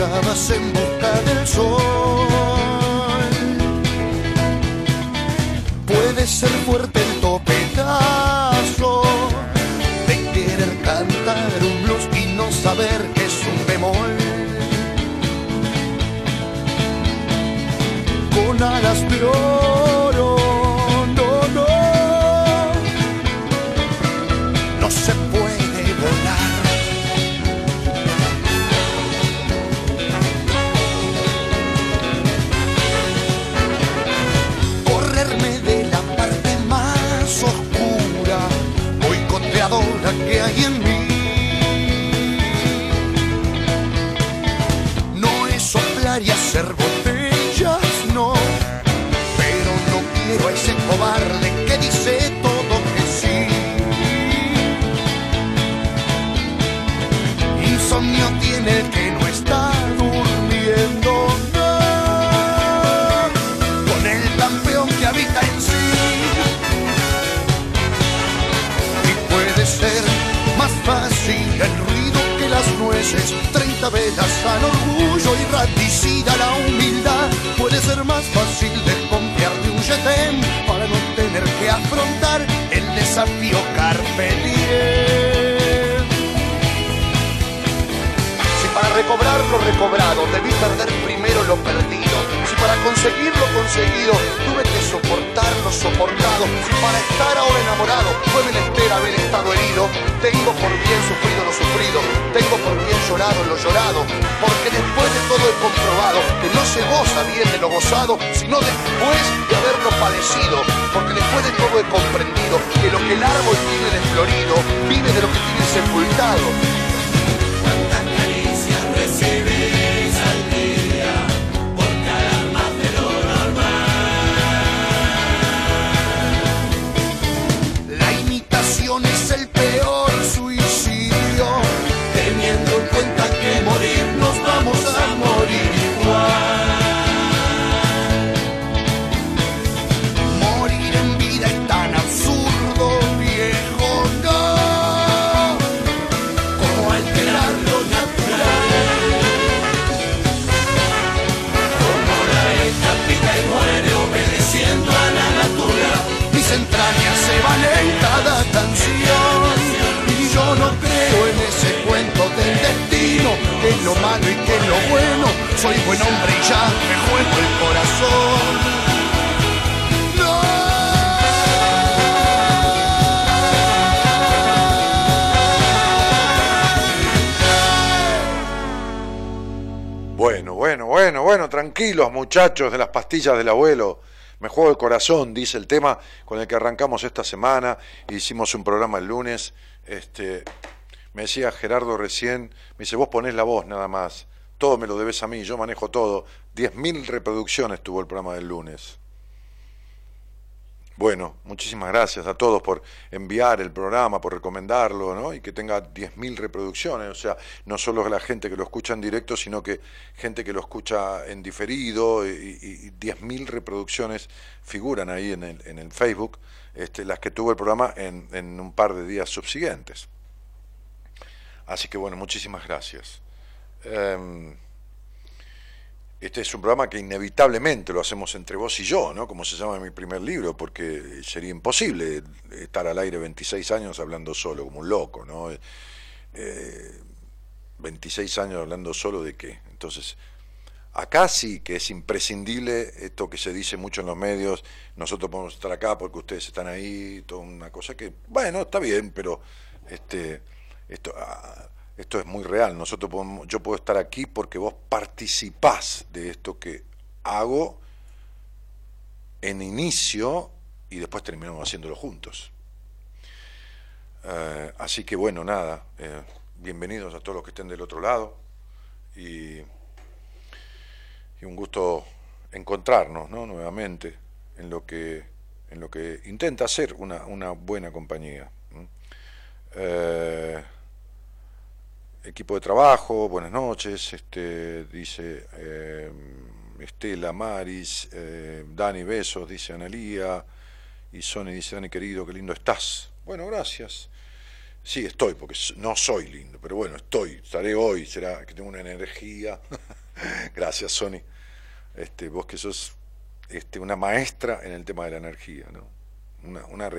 En busca del sol. Puede ser fuerte el topetazo de querer cantar un blues y no saber que es un bemol. Con alas de nueces, 30 velas al orgullo y raticida la humildad. Puede ser más fácil desconfiar de un yetem para no tener que afrontar el desafío carpe. Si para recobrar lo recobrado debí perder primero lo perdido. Para conseguir lo conseguido tuve que soportar lo soportado. Para estar ahora enamorado fue menester haber estado herido. Tengo por bien sufrido lo sufrido. Tengo por bien llorado lo llorado. Porque después de todo he comprobado que no se goza bien de lo gozado, sino después de haberlo padecido. Porque después de todo he comprendido que lo que el árbol tiene de florido vive de lo que tiene sepultado. La Buen hombre y ya me juego el corazón. Bueno, bueno, bueno, bueno, tranquilos muchachos de las pastillas del abuelo. Me juego el corazón, dice el tema con el que arrancamos esta semana. Hicimos un programa el lunes. Este, me decía Gerardo recién, me dice, vos ponés la voz nada más. Todo me lo debes a mí, yo manejo todo. 10.000 reproducciones tuvo el programa del lunes. Bueno, muchísimas gracias a todos por enviar el programa, por recomendarlo, ¿no? Y que tenga 10.000 reproducciones, o sea, no solo la gente que lo escucha en directo, sino que gente que lo escucha en diferido, y, y- y 10.000 reproducciones figuran ahí en el, en el Facebook, este, las que tuvo el programa en un par de días subsiguientes. Así que bueno, muchísimas gracias. Em, este es un programa que inevitablemente lo hacemos entre vos y yo, ¿no? Como se llama en mi primer libro, porque sería imposible estar al aire 26 años hablando solo, como un loco, ¿no? 26 eh, años hablando solo de qué. Entonces, acá sí que es imprescindible esto que se dice mucho en los medios, nosotros podemos estar acá porque ustedes están ahí, toda una cosa que, bueno, está bien, pero este, esto... Ah, esto es muy real. Nosotros yo puedo estar aquí porque vos participás de esto que hago en inicio y después terminamos haciéndolo juntos. Eh, así que bueno, nada, eh, bienvenidos a todos los que estén del otro lado y, un gusto encontrarnos ¿no? nuevamente en lo que en lo que intenta ser una, una buena compañía. Eh, equipo de trabajo, buenas noches, este, dice eh, Estela, Maris, eh, Dani, besos, dice Analía, y Sony dice, Dani querido, qué lindo estás. Bueno, gracias. Sí, estoy, porque no soy lindo, pero bueno, estoy, estaré hoy, será que tengo una energía. gracias, Sony. Este, vos que sos este, una maestra en el tema de la energía, ¿no? Una, una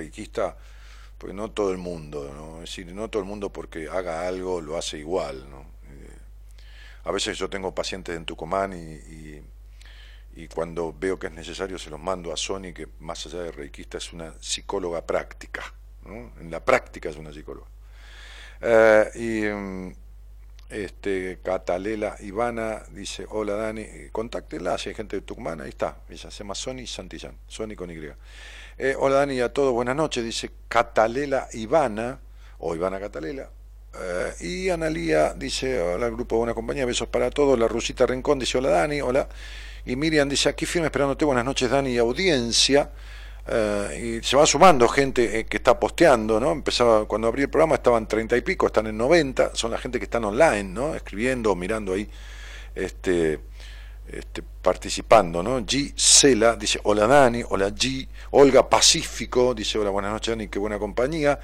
porque no todo el mundo, ¿no? es decir, no todo el mundo porque haga algo lo hace igual. ¿no? Eh, a veces yo tengo pacientes en Tucumán y, y, cuando veo que es necesario se los mando a Sony, que más allá de reikista es una psicóloga práctica, ¿no? en la práctica es una psicóloga. Eh, y mm, este, Catalela Ivana dice, hola Dani, contáctela, si hay gente de Tucumán, ahí está, ella se llama Sony Santillán, Sony con Y. Eh, hola Dani a todos, buenas noches, dice Catalela Ivana, o Ivana Catalela. Eh, y Analía dice, hola grupo Buena Compañía, besos para todos. La Rusita Rincón dice, hola Dani, hola. Y Miriam dice, aquí firme esperándote, buenas noches Dani, audiencia. Eh, y se va sumando gente que está posteando, ¿no? Empezaba, cuando abrí el programa estaban treinta y pico, están en 90, son la gente que están online, ¿no? Escribiendo, mirando ahí, este, este, participando, ¿no? G. Cela dice, hola Dani, hola G. Olga Pacífico dice, hola, buenas noches Dani, qué buena compañía.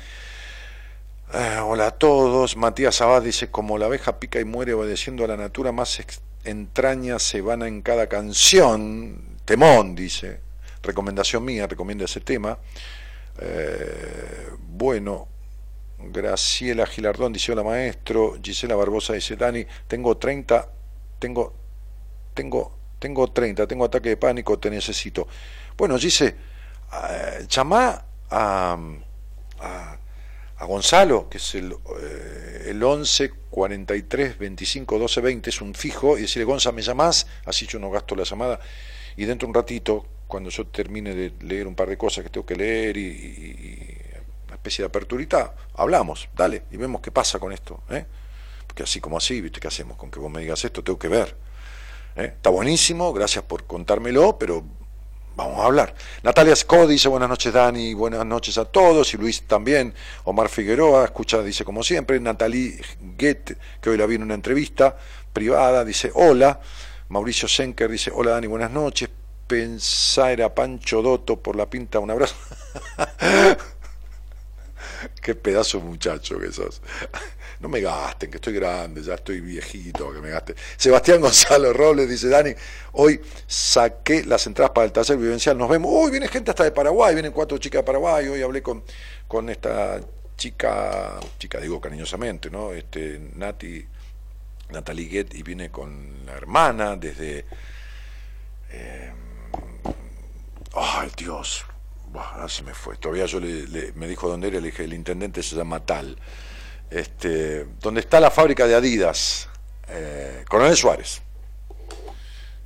Eh, hola a todos. Matías Abad dice, como la abeja pica y muere obedeciendo a la natura, más entrañas se van en cada canción. Temón, dice. Recomendación mía, recomienda ese tema. Eh, bueno, Graciela Gilardón dice, hola maestro. Gisela Barbosa dice, Dani, tengo 30, tengo tengo, tengo 30, tengo ataque de pánico, te necesito. Bueno, dice, uh, llamá a, a, Gonzalo, que es el, eh, el 11 43 25 12 20, es un fijo, y decirle, Gonzalo, ¿me llamás? Así yo no gasto la llamada. Y dentro de un ratito, cuando yo termine de leer un par de cosas que tengo que leer y, una especie de aperturita, hablamos, dale, y vemos qué pasa con esto. ¿eh? Porque así como así, ¿viste qué hacemos? Con que vos me digas esto, tengo que ver. ¿Eh? Está buenísimo, gracias por contármelo, pero vamos a hablar. Natalia Scott dice buenas noches Dani, buenas noches a todos, y Luis también. Omar Figueroa, escucha, dice como siempre. Natalie Get, que hoy la vi en una entrevista privada, dice hola. Mauricio Senker dice hola Dani, buenas noches. Pensar a Pancho Doto por la pinta, un abrazo. Qué pedazo muchacho que sos no me gasten, que estoy grande, ya estoy viejito, que me gasten. Sebastián Gonzalo Robles dice, Dani, hoy saqué las entradas para el taller vivencial, nos vemos, uy, viene gente hasta de Paraguay, vienen cuatro chicas de Paraguay, hoy hablé con, con esta chica, chica digo cariñosamente, ¿no? Este, Nati, Natalie Guet, y viene con la hermana desde... Eh, ¡Ay, Dios! Buah, se me fue. Todavía yo le, me dijo dónde era, le dije, el intendente se llama tal este, donde está la fábrica de Adidas, eh, Coronel Suárez.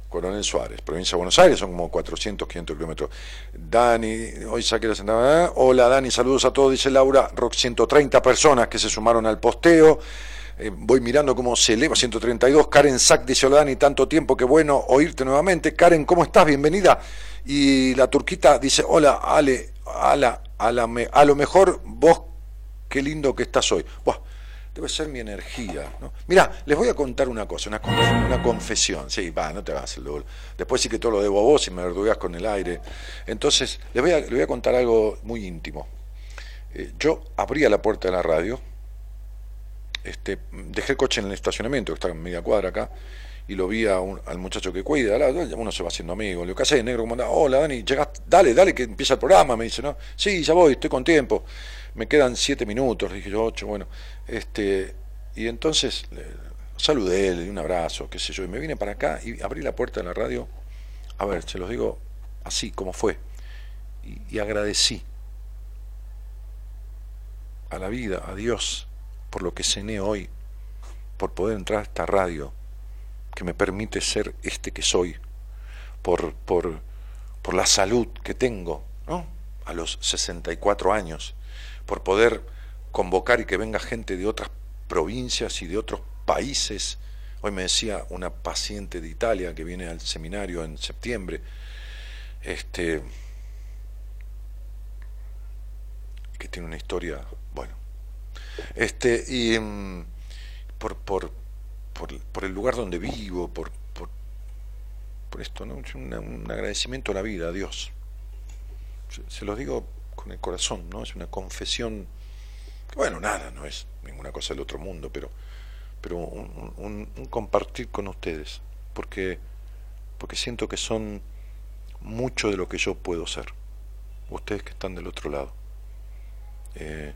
Coronel Suárez, provincia de Buenos Aires, son como 400, 500 kilómetros. Dani, hoy saqué la sentada. Hola Dani, saludos a todos, dice Laura. Rock 130 personas que se sumaron al posteo. Eh, voy mirando cómo se eleva 132. Karen Sack dice: Hola Dani, tanto tiempo, que bueno oírte nuevamente. Karen, ¿cómo estás? Bienvenida. Y la turquita dice: Hola, Ale, ala, ala, a lo mejor vos qué lindo que estás hoy. Buah, debe ser mi energía. ¿no? Mirá, les voy a contar una cosa, una, confesión. Sí, va, no te hagas el doble. Después sí que todo lo debo a vos y me verdugas con el aire. Entonces, les voy a, les voy a contar algo muy íntimo. Eh, yo abría la puerta de la radio, este, dejé el coche en el estacionamiento, que está en media cuadra acá, y lo vi al muchacho que cuida, uno se va haciendo amigo, le digo, ¿qué haces, negro? ¿Cómo Hola, Dani, llegaste, dale, dale, que empieza el programa, me dice, ¿no? Sí, ya voy, estoy con tiempo, me quedan siete minutos, le dije yo, ocho, bueno, este, y entonces saludé, le di un abrazo, qué sé yo, y me vine para acá y abrí la puerta de la radio, a ver, se los digo así como fue, y, y agradecí a la vida, a Dios, por lo que cené hoy, por poder entrar a esta radio que me permite ser este que soy, por, por, por la salud que tengo. A los 64 años, por poder convocar y que venga gente de otras provincias y de otros países. Hoy me decía una paciente de Italia que viene al seminario en septiembre, este, que tiene una historia, bueno, este, y mm, por, por, por, el lugar donde vivo, por, por, esto, ¿no? Un, un, agradecimiento a la vida, a Dios. Se, se lo digo con el corazón, ¿no? Es una confesión, bueno, nada, no es ninguna cosa del otro mundo, pero, pero un, compartir con ustedes, porque, porque siento que son mucho de lo que yo puedo ser, ustedes que están del otro lado. Eh,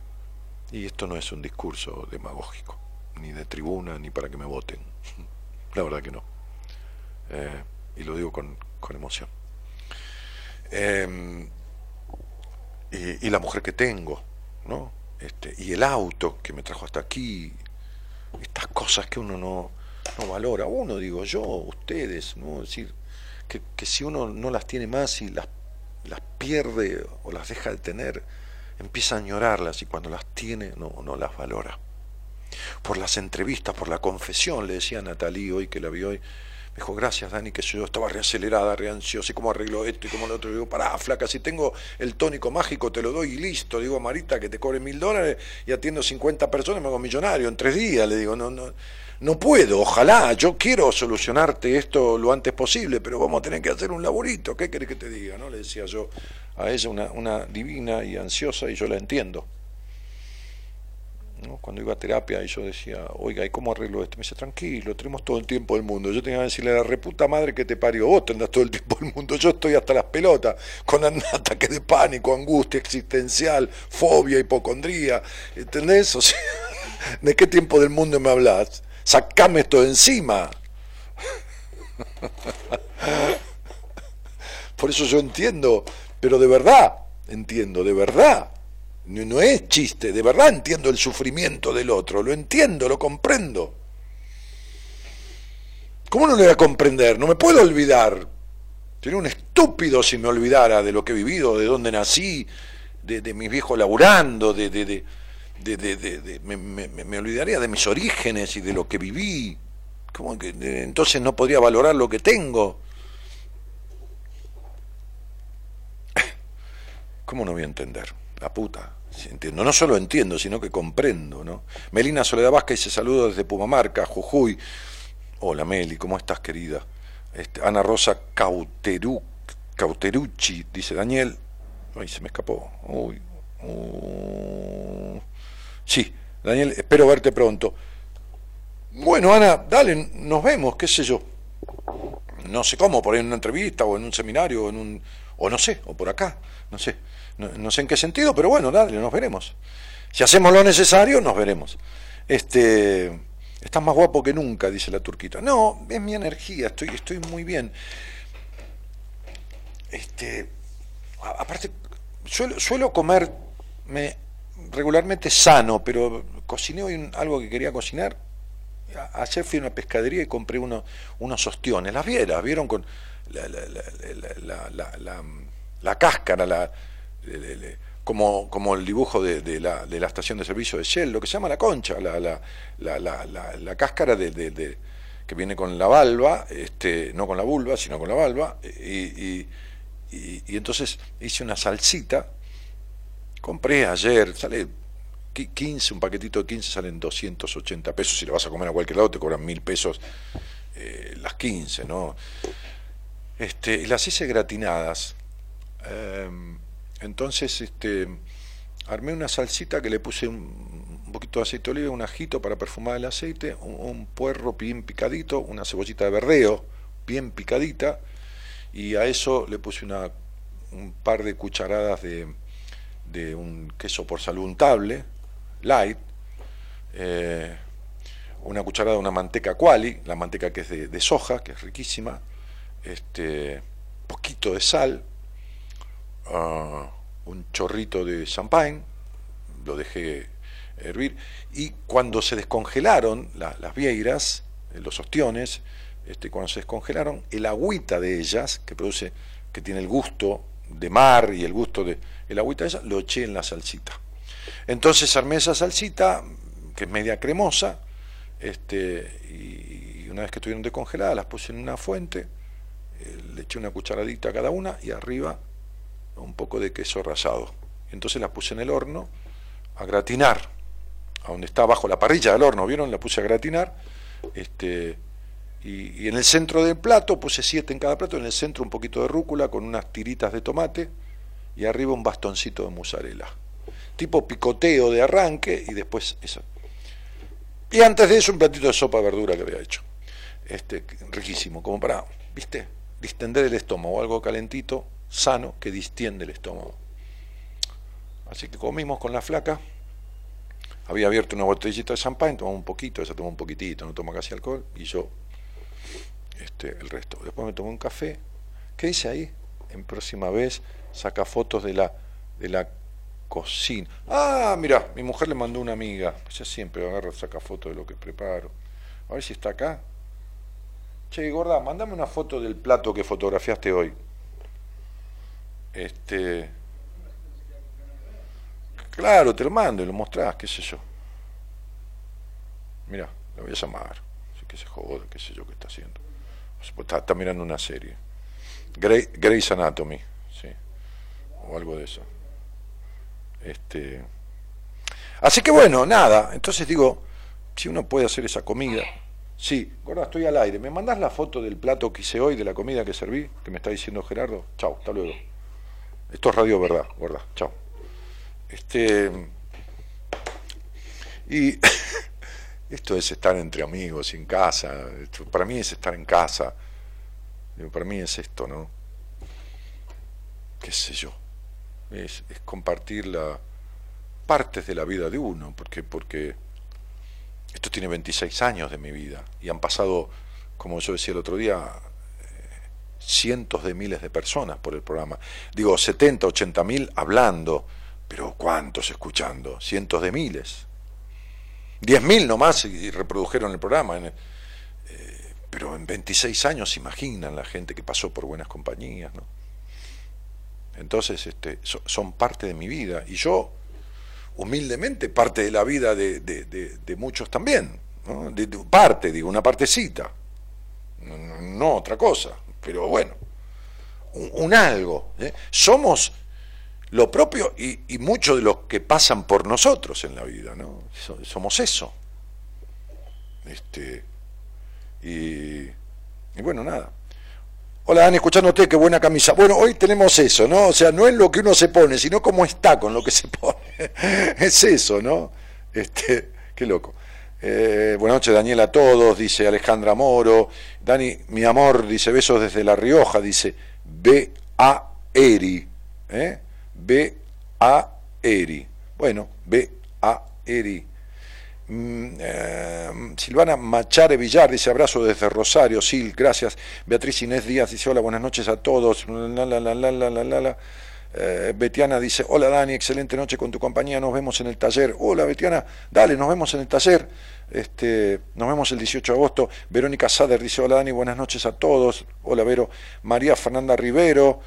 y esto no es un discurso demagógico, ni de tribuna, ni para que me voten. La verdad que no. Eh, y lo digo con, con emoción. Eh, y, la mujer que tengo, ¿no? Este, y el auto que me trajo hasta aquí, estas cosas que uno no, no valora, uno digo yo, ustedes, ¿no? decir, que, que, si uno no las tiene más y las, las pierde o las deja de tener, empieza a añorarlas y cuando las tiene no, no las valora. Por las entrevistas, por la confesión, le decía a Natalie hoy que la vi hoy, me dijo, gracias Dani, que yo estaba reacelerada, reansiosa, y cómo arreglo esto y cómo lo otro. digo, pará, flaca, si tengo el tónico mágico te lo doy y listo. Digo, Marita, que te cobre mil dólares y atiendo 50 personas, me hago millonario en tres días. Le digo, no, no, no puedo, ojalá, yo quiero solucionarte esto lo antes posible, pero vamos a tener que hacer un laburito, ¿qué querés que te diga? ¿no? Le decía yo a ella, una, una divina y ansiosa, y yo la entiendo. Cuando iba a terapia y yo decía, oiga, ¿y cómo arreglo esto? Me dice, tranquilo, tenemos todo el tiempo del mundo. Yo tenía que decirle, la reputa madre que te parió, vos tendrás todo el tiempo del mundo, yo estoy hasta las pelotas, con ataques de pánico, angustia existencial, fobia, hipocondría, ¿entendés? O ¿de qué tiempo del mundo me hablas? Sacame esto de encima. Por eso yo entiendo, pero de verdad, entiendo, de verdad no, es chiste, de verdad entiendo el sufrimiento del otro, lo entiendo, lo comprendo. ¿Cómo no lo voy a comprender? No me puedo olvidar. Sería un estúpido si me olvidara de lo que he vivido, de dónde nací, de, de mis viejos laburando, de, de, de me, me, olvidaría de mis orígenes y de lo que viví. ¿Cómo que entonces no podría valorar lo que tengo? ¿Cómo no voy a entender? La puta. entiendo. No solo entiendo, sino que comprendo. ¿no? Melina Soledad Vázquez dice saludos desde Pumamarca, Jujuy. Hola Meli, ¿cómo estás querida? Este, Ana Rosa Cauteru, Cauterucci, dice Daniel. Ay, se me escapó. Uy, uh. Sí, Daniel, espero verte pronto. Bueno, Ana, dale, nos vemos, qué sé yo. No sé cómo, por ahí en una entrevista o en un seminario, o, en un, o no sé, o por acá, no sé. No, sé en qué sentido, pero bueno, dale, nos veremos. Si hacemos lo necesario, nos veremos. Este, estás más guapo que nunca, dice la turquita. No, es mi energía, estoy, estoy muy bien. Este, aparte, suelo, suelo comerme regularmente sano, pero cociné hoy algo que quería cocinar. Ayer fui a una pescadería y compré uno, unos ostiones. Las vieras, vieron con la, la, la cáscara, la, como, como el dibujo de, la, de, la, estación de servicio de Shell, lo que se llama la concha, la, la, la cáscara de, que viene con la valva, este, no con la vulva, sino con la valva, y, y, entonces hice una salsita, compré ayer, sale 15, un paquetito de 15 salen 280 pesos, si le vas a comer a cualquier lado te cobran mil pesos eh, las 15, ¿no? Este, las hice gratinadas. Em, entonces, este, armé una salsita que le puse un, poquito de aceite de oliva, un ajito para perfumar el aceite, un, puerro bien picadito, una cebollita de verdeo bien picadita, y a eso le puse una, un par de cucharadas de, de un queso por salud untable, light, eh, una cucharada de una manteca quali, la manteca que es de, soja, que es riquísima, este, poquito de sal, ah, un chorrito de champagne, lo dejé hervir, y cuando se descongelaron las vieiras, eh, los ostiones, este, cuando se descongelaron, el agüita de ellas, que produce, que tiene el gusto de mar y el gusto de el agüita de ellas, lo eché en la salsita. Entonces armé esa salsita, que es media cremosa, este, y, una vez que estuvieron descongeladas, las puse en una fuente, eh, le eché una cucharadita a cada una y arriba un poco de queso rallado. Entonces las puse en el horno a gratinar, a donde está abajo la parrilla del horno, ¿vieron? La puse a gratinar. Este, y, en el centro del plato, puse siete en cada plato, en el centro un poquito de rúcula con unas tiritas de tomate y arriba un bastoncito de mozzarella. Tipo picoteo de arranque y después eso. Y antes de eso un platito de sopa de verdura que había hecho. Este, riquísimo, como para, ¿viste? Distender el estómago, algo calentito, sano, que distiende el estómago. Así que comimos con la flaca. Había abierto una botellita de champán, tomamos un poquito, ella tomó un poquitito, no toma casi alcohol, y yo este, el resto. Después me tomé un café. ¿Qué dice ahí? En próxima vez saca fotos de la, de la cocina. Ah, mira, mi mujer le mandó una amiga. Ella siempre agarra, saca fotos de lo que preparo. A ver si está acá. Che, gorda, mandame una foto del plato que fotografiaste hoy. Este. Claro, te lo mando y lo mostrás, qué sé yo. Mira, le voy a llamar. Así que se joda, qué sé yo qué está haciendo. Está, está mirando una serie. Grey's Anatomy, sí. O algo de eso. Este, así que bueno, nada, entonces digo, si uno puede hacer esa comida, sí, gorda, estoy al aire, ¿me mandás la foto del plato que hice hoy, de la comida que serví, que me está diciendo Gerardo? Chao, hasta luego. Esto es radio verdad, gorda, chao. Este, y esto es estar entre amigos, en casa, para mí es estar en casa, para mí es esto, ¿no? ¿Qué sé yo? es, compartir la, partes de la vida de uno, porque, porque esto tiene 26 años de mi vida y han pasado, como yo decía el otro día, cientos de miles de personas por el programa. Digo, 70, 80 mil hablando, pero ¿cuántos escuchando? Cientos de miles. 10 mil nomás y reprodujeron el programa. Eh, pero en 26 años imaginan la gente que pasó por buenas compañías, ¿no? Entonces, este, son parte de mi vida. Y yo, humildemente, parte de la vida de, muchos también. Parte, digo, una partecita. No, otra cosa. Pero bueno, un, algo. ¿eh? Somos lo propio y, muchos de los que pasan por nosotros en la vida. ¿no? Somos eso. Este, y, y bueno, nada. Hola Dani, escuchándote, qué buena camisa. Bueno, hoy tenemos eso, ¿no? O sea, no es lo que uno se pone, sino cómo está con lo que se pone. es eso, ¿no? Este, qué loco. Eh, buenas noches, Daniel, a todos, dice Alejandra Moro. Dani, mi amor, dice besos desde La Rioja, dice B-A-Eri. ¿eh? B-A-Eri. Bueno, B-A-Eri. Mm, eh, Silvana Machare Villar dice abrazo desde Rosario, Sil, gracias. Beatriz Inés Díaz dice hola, buenas noches a todos. La, la, la, eh, Betiana dice hola Dani, excelente noche con tu compañía, nos vemos en el taller. Hola Betiana, dale, nos vemos en el taller. Este, nos vemos el 18 de agosto. Verónica Sader dice hola Dani, buenas noches a todos. Hola Vero. María Fernanda Rivero.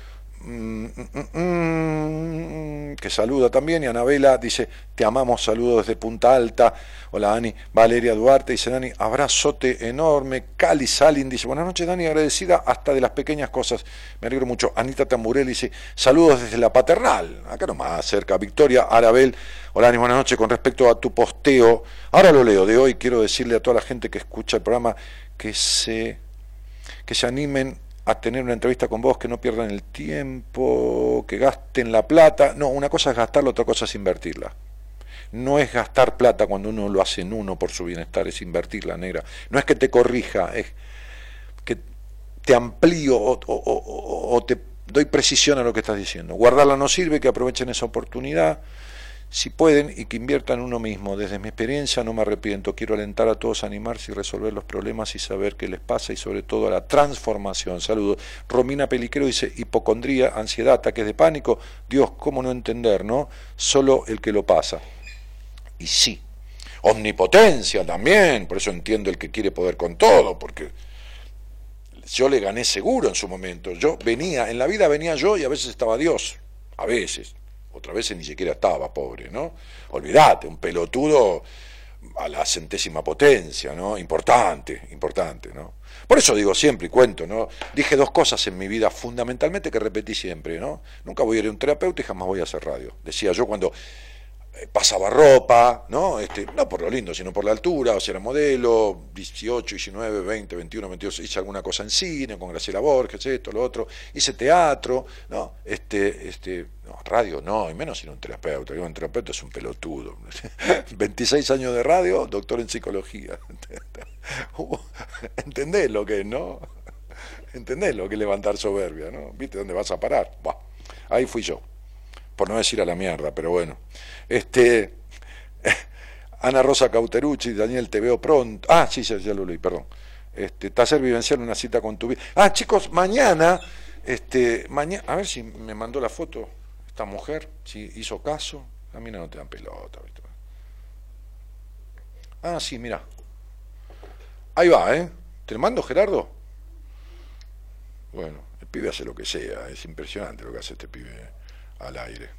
Mm, mm, mm, que saluda también, y Anabela dice, te amamos, saludos desde Punta Alta, hola Dani, Valeria Duarte dice, Dani, abrazote enorme, Cali Salin dice, buenas noches Dani, agradecida hasta de las pequeñas cosas, me alegro mucho, Anita Tamburel dice, saludos desde la paternal, acá nomás cerca, Victoria Arabel, hola Dani, buenas noches, con respecto a tu posteo, ahora lo leo. De hoy, quiero decirle a toda la gente que escucha el programa que se, que se animen a tener una entrevista con vos, que no pierdan el tiempo, que gasten la plata. No, una cosa es gastarla, otra cosa es invertirla. No es gastar plata cuando uno lo hace en uno por su bienestar, es invertirla, negra. No es que te corrija, es que te amplío o, te doy precisión a lo que estás diciendo. Guardarla no sirve, que aprovechen esa oportunidad si pueden y que inviertan uno mismo. Desde mi experiencia no me arrepiento, quiero alentar a todos a animarse y resolver los problemas y saber qué les pasa y sobre todo a la transformación. Saludos. Romina Peliquero dice hipocondría, ansiedad, ataques de pánico. Dios, ¿cómo no entender, no? Solo el que lo pasa. Y sí. Omnipotencia también, por eso entiendo el que quiere poder con todo, porque yo le gané seguro en su momento. Yo venía, en la vida venía yo y a veces estaba Dios, a veces otra vez ni siquiera estaba pobre, ¿no? Olvídate, un pelotudo a la centésima potencia, ¿no? Importante, importante, ¿no? Por eso digo siempre y cuento, ¿no? Dije dos cosas en mi vida fundamentalmente que repetí siempre, ¿no? Nunca voy a ir a un terapeuta y jamás voy a hacer radio. Decía yo cuando pasaba ropa, ¿no? Este, no por lo lindo, sino por la altura, o sea, era modelo, 18, 19, 20, 21, 22, hice alguna cosa en cine con Graciela Borges, esto, lo otro, hice teatro, ¿no? Este, este, no, radio no, y menos sin un terapeuta, un terapeuta es un pelotudo. 26 años de radio, doctor en psicología. ¿Entendés lo que es, no? ¿Entendés lo que es levantar soberbia, no? ¿Viste dónde vas a parar? ahí fui yo por no decir a la mierda, pero bueno. Este, Ana Rosa Cauterucci, Daniel, te veo pronto. Ah, sí, ya, lo leí, perdón. Este, taller vivencial, una cita con tu vida. Ah, chicos, mañana, este, mañana, a ver si me mandó la foto esta mujer, si hizo caso. A mí no te dan pelota, ¿viste? Ah, sí, mira. Ahí va, ¿eh? ¿Te lo mando, Gerardo? Bueno, el pibe hace lo que sea, es impresionante lo que hace este pibe. Al aire.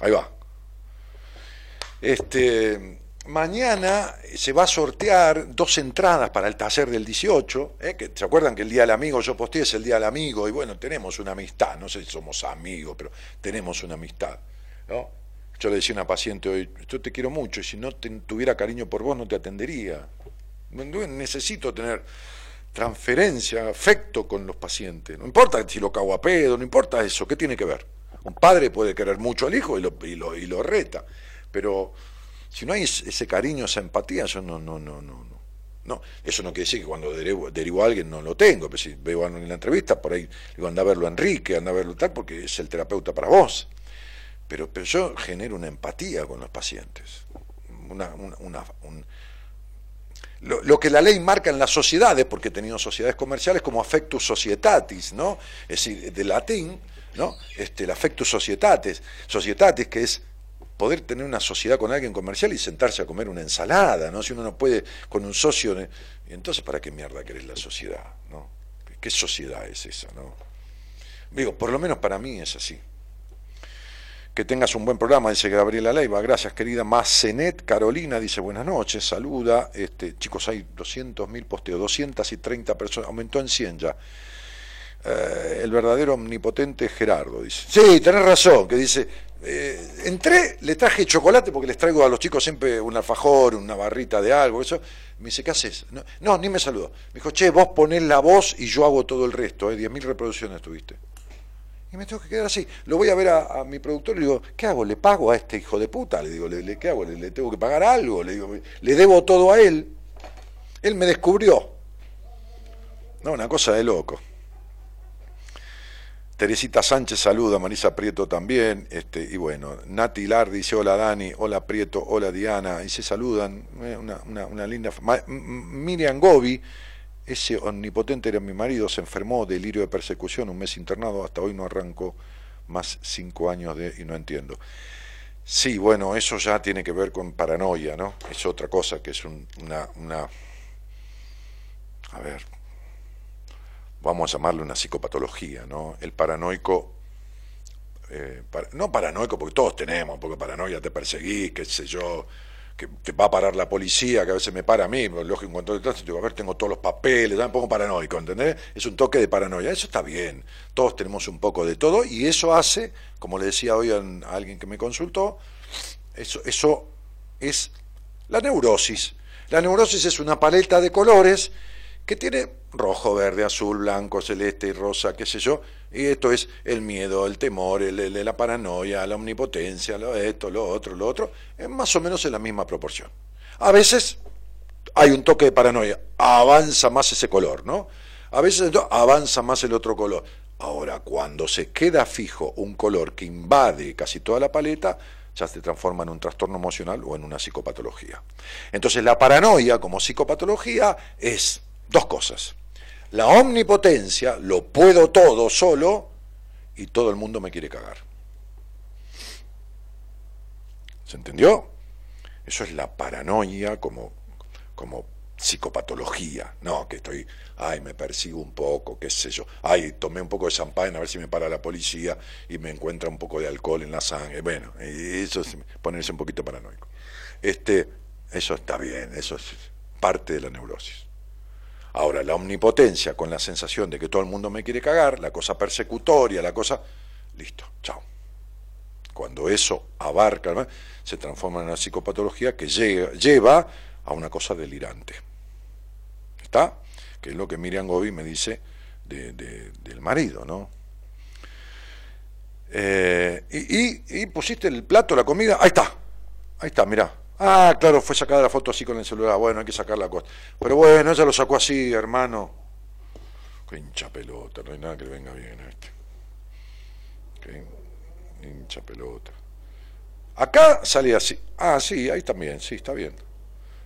Ahí va. Este, mañana se va a sortear dos entradas para el taller del 18, ¿eh? que se acuerdan que el Día del Amigo yo posteé es el Día del Amigo y bueno, tenemos una amistad, no sé si somos amigos, pero tenemos una amistad. Yo le decía a una paciente hoy, yo te quiero mucho y si no tuviera cariño por vos no te atendería. Necesito tener transferencia, afecto con los pacientes. No importa si lo cago a pedo, no importa eso, ¿qué tiene que ver? Un padre puede querer mucho al hijo y lo, y lo, y lo reta, pero si no hay ese cariño, esa empatía, yo no, no, no, no, no. No, eso no quiere decir que cuando derivo, a alguien no lo tengo, pero si veo a alguien en la entrevista, por ahí digo, anda a verlo Enrique, anda a verlo tal, porque es el terapeuta para vos. Pero, pero yo genero una empatía con los pacientes. Una, una, lo, lo, que la ley marca en las sociedades, porque he tenido sociedades comerciales como affectus societatis, ¿no? Es decir, de latín, ¿no? Este, el afecto societatis, societatis, que es poder tener una sociedad con alguien comercial y sentarse a comer una ensalada, ¿no? Si uno no puede con un socio, entonces ¿para qué mierda querés la sociedad, ¿no? ¿Qué sociedad es esa, no? Digo, por lo menos para mí es así. Que tengas un buen programa, dice Gabriela Leiva. Gracias, querida. Macenet Carolina dice buenas noches, saluda. Este, chicos, hay 200.000 posteos, 230 personas, aumentó en 100 ya. Eh, el verdadero omnipotente Gerardo, dice. Sí, tenés razón, que dice, eh, entré, le traje chocolate porque les traigo a los chicos siempre un alfajor, una barrita de algo, eso. Me dice, ¿qué haces? No, ni me saludó. Me dijo, che, vos ponés la voz y yo hago todo el resto, ¿eh? 10.000 reproducciones tuviste. Y me tengo que quedar así. Lo voy a ver a, mi productor y le digo, ¿qué hago? ¿Le pago a este hijo de puta? Le digo, ¿le, qué hago? ¿Le, tengo que pagar algo? Le digo, le debo todo a él. Él me descubrió. No, una cosa de loco. Teresita Sánchez saluda, Marisa Prieto también, este, y bueno, Nati Lar dice hola Dani, hola Prieto, hola Diana, y se saludan, eh, una, linda... Miriam Gobi, ese omnipotente era mi marido, se enfermó, delirio de persecución, un mes internado, hasta hoy no arrancó más cinco años de... y no entiendo. Sí, bueno, eso ya tiene que ver con paranoia, ¿no? Es otra cosa, que es una, una... A ver, vamos a llamarle una psicopatología, ¿no? El paranoico, eh, no paranoico porque todos tenemos, porque paranoia te perseguís, qué sé yo, que te va a parar la policía, que a veces me para a mí, lógico, en cuanto al digo, a ver, tengo todos los papeles, me pongo paranoico, ¿entendés? Es un toque de paranoia, eso está bien, todos tenemos un poco de todo, y eso hace, como le decía hoy a, alguien que me consultó, eso, eso es la neurosis. La neurosis es una paleta de colores que tiene rojo, verde, azul, blanco, celeste y rosa, qué sé yo, y esto es el miedo, el temor, el, la paranoia, la omnipotencia, lo esto, lo otro, lo otro, es más o menos en la misma proporción. A veces hay un toque de paranoia, avanza más ese color, ¿no? A veces avanza más el otro color. Ahora, cuando se queda fijo un color que invade casi toda la paleta, ya se transforma en un trastorno emocional o en una psicopatología. Entonces, la paranoia como psicopatología es dos cosas. La omnipotencia, lo puedo todo solo y todo el mundo me quiere cagar. ¿Se entendió? Eso es la paranoia como, como psicopatología. No, que estoy, ay, me persigo un poco, qué sé yo. Ay, tomé un poco de champán a ver si me para la policía y me encuentra un poco de alcohol en la sangre. Bueno, eso es ponerse un poquito paranoico. Este, eso está bien, eso es parte de la neurosis. Ahora, la omnipotencia con la sensación de que todo el mundo me quiere cagar, la cosa persecutoria, la cosa... Listo, chao. Cuando eso abarca, se transforma en una psicopatología que lleva a una cosa delirante. ¿Está? Que es lo que Miriam Gobi me dice del marido, ¿no? Eh, y, y, pusiste el plato, la comida, ahí está, ahí está, mirá, Ah, claro, fue sacada la foto así con el celular. Bueno, hay que sacar la cosa. Pero bueno, ella lo sacó así, hermano. Qué hincha pelota, no hay nada que le venga bien a este. Qué hincha pelota. Acá sale así. Ah, sí, ahí también, sí, está bien.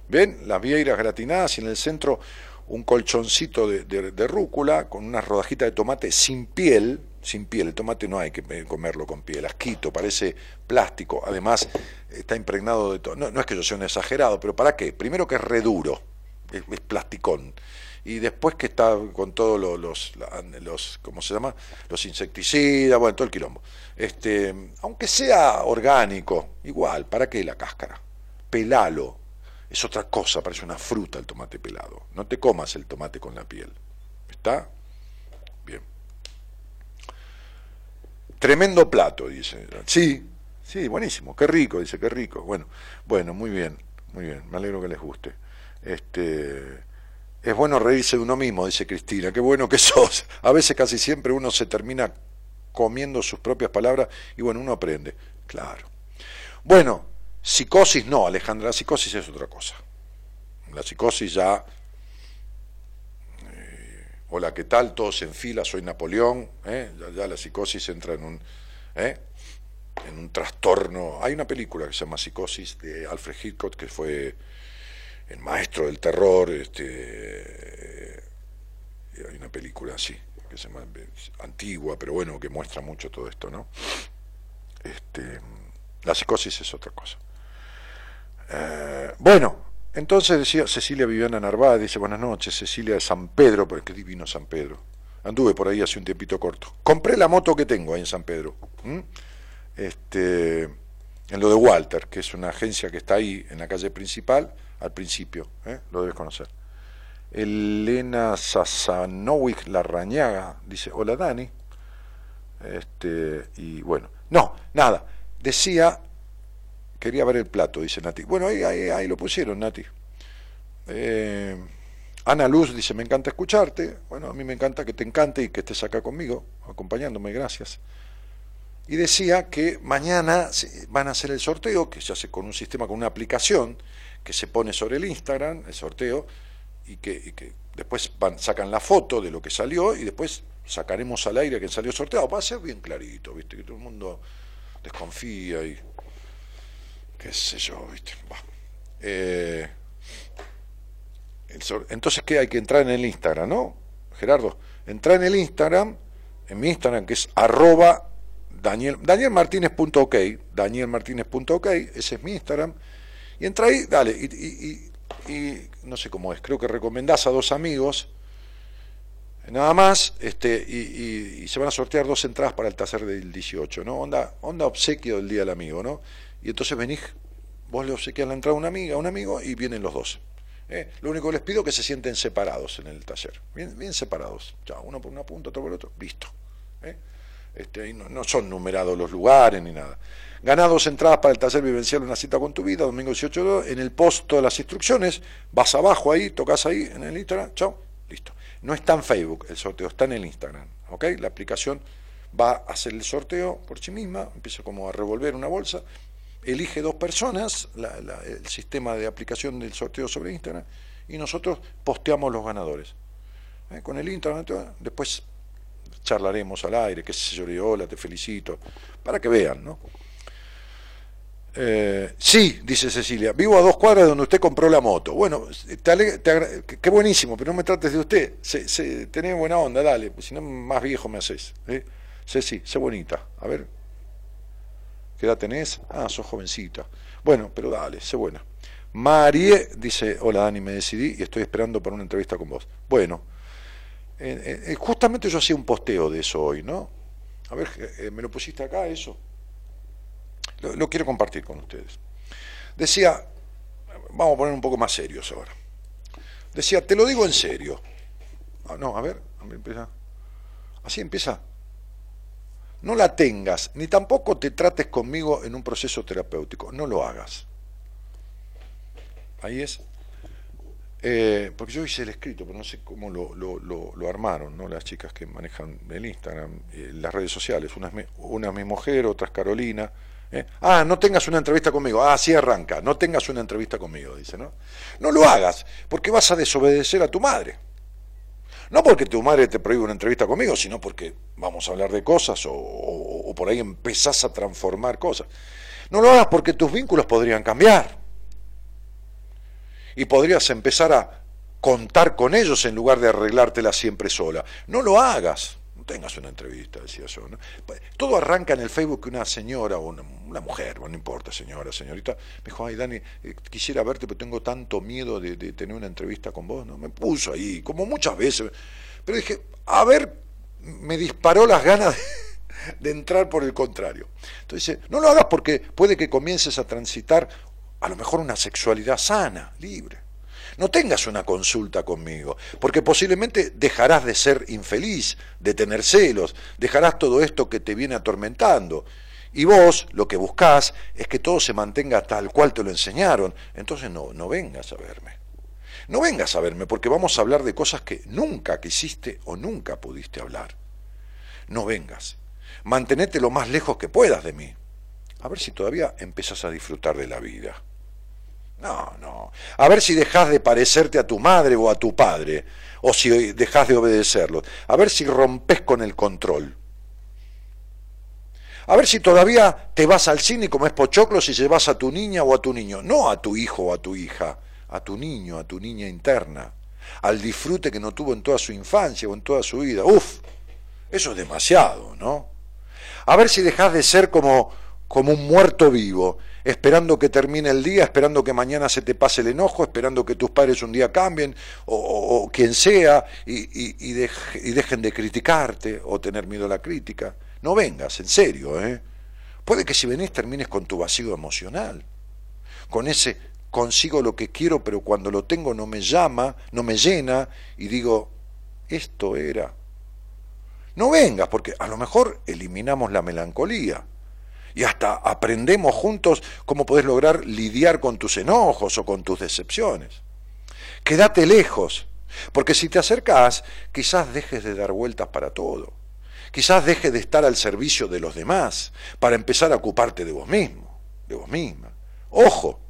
¿Ven? Las vieiras gratinadas y en el centro un colchoncito de, de rúcula con una rodajita de tomate sin piel, sin piel. El tomate no hay que comerlo con piel, asquito, parece plástico. Además, está impregnado de todo. No, es que yo sea un exagerado, pero ¿para qué? Primero que es reduro, es, es plasticón. Y después que está con todos los, los, ¿cómo se llama? Los insecticidas, bueno, todo el quilombo. Este, aunque sea orgánico, igual, ¿para qué la cáscara? Pelalo. Es otra cosa, parece una fruta el tomate pelado. No te comas el tomate con la piel. ¿Está? Bien. Tremendo plato, dice. Sí, sí, buenísimo, qué rico, dice, qué rico. Bueno, bueno, muy bien, muy bien, me alegro que les guste. Este, es bueno reírse de uno mismo, dice Cristina, qué bueno que sos. A veces casi siempre uno se termina comiendo sus propias palabras y bueno, uno aprende, claro. Bueno, psicosis no, Alejandra, la psicosis es otra cosa. La psicosis ya hola, ¿qué tal? Todos en fila, soy Napoleón, ¿eh? ya, la psicosis entra en un, ¿eh? en un trastorno. Hay una película que se llama Psicosis de Alfred Hitchcock, que fue el maestro del terror, este, hay una película así, que se llama, antigua, pero bueno, que muestra mucho todo esto, ¿no? Este, la psicosis es otra cosa. Eh, bueno, entonces decía Cecilia Viviana Narváez, dice buenas noches, Cecilia de San Pedro, porque qué divino San Pedro. Anduve por ahí hace un tiempito corto. Compré la moto que tengo ahí en San Pedro. Este, en lo de Walter, que es una agencia que está ahí en la calle principal, al principio, ¿eh? lo debes conocer. Elena Sasanovic Larrañaga dice, hola Dani. Este, y bueno, no, nada. Decía Quería ver el plato, dice Nati. Bueno, ahí, ahí, lo pusieron, Nati. Eh, Ana Luz dice, me encanta escucharte. Bueno, a mí me encanta que te encante y que estés acá conmigo, acompañándome, gracias. Y decía que mañana van a hacer el sorteo, que se hace con un sistema, con una aplicación que se pone sobre el Instagram, el sorteo, y que, después sacan la foto de lo que salió y después sacaremos al aire que salió sorteado. Va a ser bien clarito, ¿viste? Que todo el mundo desconfía y qué sé yo, ¿viste? Eh, entonces, ¿qué? Hay que entrar en el Instagram, ¿no? Gerardo, entra en el Instagram, en mi Instagram, que es arroba Daniel, danielmartinez.ok, danielmartinez.ok, ese es mi Instagram, y entra ahí, dale, y, y, no sé cómo es, creo que recomendás a dos amigos, nada más, este, y, se van a sortear dos entradas para el taller del 18, ¿no? Onda, onda obsequio del Día del Amigo, ¿no? Y entonces venís, vos le obsequias la entrada a una amiga, a un amigo, y vienen los dos. ¿eh? Lo único que les pido es que se sienten separados en el taller, bien, bien separados, ya, uno por una punta, otro por otro, listo. ¿eh? Este, no, son numerados los lugares ni nada. Ganá dos entradas para el taller vivencial Una cita con tu vida, domingo 18 en el post todas las instrucciones, vas abajo ahí, tocas ahí en el Instagram, chao, listo. no está en Facebook el sorteo, está en el Instagram. ¿ok? La aplicación va a hacer el sorteo por sí misma, empieza como a revolver una bolsa, elige dos personas, el sistema de aplicación del sorteo sobre Instagram, y nosotros posteamos los ganadores. ¿Eh? Con el Instagram, después charlaremos al aire, qué sé yo, hola, te felicito, para que vean, ¿no? Eh, sí, dice Cecilia, vivo a dos cuadras de donde usted compró la moto. Bueno, qué buenísimo, pero no me trates de usted. Se, tenés buena onda, dale, si no más viejo me haces. ¿eh? Ceci, sé bonita. A ver, ¿qué edad tenés? Ah, sos jovencita. Bueno, pero dale, sé buena. Marie dice, hola Dani, me decidí y estoy esperando para una entrevista con vos. Bueno, eh, eh, justamente yo hacía un posteo de eso hoy, ¿no? A ver, ¿me lo pusiste acá eso? Lo, quiero compartir con ustedes. Decía, vamos a poner un poco más serios ahora. Decía, te lo digo en serio. Ah, no, a ver, empieza. Así empieza. No la tengas, ni tampoco te trates conmigo en un proceso terapéutico. No lo hagas. Ahí es. Eh, porque yo hice el escrito, pero no sé cómo lo, lo, armaron, ¿no? Las chicas que manejan el Instagram, eh, las redes sociales. Una es, una es mi mujer, otra es Carolina, ¿Eh? Ah, no tengas una entrevista conmigo. Ah, sí arranca. No tengas una entrevista conmigo, dice, ¿no? No lo hagas, porque vas a desobedecer a tu madre. No porque tu madre te prohíbe una entrevista conmigo, sino porque vamos a hablar de cosas o, o por ahí empezás a transformar cosas. No lo hagas porque tus vínculos podrían cambiar. Y podrías empezar a contar con ellos en lugar de arreglártela siempre sola. No lo hagas tengas una entrevista, decía yo. Pues, todo arranca en el Facebook que una señora o una, mujer, bueno, no importa, señora, señorita, me dijo, ay Dani, eh, quisiera verte, pero tengo tanto miedo de, tener una entrevista con vos, ¿no? Me puso ahí, como muchas veces. Pero dije, a ver, me disparó las ganas de, de entrar por el contrario. Entonces, no lo hagas porque puede que comiences a transitar a lo mejor una sexualidad sana, libre. No tengas una consulta conmigo, porque posiblemente dejarás de ser infeliz, de tener celos, dejarás todo esto que te viene atormentando. Y vos lo que buscás es que todo se mantenga tal cual te lo enseñaron. Entonces no, no vengas a verme. No vengas a verme porque vamos a hablar de cosas que nunca quisiste o nunca pudiste hablar. No vengas. Mantenete lo más lejos que puedas de mí. A ver si todavía empezás a disfrutar de la vida. No, no. A ver si dejas de parecerte a tu madre o a tu padre, o si dejas de obedecerlos. A ver si rompes con el control. A ver si todavía te vas al cine y comes pochoclos y llevas a tu niña o a tu niño. No a tu hijo o a tu hija, a tu niño, a tu niña interna. Al disfrute que no tuvo en toda su infancia o en toda su vida. Uf, eso es demasiado, ¿no? A ver si dejas de ser como, como un muerto vivo esperando que termine el día, esperando que mañana se te pase el enojo, esperando que tus padres un día cambien, o, quien sea, y, dejen de criticarte o tener miedo a la crítica. No vengas, en serio, ¿eh? Puede que si venís termines con tu vacío emocional, con ese consigo lo que quiero, pero cuando lo tengo no me llama, no me llena, y digo, esto era. No vengas, porque a lo mejor eliminamos la melancolía y hasta aprendemos juntos cómo podés lograr lidiar con tus enojos o con tus decepciones. Quédate lejos, porque si te acercas, quizás dejes de dar vueltas para todo. Quizás dejes de estar al servicio de los demás para empezar a ocuparte de vos mismo, de vos misma. Ojo,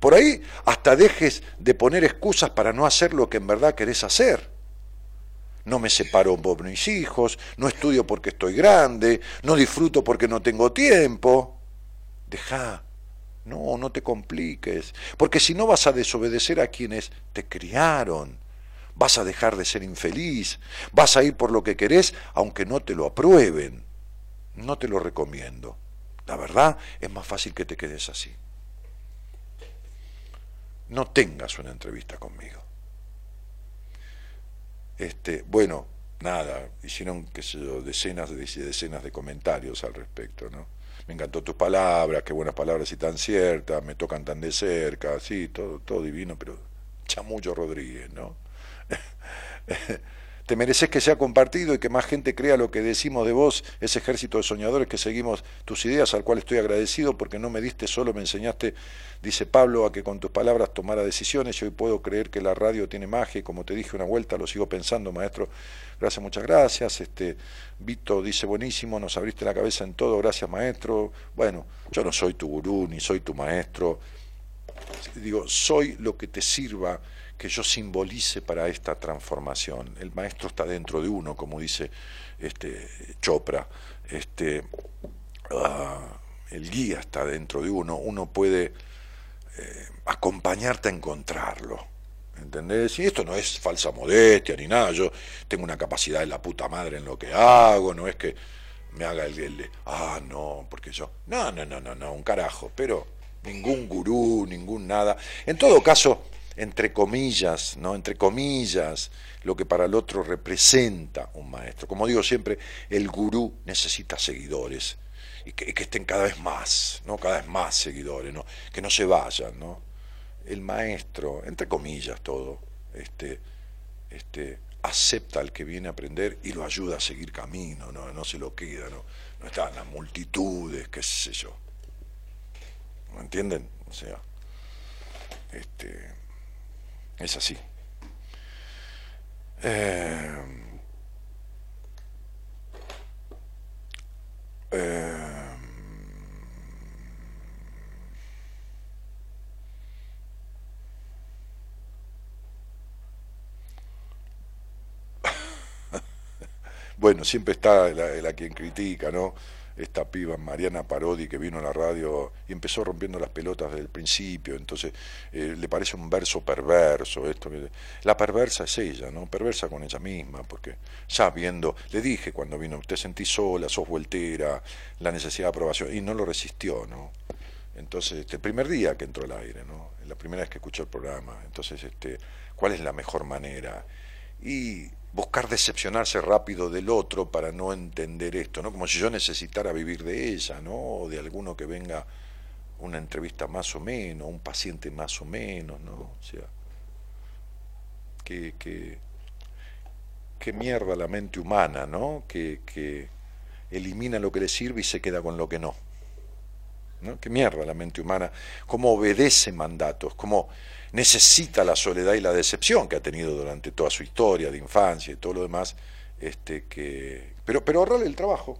por ahí hasta dejes de poner excusas para no hacer lo que en verdad querés hacer no me separo por mis hijos, no estudio porque estoy grande, no disfruto porque no tengo tiempo. Deja, no, no te compliques, porque si no vas a desobedecer a quienes te criaron, vas a dejar de ser infeliz, vas a ir por lo que querés aunque no te lo aprueben. No te lo recomiendo. La verdad es más fácil que te quedes así. No tengas una entrevista conmigo. Este, bueno, nada, hicieron qué sé yo, decenas de decenas de comentarios al respecto, ¿no? Me encantó tus palabras, qué buenas palabras y tan ciertas, me tocan tan de cerca, sí, todo, todo divino, pero chamullo Rodríguez, ¿no? Te mereces que sea compartido y que más gente crea lo que decimos de vos, ese ejército de soñadores que seguimos tus ideas, al cual estoy agradecido porque no me diste solo, me enseñaste, dice Pablo, a que con tus palabras tomara decisiones. Y hoy puedo creer que la radio tiene magia como te dije una vuelta, lo sigo pensando, maestro. Gracias, muchas gracias. Este, Vito dice, buenísimo, nos abriste la cabeza en todo, gracias, maestro. Bueno, yo no soy tu gurú ni soy tu maestro. Digo, soy lo que te sirva que yo simbolice para esta transformación. El maestro está dentro de uno, como dice este, Chopra. Este, ah, el guía está dentro de uno. Uno puede eh, acompañarte a encontrarlo. ¿Entendés? Y esto no es falsa modestia ni nada. Yo tengo una capacidad de la puta madre en lo que hago. No es que me haga el, el ah, no, porque yo. No, no, no, no, no, un carajo. Pero ningún gurú, ningún nada. En todo caso entre comillas, ¿no? entre comillas, lo que para el otro representa un maestro. Como digo siempre, el gurú necesita seguidores y que, estén cada vez más, ¿no? cada vez más seguidores, ¿no? que no se vayan. ¿no? El maestro, entre comillas todo, este, este, acepta al que viene a aprender y lo ayuda a seguir camino, no, no se lo queda, no, no están las multitudes, qué sé yo. ¿Me entienden? O sea, este, es así. Eh, eh, bueno, siempre está la, quien critica, ¿no? esta piba Mariana Parodi que vino a la radio y empezó rompiendo las pelotas desde el principio, entonces eh, le parece un verso perverso esto. La perversa es ella, ¿no? Perversa con ella misma, porque ya viendo, le dije cuando vino, te sentí sola, sos vueltera, la necesidad de aprobación, y no lo resistió, ¿no? Entonces, este, el primer día que entró al aire, ¿no? La primera vez que escuchó el programa, entonces, este, ¿cuál es la mejor manera? Y buscar decepcionarse rápido del otro para no entender esto, ¿no? Como si yo necesitara vivir de ella, ¿no? O de alguno que venga una entrevista más o menos, un paciente más o menos, ¿no? O sea, que, que, que mierda la mente humana, ¿no? Que, que elimina lo que le sirve y se queda con lo que no. ¿No? Qué mierda la mente humana, cómo obedece mandatos, cómo necesita la soledad y la decepción que ha tenido durante toda su historia de infancia y todo lo demás, este, que, pero, pero ahorrale el trabajo,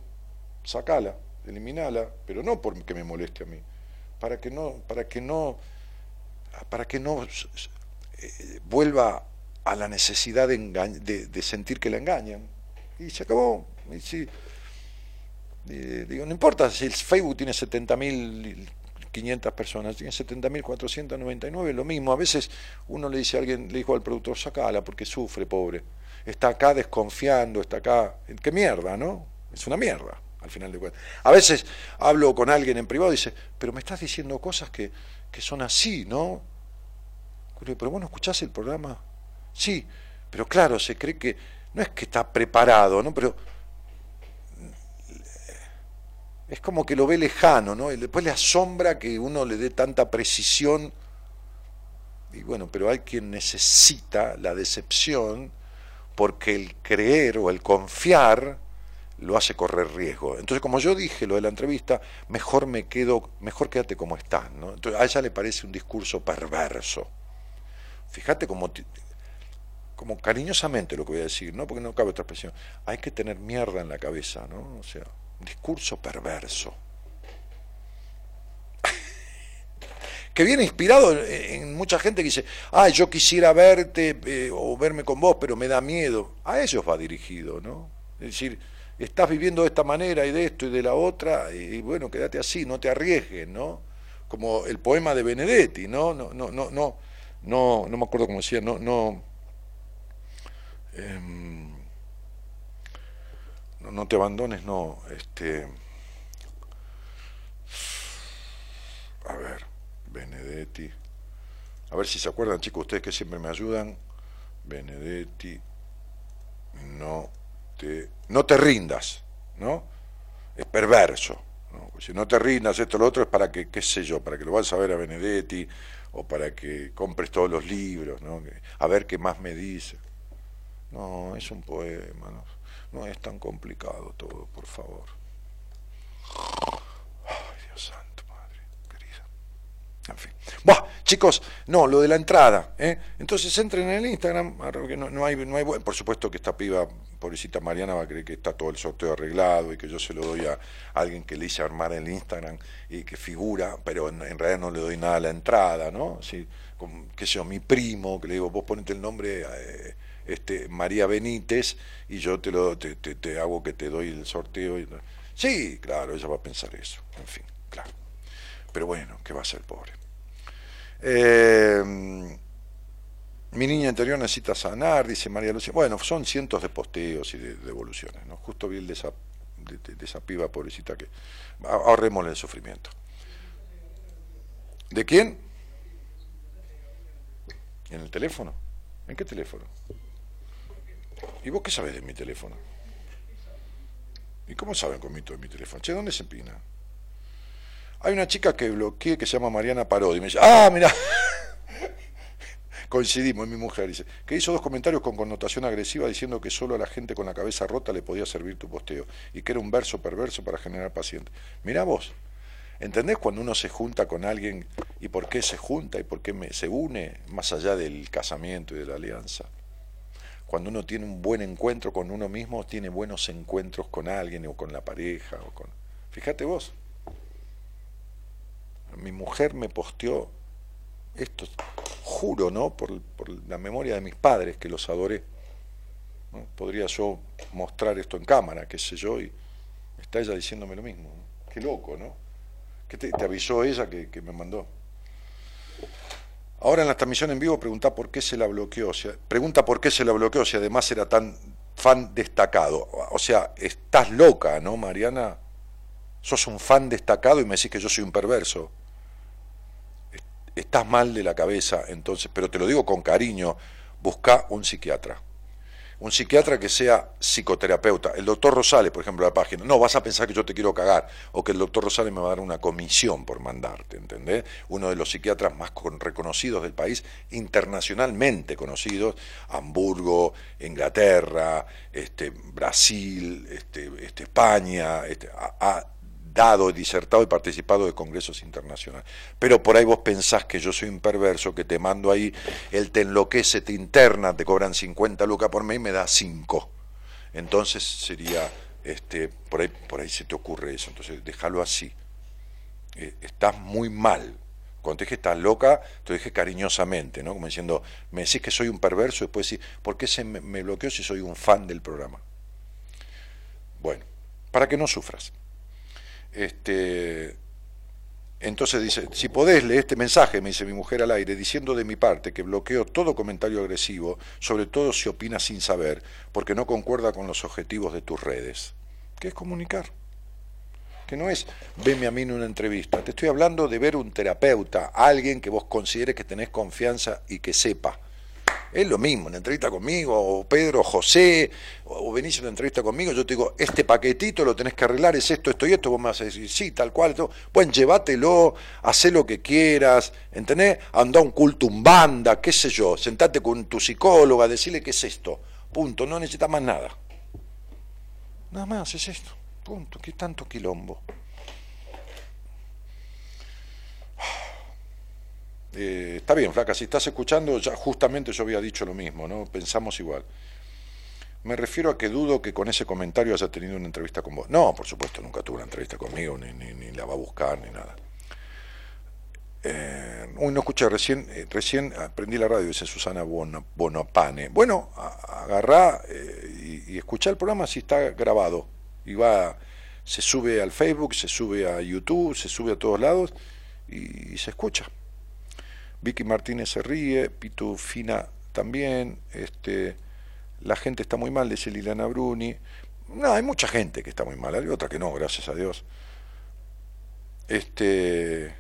sacala, eliminala, pero no porque me moleste a mí, para que no, para que no, para que no eh, vuelva a la necesidad de, de, sentir que la engañan. Y se acabó. Y si, eh, digo, no importa si el Facebook tiene 70.000 500 personas, tiene 70.499, lo mismo. A veces uno le dice a alguien, le dijo al productor, sacala porque sufre, pobre. Está acá desconfiando, está acá. ¿Qué mierda, no? Es una mierda, al final de cuentas. A veces hablo con alguien en privado y dice, pero me estás diciendo cosas que, que son así, ¿no? Pero vos no escuchás el programa. Sí, pero claro, se cree que no es que está preparado, ¿no? Pero es como que lo ve lejano, ¿no? Y después le asombra que uno le dé tanta precisión. Y bueno, pero hay quien necesita la decepción porque el creer o el confiar lo hace correr riesgo. Entonces, como yo dije lo de la entrevista, mejor me quedo, mejor quédate como estás, ¿no? Entonces, a ella le parece un discurso perverso. Fíjate como, como cariñosamente lo que voy a decir, ¿no? Porque no cabe otra expresión. Hay que tener mierda en la cabeza, ¿no? O sea, discurso perverso, que viene inspirado en mucha gente que dice, ah, yo quisiera verte eh, o verme con vos, pero me da miedo. A ellos va dirigido, ¿no? Es decir, estás viviendo de esta manera y de esto y de la otra, y bueno, quédate así, no te arriesgues, ¿no? Como el poema de Benedetti, ¿no? No, no, no, no, no, no me acuerdo cómo decía, no, no. Em, no, te abandones, no, este, a ver, Benedetti, a ver si se acuerdan chicos, ustedes que siempre me ayudan, Benedetti, no te, no te rindas, ¿no? Es perverso, ¿no? si no te rindas, esto lo otro es para que, qué sé yo, para que lo vayas a ver a Benedetti o para que compres todos los libros, ¿no? A ver qué más me dice. No, es un poema, no, no es tan complicado todo, por favor. Ay, Dios santo, madre querida. En fin. Buah, chicos, no, lo de la entrada. ¿eh? Entonces entren en el Instagram, que no, no hay, no hay, por supuesto que esta piba, pobrecita Mariana, va a creer que está todo el sorteo arreglado y que yo se lo doy a alguien que le hice armar el Instagram y que figura, pero en, realidad no le doy nada a la entrada, ¿no? Sí, con, qué sé yo, mi primo, que le digo, vos ponete el nombre... Eh, este, María Benítez y yo te, lo, te, te, hago que te doy el sorteo. Sí, claro, ella va a pensar eso, en fin, claro. Pero bueno, ¿qué va a ser pobre? Eh, mi niña interior necesita sanar, dice María Lucía. Bueno, son cientos de posteos y de devoluciones, ¿no? Justo vi el de esa, de, de esa piba pobrecita que... Ahorrémosle el sufrimiento. ¿De quién? ¿En el teléfono? ¿En qué teléfono? ¿Y vos qué sabés de mi teléfono? ¿Y cómo saben comito de mi teléfono? Che, ¿dónde se empina? Hay una chica que bloqueé que se llama Mariana Parodi. Me dice, ah, mira, coincidimos, es mi mujer, dice, que hizo dos comentarios con connotación agresiva diciendo que solo a la gente con la cabeza rota le podía servir tu posteo y que era un verso perverso para generar pacientes. Mirá vos, ¿entendés cuando uno se junta con alguien y por qué se junta y por qué se une más allá del casamiento y de la alianza? Cuando uno tiene un buen encuentro con uno mismo, tiene buenos encuentros con alguien o con la pareja. O con... Fíjate vos, mi mujer me posteó esto, juro, ¿no? Por, la memoria de mis padres, que los adoré. Podría yo mostrar esto en cámara, qué sé yo, y está ella diciéndome lo mismo. Qué loco, ¿no? ¿Qué te, avisó ella que, me mandó? Ahora en la transmisión en vivo pregunta por qué se la bloqueó. O sea, pregunta por qué se la bloqueó si además era tan fan destacado. O sea, estás loca, ¿no, Mariana? Sos un fan destacado y me decís que yo soy un perverso estás mal de la cabeza, entonces, pero te lo digo con cariño, busca un psiquiatra. Un psiquiatra que sea psicoterapeuta. El doctor Rosales, por ejemplo, la página. No, vas a pensar que yo te quiero cagar o que el doctor Rosales me va a dar una comisión por mandarte, ¿entendés? Uno de los psiquiatras más reconocidos del país, internacionalmente conocidos, Hamburgo, Inglaterra, este, Brasil, este, este, España, este, dado, disertado y participado de congresos internacionales. Pero por ahí vos pensás que yo soy un perverso, que te mando ahí, él te enloquece, te interna, te cobran 50 lucas por mes y me da 5. Entonces sería, este, por ahí, por ahí se te ocurre eso, entonces déjalo así. Eh, estás muy mal. Cuando te dije estás loca, te dije cariñosamente, ¿no? Como diciendo, me decís que soy un perverso, después decís, ¿por qué se me bloqueó si soy un fan del programa? Bueno, para que no sufras. Este, entonces dice, si podés leer este mensaje, me dice mi mujer al aire, diciendo de mi parte que bloqueo todo comentario agresivo, sobre todo si opina sin saber, porque no concuerda con los objetivos de tus redes. ¿Qué es comunicar? Que no es veme a mí en una entrevista. Te estoy hablando de ver un terapeuta, alguien que vos consideres que tenés confianza y que sepa es lo mismo, en entrevista conmigo, o Pedro, José, o venís en una entrevista conmigo, yo te digo, este paquetito lo tenés que arreglar, es esto, esto y esto, vos me vas a decir, sí, tal cual, todo. bueno, llévatelo, hacé lo que quieras, ¿entendés? Anda a un culto, un banda, qué sé yo, sentate con tu psicóloga, decirle qué es esto, punto, no necesitas más nada. Nada más, es esto, punto, qué tanto quilombo. Eh, está bien, flaca, si estás escuchando, ya justamente yo había dicho lo mismo, ¿no? Pensamos igual. Me refiero a que dudo que con ese comentario haya tenido una entrevista con vos. No, por supuesto, nunca tuvo una entrevista conmigo, ni, ni, ni la va a buscar, ni nada. Eh, uy, no escuché, recién, eh, recién aprendí la radio, dice Susana Bonapane. Bueno, agarrá eh, y, y escuchá el programa si está grabado. Y va, se sube al Facebook, se sube a YouTube, se sube a todos lados y se escucha. Vicky Martínez se ríe, Pitu Fina también, este, la gente está muy mal, dice Liliana Bruni. No, hay mucha gente que está muy mal, hay otra que no, gracias a Dios. Este,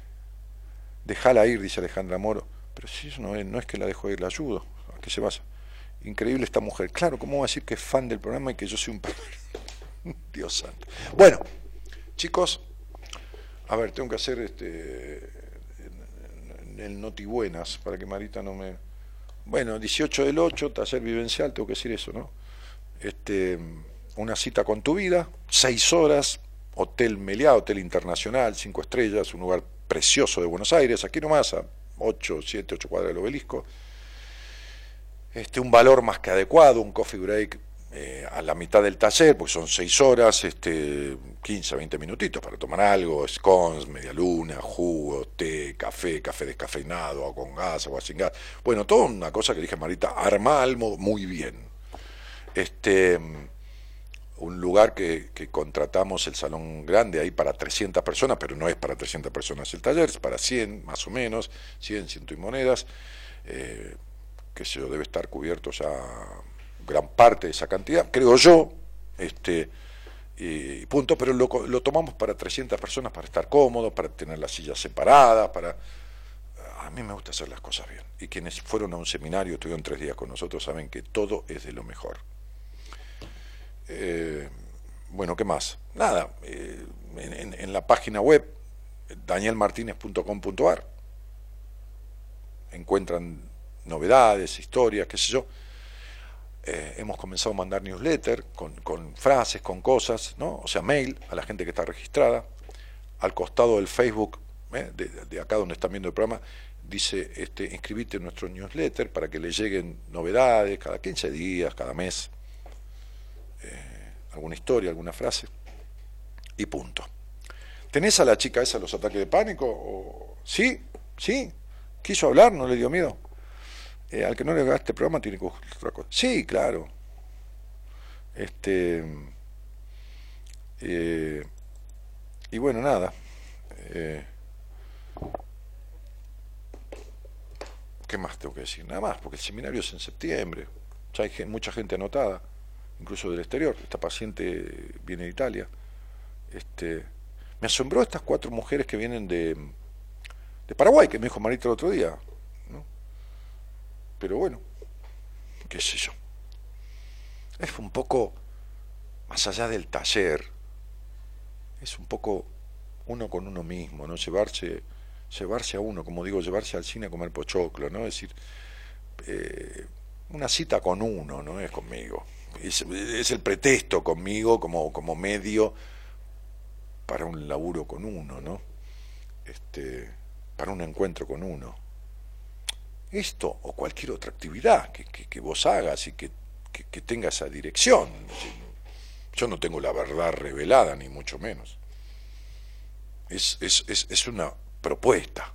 déjala ir, dice Alejandra Moro. Pero si eso no es, no es que la dejo ir, la ayudo. ¿A qué se basa? Increíble esta mujer. Claro, ¿cómo va a decir que es fan del programa y que yo soy un Dios santo. Bueno, chicos, a ver, tengo que hacer este el Notibuenas, para que Marita no me, bueno, 18 del 8, taller vivencial, tengo que decir eso, ¿no? Este, una cita con tu vida, seis horas, Hotel Meliá, Hotel Internacional, cinco estrellas, un lugar precioso de Buenos Aires, aquí nomás, a 8, 7, 8 cuadras del obelisco. Este, un valor más que adecuado, un coffee break eh, a la mitad del taller, porque son 6 horas, este, 15, 20 minutitos para tomar algo, scones, media luna, jugo, té, café, café descafeinado, agua con gas, agua sin gas. Bueno, toda una cosa que dije Marita, arma algo muy bien. Este, un lugar que, contratamos el salón grande ahí para 300 personas, pero no es para 300 personas el taller, es para 100 más o menos, 100, ciento y monedas, eh, que se debe estar cubierto ya gran parte de esa cantidad, creo yo, este, y punto, pero lo, tomamos para 300 personas para estar cómodos, para tener las sillas separadas, para... A mí me gusta hacer las cosas bien. Y quienes fueron a un seminario, estuvieron tres días con nosotros, saben que todo es de lo mejor. Eh, bueno, ¿qué más? Nada, eh, en, la página web danielmartinez.com.ar encuentran novedades, historias, qué sé yo. Eh, hemos comenzado a mandar newsletter con, con, frases, con cosas, ¿no? O sea, mail a la gente que está registrada. Al costado del Facebook, de, de, acá donde están viendo el programa, dice, este, inscribite en nuestro newsletter para que le lleguen novedades cada 15 días, cada mes alguna historia, alguna frase, y punto. ¿Tenés a la chica esa los ataques de pánico? ¿O... ¿Sí? ¿Sí? ¿Quiso hablar? ¿No le dio miedo? Eh, al que no le haga este programa tiene que buscar otra cosa. Sí, claro. Este. Eh, y bueno, nada. Eh, ¿Qué más tengo que decir? Nada más, porque el seminario es en septiembre. Ya hay mucha gente anotada incluso del exterior. Esta paciente viene de Italia. Este, me asombró estas cuatro mujeres que vienen de, de Paraguay, que me dijo Marita el otro día. Pero bueno, qué sé yo. Es un poco más allá del taller. Es un poco uno con uno mismo, ¿no? Llevarse, llevarse a uno, como digo, llevarse al cine a comer pochoclo, ¿no? Es decir, eh, una cita con uno, no es conmigo es, el pretexto conmigo como, como medio para un laburo con uno, ¿no? Este, para un encuentro con uno. Esto o cualquier otra actividad que, que, vos hagas y que, que, tenga esa dirección. Yo no tengo la verdad revelada, ni mucho menos. Es, es, es, es una propuesta.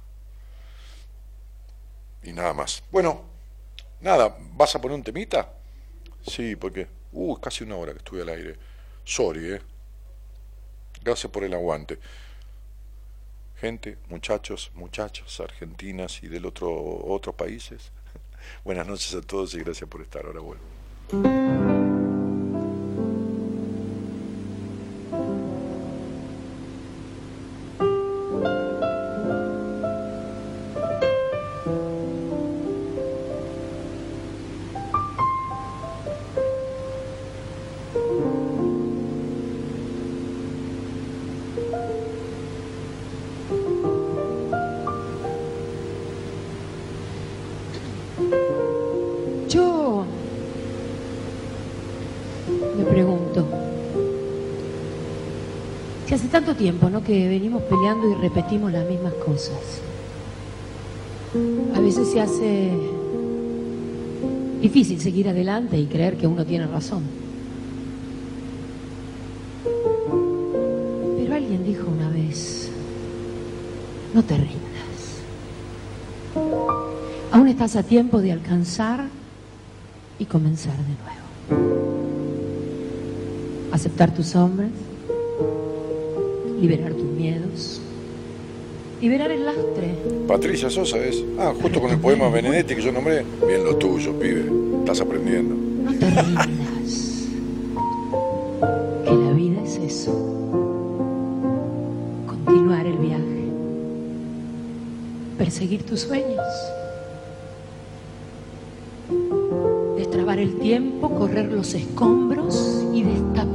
Y nada más. Bueno, nada, ¿vas a poner un temita? Sí, porque. Uh, casi una hora que estuve al aire. Sorry, ¿eh? Gracias por el aguante. Gente, muchachos, muchachas, argentinas y del otro otros países. Buenas noches a todos y gracias por estar. Ahora vuelvo. Que venimos peleando y repetimos las mismas cosas. A veces se hace difícil seguir adelante y creer que uno tiene razón. Pero alguien dijo una vez, no te rindas. Aún estás a tiempo de alcanzar y comenzar de nuevo. Aceptar tus hombres liberar tus miedos, liberar el lastre. Patricia Sosa es. Ah, justo con el poema Benedetti que yo nombré. Bien lo tuyo, pibe. Estás aprendiendo. No te rindas. Que la vida es eso. Continuar el viaje. Perseguir tus sueños. Destrabar el tiempo, correr los escombros y destapar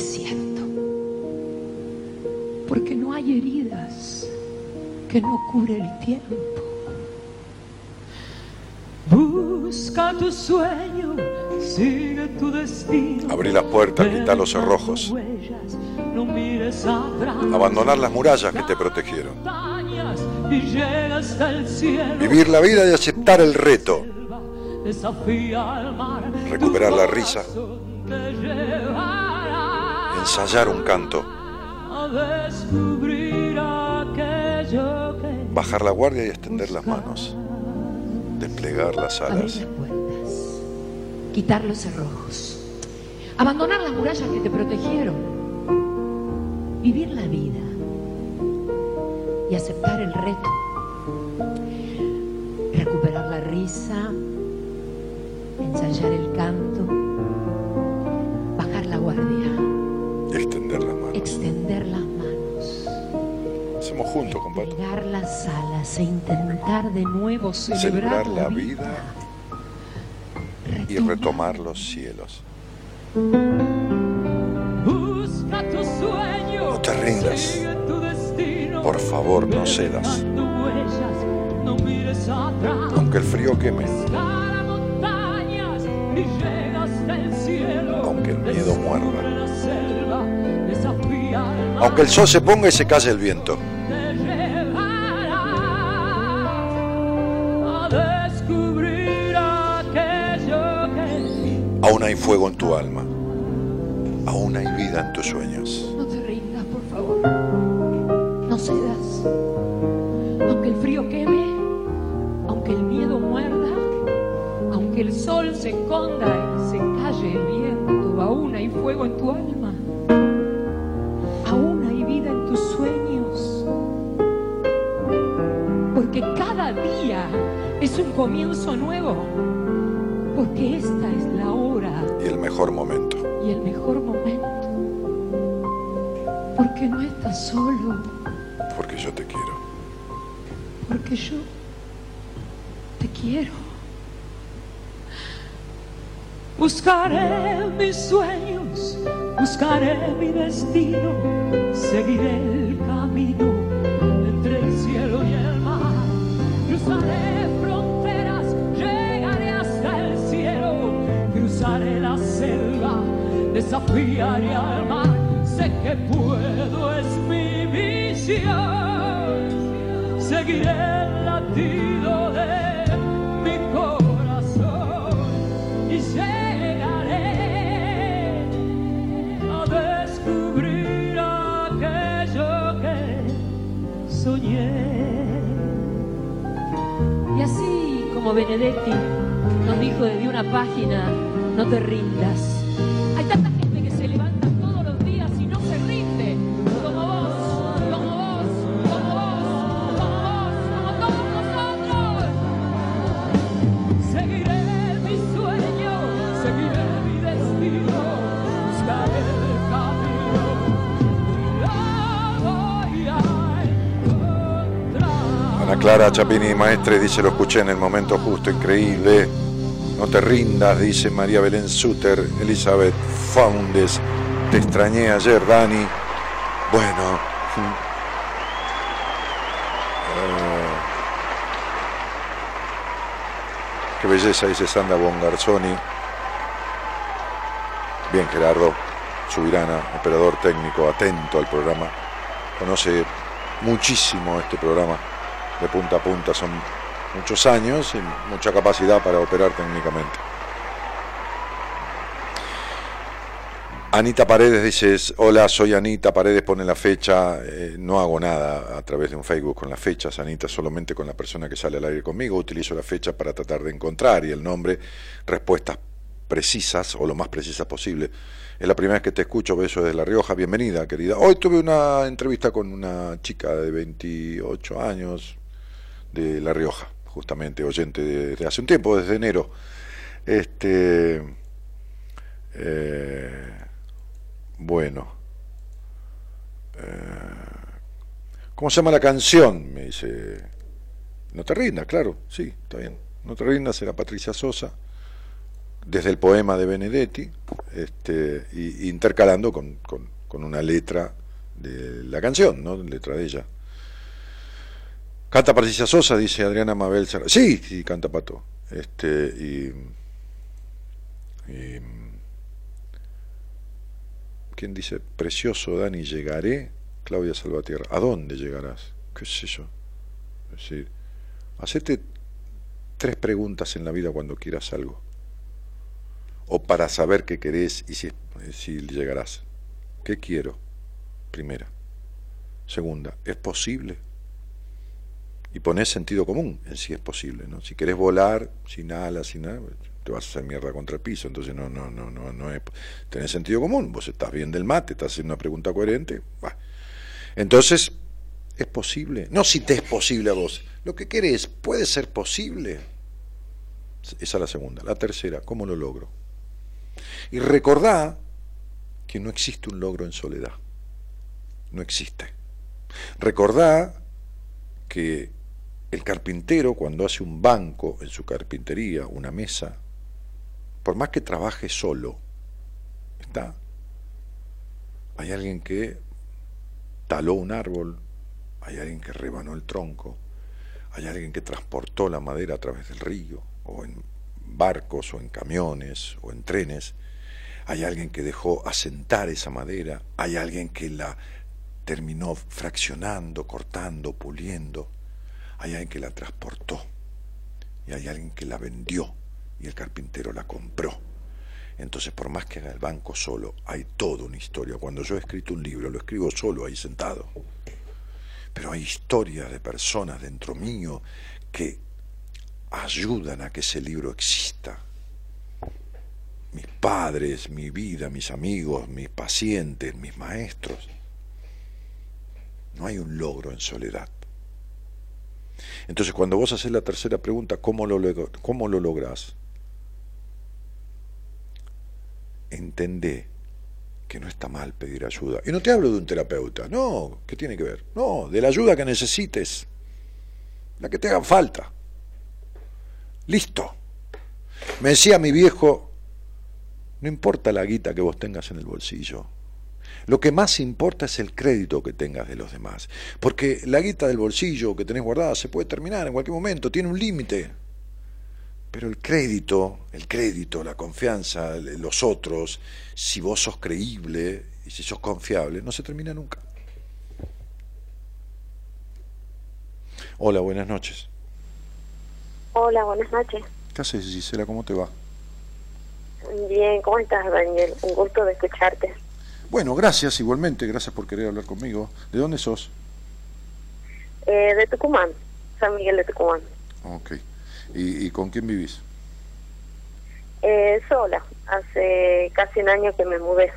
Es cierto, porque no hay heridas que no cure el tiempo. Busca tu sueño, sigue tu destino. Abrir las puertas, quitar los cerrojos. Abandonar las murallas que te protegieron. Vivir la vida y aceptar el reto. Recuperar la risa. Ensayar un canto. Bajar la guardia y extender las manos. Desplegar las alas. quitar los cerrojos, abandonar las murallas que te protegieron, vivir la vida. Y aceptar el reto, recuperar la risa, ensayar el canto, bajar la guardia, Extender las manos. Hacemos juntos, compadre. Pegar las alas e intentar de nuevo Celebrar celebrar, la vida y Retomar los cielos. Busca tu sueño. No te rindas. sigue tu destino, Por favor, no cedas. dejando huellas, no mires atrás. Aunque el frío queme, Escala montañas y llega hasta el cielo. Aunque el miedo muerda. Aunque el sol se ponga y se calle el viento. Aún hay fuego en tu alma. Aún hay vida en tus sueños. No te rindas, por favor. No cedas. Aunque el frío queme, aunque el miedo muerda, aunque el sol se esconda y se calle el viento, aún hay fuego en tu alma. Cada día es un comienzo nuevo. Porque esta es la hora Y el mejor momento. y el mejor momento. Porque no estás solo, Porque yo te quiero. porque yo te quiero. Buscaré mis sueños, buscaré mi destino, seguiré el camino desafiaré al mar. Sé que puedo, es mi misión. Seguiré el latido de mi corazón y llegaré a descubrir aquello que soñé. Y así como Benedetti nos dijo desde una página, no te rindas. Clara Chapini Maestre dice, lo escuché en el momento justo, increíble. No te rindas, dice María Belén Suter, Elizabeth Faundes. Te extrañé ayer, Dani. Bueno. Qué belleza, dice Sandra Bongarzoni. Bien, Gerardo Subirana, operador técnico, atento al programa. Conoce muchísimo este programa de punta a punta. Son muchos años y mucha capacidad para operar técnicamente. Anita Paredes dice, hola, soy Anita Paredes, pone la fecha, eh, no hago nada a través de un Facebook con las fechas, Anita, solamente con la persona que sale al aire conmigo, utilizo la fecha para tratar de encontrar y el nombre, respuestas precisas o lo más precisas posible Es la primera vez que te escucho, beso desde La Rioja, bienvenida, querida. Hoy tuve una entrevista con una chica de 28 años de La Rioja, justamente, oyente desde hace un tiempo, desde enero. Este. Eh, bueno. Eh, ¿Cómo se llama la canción? Me dice. No te rindas, claro, sí, está bien. No te rindas, era Patricia Sosa desde el poema de Benedetti, este, y, intercalando con, con, una letra de la canción, ¿no? Letra de ella. Canta Patricia Sosa, dice Adriana Mabel Sí, sí, canta Pato. Este, y, ¿Quién dice? Precioso Dani, llegaré. Claudia Salvatierra. ¿A dónde llegarás? ¿Qué sé yo? Es decir, hacete tres preguntas en la vida cuando quieras algo o para saber qué querés y si, si llegarás. ¿Qué quiero? Primera. Segunda, ¿es posible? Y ponés sentido común en si es posible, ¿no? Si querés volar sin alas, sin nada, te vas a hacer mierda contra el piso, entonces no, no, no, no, no es. Tenés sentido común, vos estás bien del mate, estás haciendo una pregunta coherente. Entonces, ¿es posible? No si te es posible a vos. Lo que querés, ¿puede ser posible? Esa es la segunda. La tercera, ¿cómo lo logro? Y recordá que no existe un logro en soledad. No existe. Recordá que el carpintero cuando hace un banco en su carpintería, una mesa, por más que trabaje solo, está. Hay alguien que taló un árbol, hay alguien que rebanó el tronco, hay alguien que transportó la madera a través del río, o en barcos, o en camiones, o en trenes, hay alguien que dejó asentar esa madera, hay alguien que la terminó fraccionando, cortando, puliendo, hay alguien que la transportó y hay alguien que la vendió y el carpintero la compró. Entonces, por más que haga el banco solo, hay toda una historia. Cuando yo he escrito un libro, lo escribo solo ahí sentado. Pero hay historias de personas dentro mío que ayudan a que ese libro exista mis padres, mi vida, mis amigos, mis pacientes, mis maestros. No hay un logro en soledad. Entonces, cuando vos haces la tercera pregunta, ¿cómo lo, cómo lo lográs? Entendé que no está mal pedir ayuda. Y no te hablo de un terapeuta, no, ¿qué tiene que ver? No, de la ayuda que necesites, la que te haga falta. Listo. Me decía mi viejo, no importa la guita que vos tengas en el bolsillo. Lo que más importa es el crédito que tengas de los demás. Porque la guita del bolsillo que tenés guardada se puede terminar en cualquier momento, tiene un límite. Pero el crédito, el crédito, la confianza, los otros, si vos sos creíble y si sos confiable, no se termina nunca. Hola, buenas noches. Hola, buenas noches. ¿Qué haces, Gisela? ¿Cómo te va? Bien, ¿cómo estás, Daniel? Un gusto de escucharte. Bueno, gracias igualmente, gracias por querer hablar conmigo. ¿De dónde sos? Eh, de Tucumán, San Miguel de Tucumán. Ok. ¿Y, con quién vivís? Eh, sola, hace casi un año que me mudé.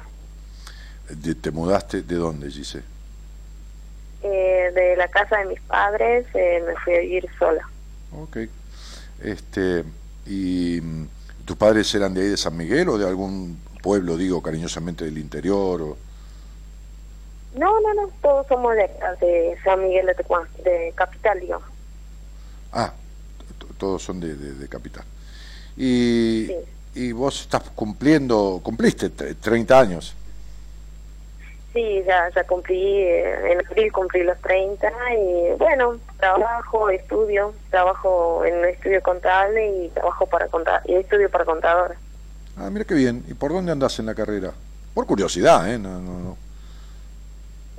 ¿Te mudaste de dónde, Gise? Eh, de la casa de mis padres eh, me fui a vivir sola. Ok. Este, y ¿Tus padres eran de ahí de San Miguel o de algún pueblo, digo, cariñosamente del interior? O... No, no, no, todos somos de, de San Miguel de Tecuán, de capital, digamos. Ah, todos son de, de, capital. Y, y vos estás cumpliendo, cumpliste 30 años. Sí, ya, ya cumplí, eh, en abril cumplí los 30 y bueno, trabajo, estudio, trabajo en un estudio contable y trabajo para contar y estudio para contador. Ah, mira qué bien. ¿Y por dónde andas en la carrera? Por curiosidad, ¿eh? No, no, no.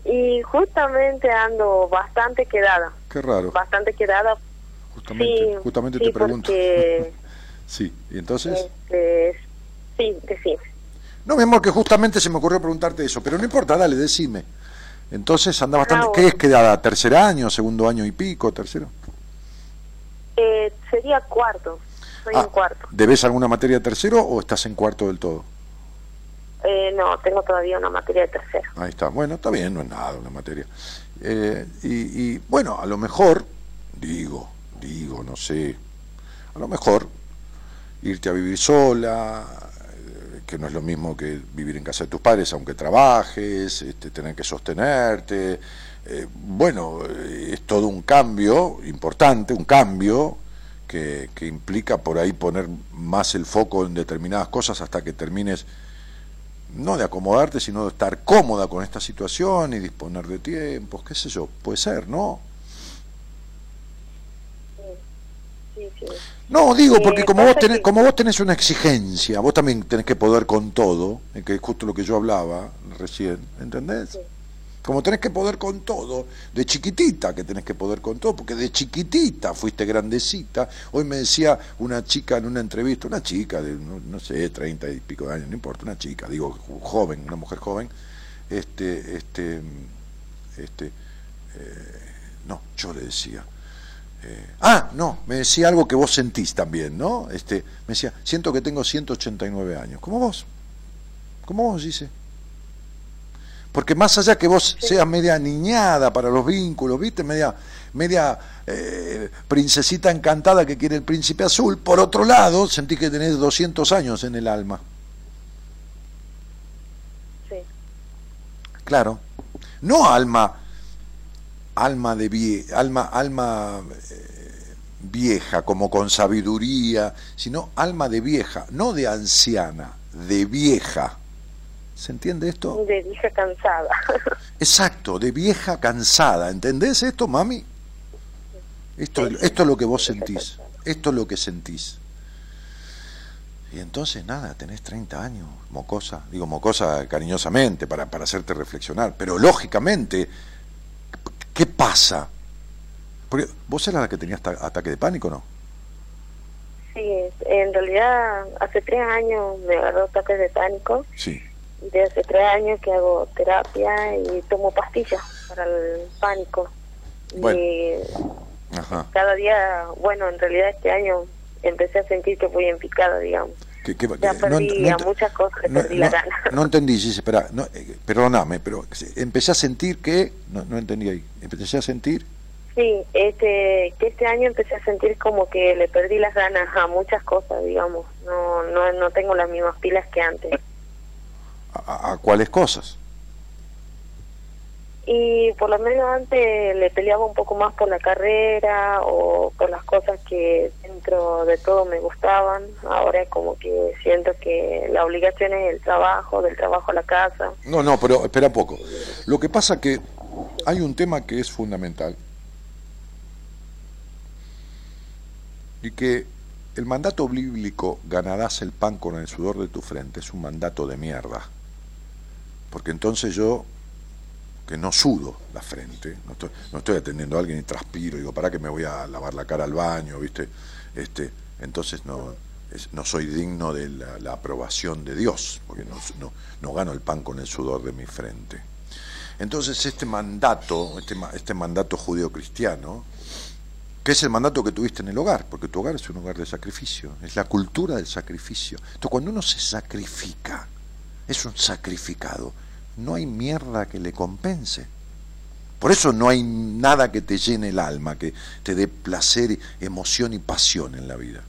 Y justamente ando bastante quedada. Qué raro. Bastante quedada. Justamente, justamente te pregunto. sí, ¿y entonces? Este, sí, sí. No, mi amor, que justamente se me ocurrió preguntarte eso, pero no importa, dale, decime. Entonces anda bastante. Ah, ¿Qué es que da? ¿Tercer año, segundo año y pico, tercero? Eh, sería cuarto. Soy en ah, cuarto. ¿Debes alguna materia tercero o estás en cuarto del todo? Eh, no, tengo todavía una materia de tercero. Ahí está. Bueno, está bien, no es nada una materia. Eh, y, y, bueno, a lo mejor, digo, digo, no sé, a lo mejor irte a vivir sola, eh, que no es lo mismo que vivir en casa de tus padres, aunque trabajes, este, tener que sostenerte. Eh, bueno, eh, es todo un cambio importante, un cambio que, que implica por ahí poner más el foco en determinadas cosas hasta que termines no de acomodarte, sino de estar cómoda con esta situación y disponer de tiempos, qué sé yo, puede ser, ¿no? Sí, sí. No, digo, Eh, porque como vos, tenés, como vos tenés una exigencia, vos también tenés que poder con todo, eh, que es justo lo que yo hablaba recién, ¿entendés? Sí. Como tenés que poder con todo, de chiquitita que tenés que poder con todo, porque de chiquitita fuiste grandecita. Hoy me decía una chica en una entrevista, una chica de, no, sé, treinta y pico de años, no importa, una chica, digo, joven, una mujer joven, este, este, este, eh, no, yo le decía, eh, ah, no, me decía algo que vos sentís también, ¿no? Este, me decía, siento que tengo 189 años, como vos, como vos, dice. Porque más allá que vos seas media niñada para los vínculos, ¿viste? Media, media eh, princesita encantada que quiere el príncipe azul, por otro lado, sentís que tenés 200 años en el alma. Sí. Claro. No alma, alma de vie, alma, alma eh, vieja, como con sabiduría, sino alma de vieja, no de anciana, de vieja. ¿Se entiende esto? De vieja cansada. Exacto, de vieja cansada. ¿Entendés esto, mami? Esto, esto es lo que vos sentís. Esto es lo que sentís. Y entonces nada, tenés 30 años, mocosa. Digo mocosa cariñosamente para, para hacerte reflexionar. Pero lógicamente, ¿qué pasa? Porque vos eras la que tenías ata- ataque de pánico, ¿no? Sí, en realidad hace tres años me agarró ataques de pánico. Sí. De hace tres años que hago terapia y tomo pastillas para el pánico. Bueno. Y Ajá. cada día, bueno, en realidad este año empecé a sentir que fui en picada, digamos. ¿Qué- qué- Ya perdí a muchas cosas, le no, perdí la gana. no entendí, sí, sí, espera, no, eh, perdóname, pero empecé a sentir que, no, no entendí ahí, empecé a sentir, Sí, este, que este año empecé a sentir como que le perdí las ganas a muchas cosas, digamos. No, no, no tengo las mismas pilas que antes. A, a- cuáles cosas? Y por lo menos antes le peleaba un poco más por la carrera o por las cosas que dentro de todo me gustaban. Ahora es como que siento que la obligación es el trabajo, del trabajo a la casa. No, no, pero espera poco. Lo que pasa que hay un tema que es fundamental y que el mandato bíblico ganarás el pan con el sudor de tu frente es un mandato de mierda. Porque entonces yo, que no sudo la frente, no estoy, no estoy atendiendo a alguien y transpiro, digo, para que me voy a lavar la cara al baño, ¿viste? Este, entonces no, no soy digno de la, aprobación de Dios, porque no, no, no gano el pan con el sudor de mi frente. Entonces este mandato, este, este mandato judío-cristiano, que es el mandato que tuviste en el hogar, porque tu hogar es un hogar de sacrificio, es la cultura del sacrificio. Entonces cuando uno se sacrifica, es un sacrificado, no hay mierda que le compense. Por eso no hay nada que te llene el alma, que te dé placer, emoción y pasión en la vida.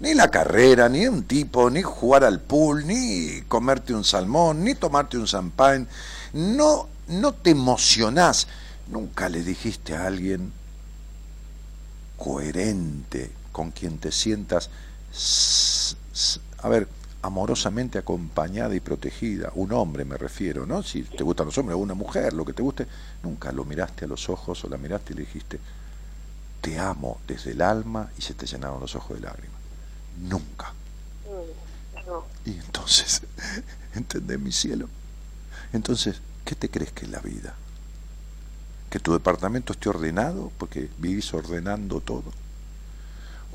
Ni la carrera, ni un tipo, ni jugar al pool, ni comerte un salmón, ni tomarte un champán. No, no te emocionás. Nunca le dijiste a alguien coherente con quien te sientas, a ver, amorosamente acompañada y protegida. Un hombre me refiero, ¿no? Si te gustan los hombres, o una mujer, lo que te guste, nunca lo miraste a los ojos o la miraste y le dijiste, te amo desde el alma y se te llenaron los ojos de lágrimas. Nunca. Y entonces, ¿entendés mi cielo? Entonces, ¿qué te crees que es la vida? ¿Que tu departamento esté ordenado porque vivís ordenando todo?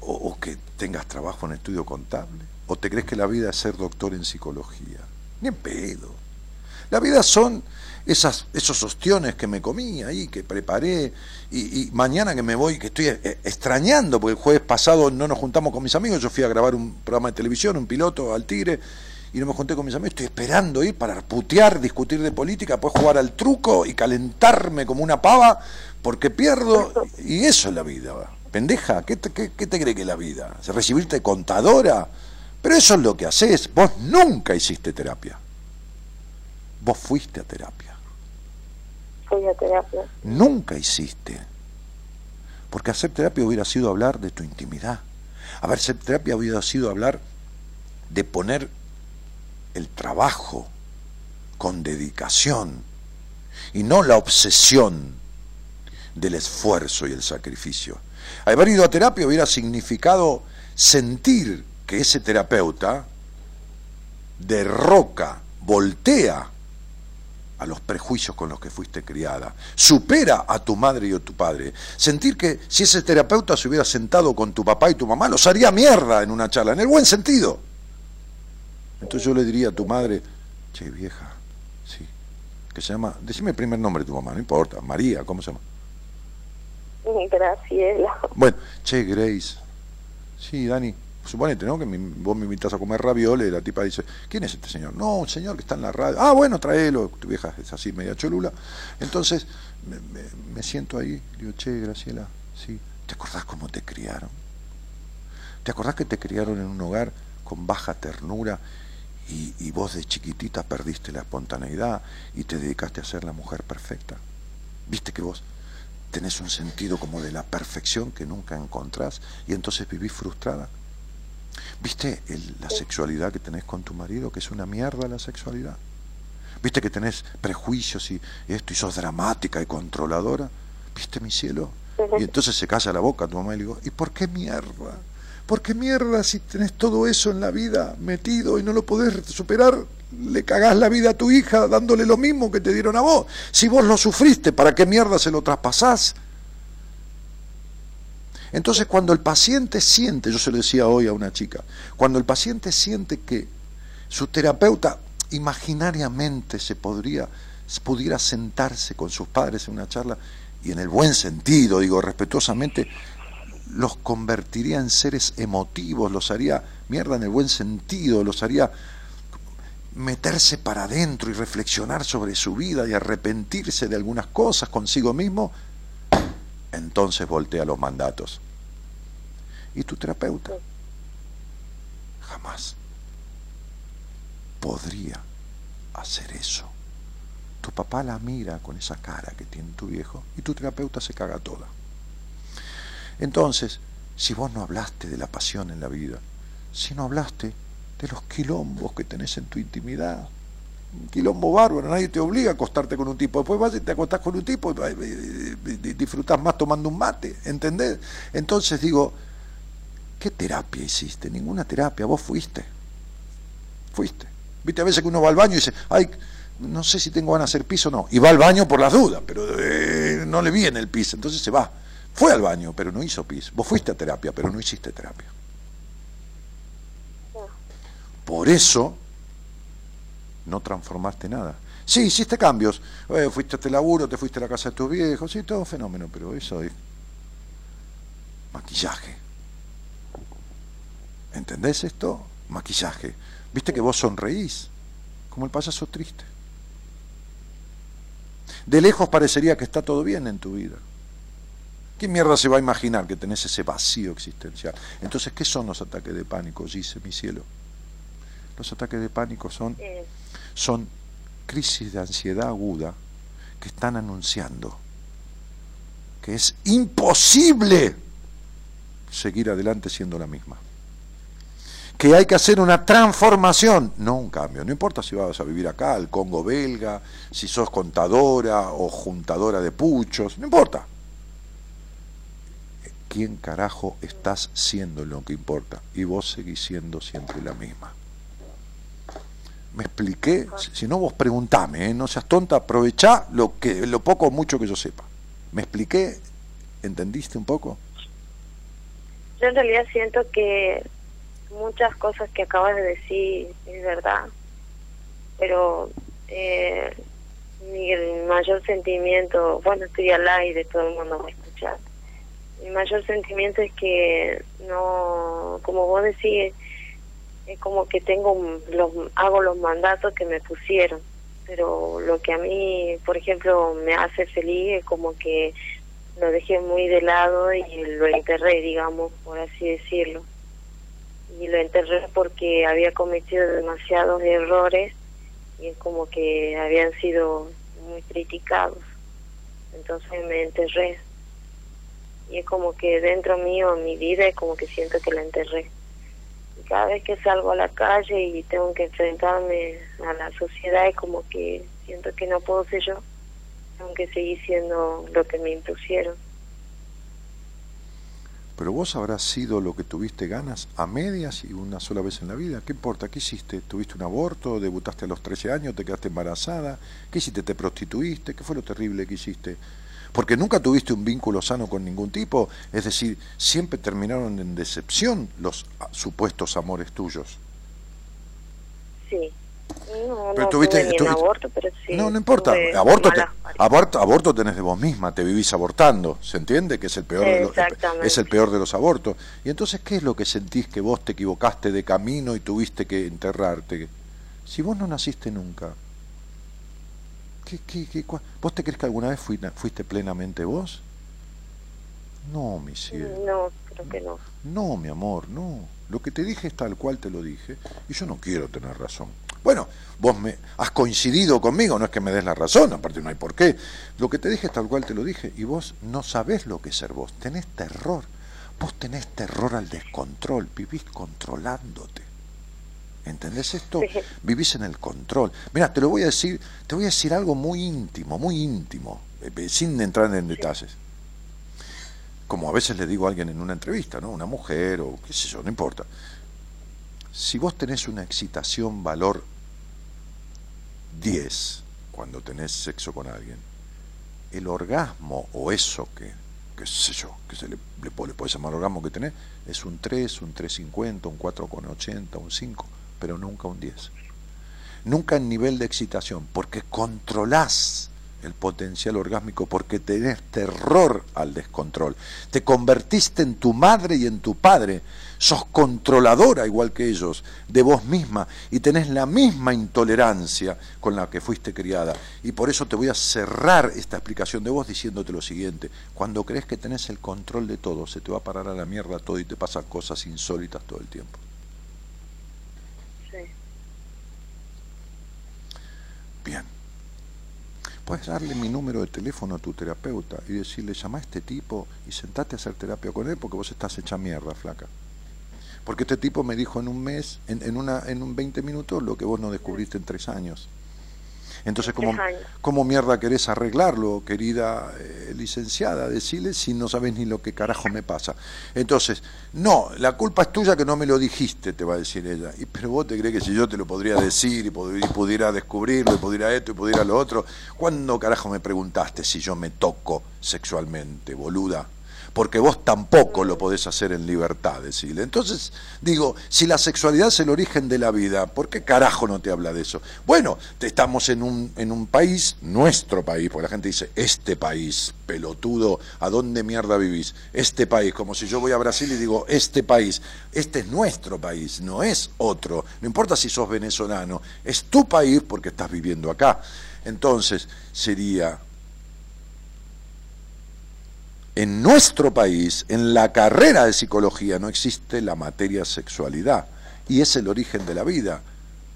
¿O, o que tengas trabajo en estudio contable? ¿O te crees que la vida es ser doctor en psicología? Ni en pedo. La vida son esas, esos ostiones que me comí ahí, que preparé, y, mañana que me voy, que estoy eh, extrañando, porque el jueves pasado no nos juntamos con mis amigos, yo fui a grabar un programa de televisión, un piloto al Tigre, y no me junté con mis amigos, estoy esperando ir para putear, discutir de política, después jugar al truco y calentarme como una pava porque pierdo, y eso es la vida. Pendeja, ¿qué te, qué, cree que es la vida? ¿Recibirte contadora? Pero eso es lo que haces. Vos nunca hiciste terapia. Vos fuiste a terapia. Fui a terapia. Nunca hiciste. Porque hacer terapia hubiera sido hablar de tu intimidad. Hacer terapia hubiera sido hablar de poner el trabajo con dedicación y no la obsesión del esfuerzo y el sacrificio. Haber ido a terapia hubiera significado sentir que ese terapeuta derroca, voltea a los prejuicios con los que fuiste criada, supera a tu madre y a tu padre. Sentir que si ese terapeuta se hubiera sentado con tu papá y tu mamá, los haría mierda en una charla, en el buen sentido. Entonces yo le diría a tu madre, che vieja, sí, que se llama, decime el primer nombre de tu mamá, no importa, María, ¿cómo se llama? Graciela. Bueno, che, Grace. Sí, Dani, suponete, ¿no? Que vos me invitas a comer ravioles y la tipa dice, ¿quién es este señor? No, un señor que está en la radio. Ah, bueno, tráelo. Tu vieja es así, media cholula. Entonces, me, siento ahí, digo, che, Graciela, sí. ¿Te acordás cómo te criaron? ¿Te acordás que te criaron en un hogar con baja ternura y, y vos de chiquitita perdiste la espontaneidad y te dedicaste a ser la mujer perfecta? ¿Viste que vos tenés un sentido como de la perfección que nunca encontrás y entonces vivís frustrada. ¿Viste la sexualidad que tenés con tu marido, que es una mierda la sexualidad? ¿Viste que tenés prejuicios y esto y sos dramática y controladora? ¿Viste mi cielo? Y entonces se calla la boca tu mamá y le digo, ¿y por qué mierda? ¿Por qué mierda si tenés todo eso en la vida metido y no lo podés superar? Le cagás la vida a tu hija dándole lo mismo que te dieron a vos. Si vos lo sufriste, ¿para qué mierda se lo traspasás? Entonces cuando el paciente siente, yo se lo decía hoy a una chica, cuando el paciente siente que su terapeuta imaginariamente se podría, pudiera sentarse con sus padres en una charla, y en el buen sentido, digo respetuosamente, los convertiría en seres emotivos, los haría mierda en el buen sentido, los haría meterse para adentro y reflexionar sobre su vida y arrepentirse de algunas cosas consigo mismo, entonces voltea los mandatos. ¿Y tu terapeuta? Jamás podría hacer eso. Tu papá la mira con esa cara que tiene tu viejo y tu terapeuta se caga toda. Entonces, si vos no hablaste de la pasión en la vida, si no hablaste de los quilombos que tenés en tu intimidad, un quilombo bárbaro, nadie te obliga a acostarte con un tipo, después vas y te acostás con un tipo y disfrutás más tomando un mate, ¿entendés? Entonces digo, ¿qué terapia hiciste? Ninguna terapia, vos fuiste, fuiste. Viste, a veces que uno va al baño y dice, ay, no sé si tengo ganas de hacer piso o no, y va al baño por las dudas, pero eh, no le viene el piso, entonces se va. Fue al baño, pero no hizo pis. Vos fuiste a terapia, pero no hiciste terapia. Por eso no transformaste nada. Sí, hiciste cambios. Eh, fuiste a este laburo, te fuiste a la casa de tus viejos, sí, todo fenómeno, pero eso es maquillaje. ¿Entendés esto? Maquillaje. ¿Viste que vos sonreís? Como el payaso triste. De lejos parecería que está todo bien en tu vida. ¿Qué mierda se va a imaginar que tenés ese vacío existencial? Entonces, ¿qué son los ataques de pánico, dice mi cielo? Los ataques de pánico son, son crisis de ansiedad aguda que están anunciando que es imposible seguir adelante siendo la misma. Que hay que hacer una transformación, no un cambio. No importa si vas a vivir acá, al Congo belga, si sos contadora o juntadora de puchos, no importa quién carajo estás siendo en lo que importa. Y vos seguís siendo siempre la misma. ¿Me expliqué? Si no, vos preguntame, ¿eh? no seas tonta, aprovechá lo, que, lo poco o mucho que yo sepa. ¿Me expliqué? ¿Entendiste un poco? Yo en realidad siento que muchas cosas que acabas de decir es verdad, pero eh, mi mayor sentimiento, bueno, estoy al aire, todo el mundo va a escuchar mi mayor sentimiento es que no, como vos decís, es como que tengo los hago los mandatos que me pusieron. Pero lo que a mí por ejemplo me hace feliz es como que lo dejé muy de lado y lo enterré digamos por así decirlo. Y lo enterré porque había cometido demasiados errores y es como que habían sido muy criticados. Entonces me enterré. Y es como que dentro mío mi vida es como que siento que la enterré cada vez que salgo a la calle y tengo que enfrentarme a la sociedad es como que siento que no puedo ser yo, tengo que seguir siendo lo que me impusieron. Pero vos habrás sido lo que tuviste ganas a medias y una sola vez en la vida. ¿Qué importa? ¿Qué hiciste? ¿Tuviste un aborto? ¿Debutaste a los 13 años? ¿Te quedaste embarazada? ¿Qué hiciste? ¿Te prostituiste? ¿Qué fue lo terrible que hiciste? Porque nunca tuviste un vínculo sano con ningún tipo, es decir, siempre terminaron en decepción los ah, supuestos amores tuyos. Sí. No, no tuviste, aborto, pero sí. No, no importa. Aborto, aborto, aborto tenés de vos misma, te vivís abortando, ¿se entiende? Que es el peor de los, es el peor de los abortos. Y entonces, ¿qué es lo que sentís que vos te equivocaste de camino y tuviste que enterrarte? Si vos no naciste nunca, vos te crees que alguna vez fuiste, plenamente vos? No, mi cielo. No, creo que no. No, mi amor, no. Lo que te dije es tal cual te lo dije y yo no quiero tener razón. Bueno, vos me has coincidido conmigo, no es que me des la razón, aparte no hay por qué. Lo que te dije es tal cual te lo dije y vos no sabés lo que es ser vos, tenés terror. Vos tenés terror al descontrol, vivís controlándote. ¿Entendés esto? Vivís en el control. Mira, te lo voy a decir, te voy a decir algo muy íntimo, muy íntimo, eh, eh, sin entrar en detalles. Como a veces le digo a alguien en una entrevista, ¿no? Una mujer o qué sé yo, no importa. Si vos tenés una excitación valor 10 cuando tenés sexo con alguien, el orgasmo o eso que, qué sé yo, que se le, le, le puede llamar orgasmo que tenés, es un 3, un 3,50, un 4,80, un 5 pero nunca un 10. Nunca en nivel de excitación, porque controlás el potencial orgásmico, porque tenés terror al descontrol. Te convertiste en tu madre y en tu padre. Sos controladora, igual que ellos, de vos misma y tenés la misma intolerancia con la que fuiste criada. Y por eso te voy a cerrar esta explicación de vos diciéndote lo siguiente. Cuando crees que tenés el control de todo, se te va a parar a la mierda todo y te pasan cosas insólitas todo el tiempo. Bien. Puedes darle mi número de teléfono a tu terapeuta y decirle, llama a este tipo y sentate a hacer terapia con él porque vos estás hecha mierda, flaca. Porque este tipo me dijo en un mes, en, en, una, en un 20 minutos, lo que vos no descubriste en tres años. Entonces, ¿cómo, ¿cómo mierda querés arreglarlo, querida eh, licenciada? Decirle si no sabes ni lo que carajo me pasa. Entonces, no, la culpa es tuya que no me lo dijiste, te va a decir ella. Y, pero vos te crees que si yo te lo podría decir y, pudiera descubrirlo y pudiera esto y pudiera lo otro, ¿cuándo carajo me preguntaste si yo me toco sexualmente, boluda? Porque vos tampoco lo podés hacer en libertad, decirle. Entonces, digo, si la sexualidad es el origen de la vida, ¿por qué carajo no te habla de eso? Bueno, estamos en un, en un país, nuestro país, porque la gente dice, este país, pelotudo, ¿a dónde mierda vivís? Este país, como si yo voy a Brasil y digo, este país, este es nuestro país, no es otro. No importa si sos venezolano, es tu país porque estás viviendo acá. Entonces, sería en nuestro país, en la carrera de psicología, no existe la materia sexualidad y es el origen de la vida.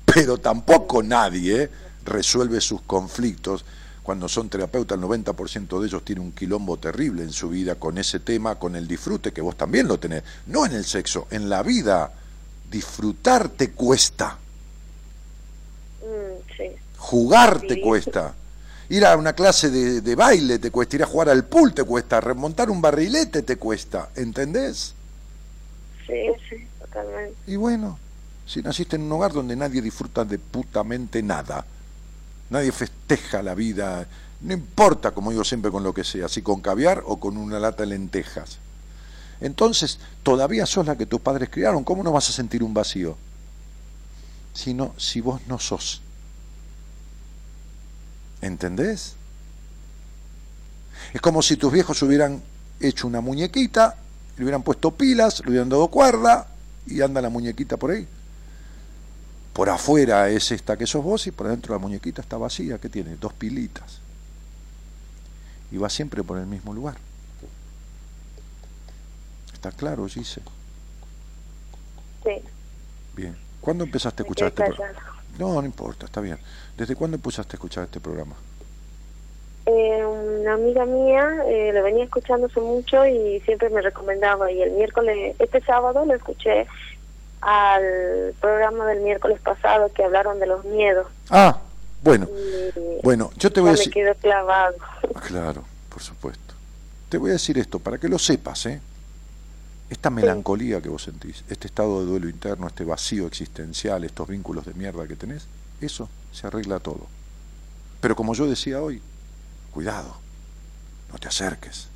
Pero tampoco nadie resuelve sus conflictos. Cuando son terapeutas, el 90% de ellos tiene un quilombo terrible en su vida con ese tema, con el disfrute, que vos también lo tenés. No en el sexo, en la vida. Disfrutar te cuesta. Mm, Jugar te cuesta. Ir a una clase de, baile te cuesta, ir a jugar al pool te cuesta, remontar un barrilete te cuesta, ¿entendés? Sí, sí, totalmente. Y bueno, si naciste en un hogar donde nadie disfruta de putamente nada, nadie festeja la vida, no importa, como digo siempre, con lo que sea, si con caviar o con una lata de lentejas. Entonces, todavía sos la que tus padres criaron, ¿cómo no vas a sentir un vacío? Sino si vos no sos ¿Entendés? Es como si tus viejos hubieran hecho una muñequita, le hubieran puesto pilas, le hubieran dado cuerda y anda la muñequita por ahí. por afuera es esta que sos vos y por adentro la muñequita está vacía, que tiene dos pilitas. Y va siempre por el mismo lugar. ¿Está claro, Gise? Sí. Bien. ¿Cuándo empezaste a escuchar este programa? No, no importa, está bien. ¿Desde cuándo empezaste a escuchar este programa? Eh, una amiga mía eh, lo venía escuchando hace mucho y siempre me recomendaba. Y el miércoles, este sábado, lo escuché al programa del miércoles pasado que hablaron de los miedos. Ah, bueno. Y Bueno, yo te voy a ya me decir... quedó clavado. Claro, por supuesto. Te voy a decir esto, para que lo sepas, ¿eh? Esta melancolía que vos sentís, este estado de duelo interno, este vacío existencial, estos vínculos de mierda que tenés, eso se arregla todo. Pero como yo decía hoy, cuidado, no te acerques.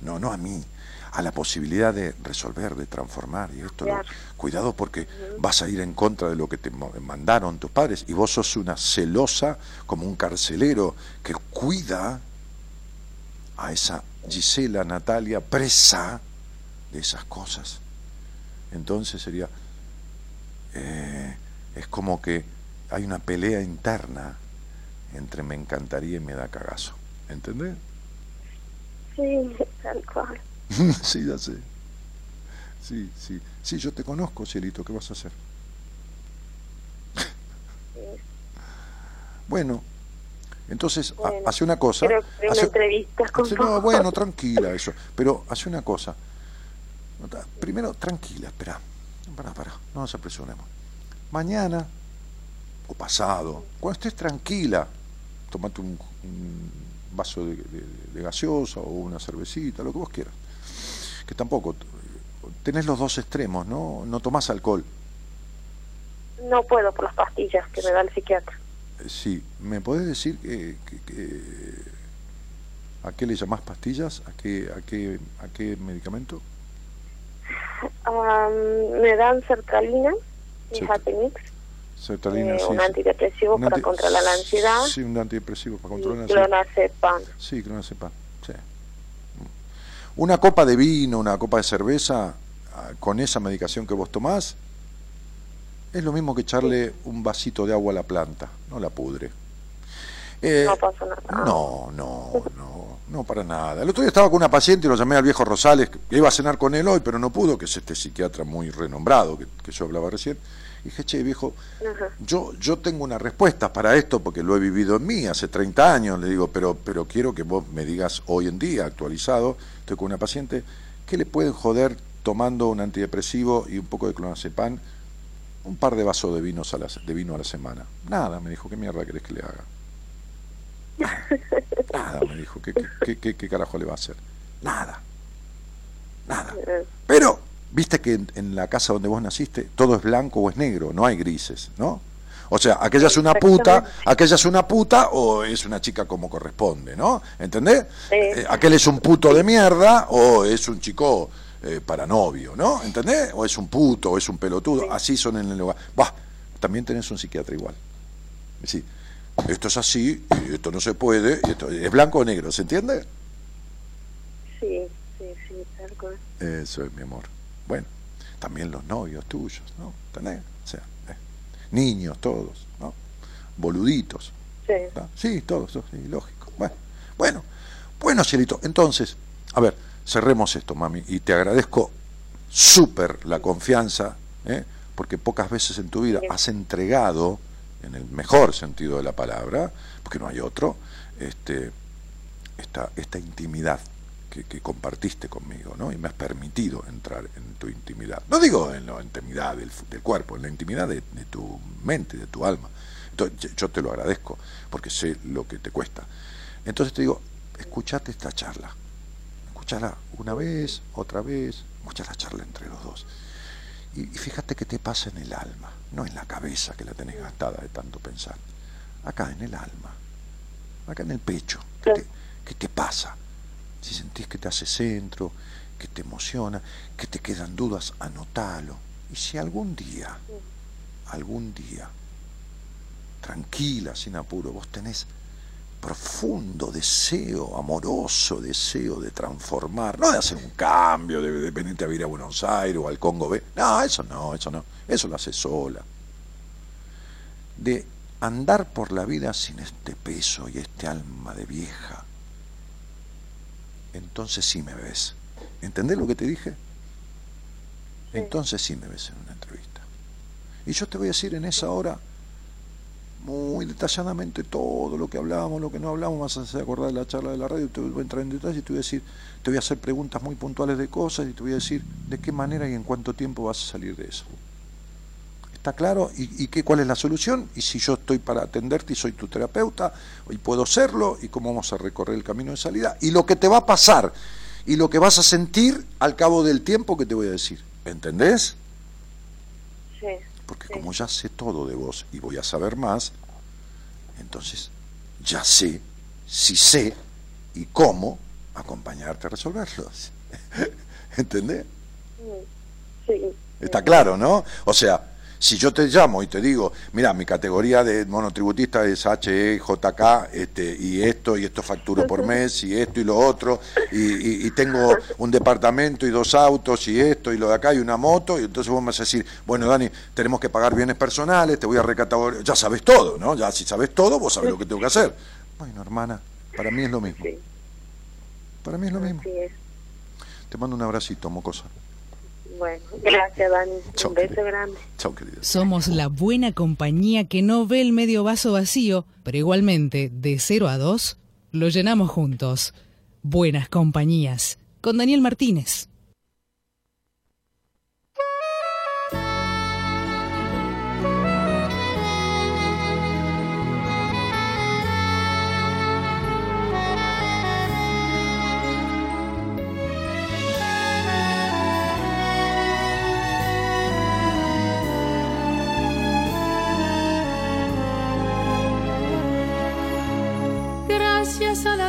No, no a mí, a la posibilidad de resolver, de transformar. Y esto, lo- cuidado porque vas a ir en contra de lo que te mandaron tus padres y vos sos una celosa como un carcelero que cuida a esa Gisela Natalia presa de esas cosas. Entonces sería, eh, es como que hay una pelea interna entre me encantaría y me da cagazo. ¿Entendés? Sí, tal cual. sí, ya sé. Sí, sí. Sí, yo te conozco, Cielito, ¿qué vas a hacer? Bueno, entonces, Bueno, hace una cosa. Una hace- entrevista con Sí, no, bueno, tranquila eso. Pero hace una cosa. Primero, tranquila, espera. Pará, pará, no nos apresuremos. Mañana o pasado, cuando estés tranquila, tomate un, un vaso de, de- de gaseosa o una cervecita, lo que vos quieras. Que tampoco, tenés los dos extremos, ¿no? No tomás alcohol. No puedo por las pastillas que me da el psiquiatra. Eh, Sí, ¿me podés decir que, que- que- a qué le llamás pastillas? ¿A qué, a qué, a qué medicamento? Am, me dan sertralina y Sí. Hatenix, Sertralina, eh, sí, un antidepresivo Un para anti- controlar la ansiedad Sí, un antidepresivo para controlar y la ansiedad. clonazepam. Sí, clonazepam, sí. Mm. Una copa de vino, una copa de cerveza, ah, con esa medicación que vos tomás, es lo mismo que echarle un vasito de agua a la planta, no la pudre. Eh, No pasa nada. no, no, no, no para nada. El otro día estaba con una paciente y lo llamé al viejo Rosales, que iba a cenar con él hoy, pero no pudo, que es este psiquiatra muy renombrado que, que yo hablaba recién. Y dije, che, viejo, Ajá. yo, yo tengo una respuesta para esto porque lo he vivido en mí hace 30 años, le digo, pero, pero quiero que vos me digas hoy en día, actualizado, estoy con una paciente, ¿qué le pueden joder tomando un antidepresivo y un poco de clonazepam, un par de vasos de, vinos a la, de vino a la semana? Nada, me dijo, ¿qué mierda querés que le haga? Nada, me dijo, ¿qué, qué, qué, carajo le va a hacer? Nada, nada. Pero, viste que en, en la casa donde vos naciste, todo es blanco o es negro, no hay grises, ¿no? O sea, aquella es una puta, aquella es una puta o es una chica como corresponde, ¿no? ¿Entendés? Sí. Eh, aquel es un puto de mierda o es un chico eh, para novio, ¿no? ¿Entendés? O es un puto o es un pelotudo, así son en el lugar. Bah, también tenés un psiquiatra igual. Sí, esto es así, y esto no se puede, y esto es blanco o negro, ¿se entiende? sí, sí, sí, tal cual. Eso es mi amor. Bueno, también los novios tuyos, ¿no? ¿Entendés? O sea, eh, niños todos, ¿no? Boluditos. Sí. Sí, todos, todos, sí, lógico. Bueno, bueno, bueno, cielito. Entonces, a ver, cerremos esto, mami, y te agradezco súper la confianza, ¿eh? porque pocas veces en tu vida has entregado, en el mejor sentido de la palabra, porque no hay otro, este, esta, esta intimidad que, que compartiste conmigo, ¿no? Y me has permitido entrar en tu intimidad. No digo en la intimidad del, del cuerpo, en la intimidad de, de tu mente, de tu alma. Entonces, yo te lo agradezco, porque sé lo que te cuesta. Entonces te digo, escuchate esta charla. Escúchala una vez, otra vez, escucha la charla entre los dos. Y, y fíjate qué te pasa en el alma, no en la cabeza que la tenés gastada de tanto pensar. Acá en el alma, acá en el pecho. ¿Qué te, qué te pasa? Si sentís que te hace centro, que te emociona, que te quedan dudas, anotalo. Y si algún día, algún día, tranquila, sin apuro, vos tenés profundo deseo, amoroso deseo de transformar, no de hacer un cambio, de, de a vivir a Buenos Aires o al Congo B. No, eso no, eso no. Eso lo haces sola. de andar por la vida sin este peso y este alma de vieja, entonces sí me ves. ¿Entendés lo que te dije? Entonces sí me ves en una entrevista. Y yo te voy a decir en esa hora muy detalladamente todo lo que hablábamos, lo que no hablábamos, más hacer acordar de la charla de la radio, te voy a entrar en detalles y te voy a decir, te voy a hacer preguntas muy puntuales de cosas y te voy a decir de qué manera y en cuánto tiempo vas a salir de eso. ¿Está claro? ¿Y, qué, cuál es la solución? Y si yo estoy para atenderte y soy tu terapeuta, y puedo serlo, y cómo vamos a recorrer el camino de salida, y lo que te va a pasar, y lo que vas a sentir al cabo del tiempo que te voy a decir. ¿Entendés? Sí. Porque como ya sé todo de vos y voy a saber más, entonces ya sé, si sé y cómo acompañarte a resolverlos. ¿Entendés? Sí. Está claro, ¿no? O sea, si yo te llamo y te digo, mira, mi categoría de monotributista es HEJK, este, y esto, y esto facturo por mes, y esto y lo otro, y, tengo un departamento y dos autos, y esto y lo de acá, y una moto, y entonces vos me vas a decir, bueno, Dani, tenemos que pagar bienes personales, te voy a recategorizar, ya sabes todo, ¿no? Ya si sabes todo, vos sabés lo que tengo que hacer. Bueno, hermana, para mí es lo mismo. Para mí es lo mismo. Te mando un abracito, mocosa. Bueno, gracias, Dani. Un beso grande. Somos la buena compañía que no ve el medio vaso vacío, pero igualmente, de 0 a 2, lo llenamos juntos. Buenas compañías. Con Daniel Martínez.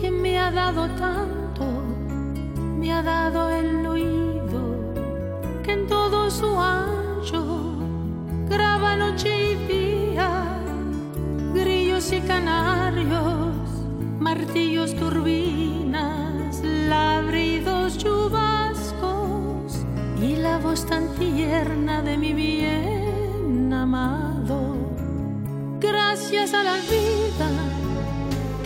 que me ha dado tanto, me ha dado el oído que en todo su ancho graba noche y día, grillos y canarios, martillos, turbinas, ladridos, chubascos y la voz tan tierna de mi bien amado. Gracias a la vida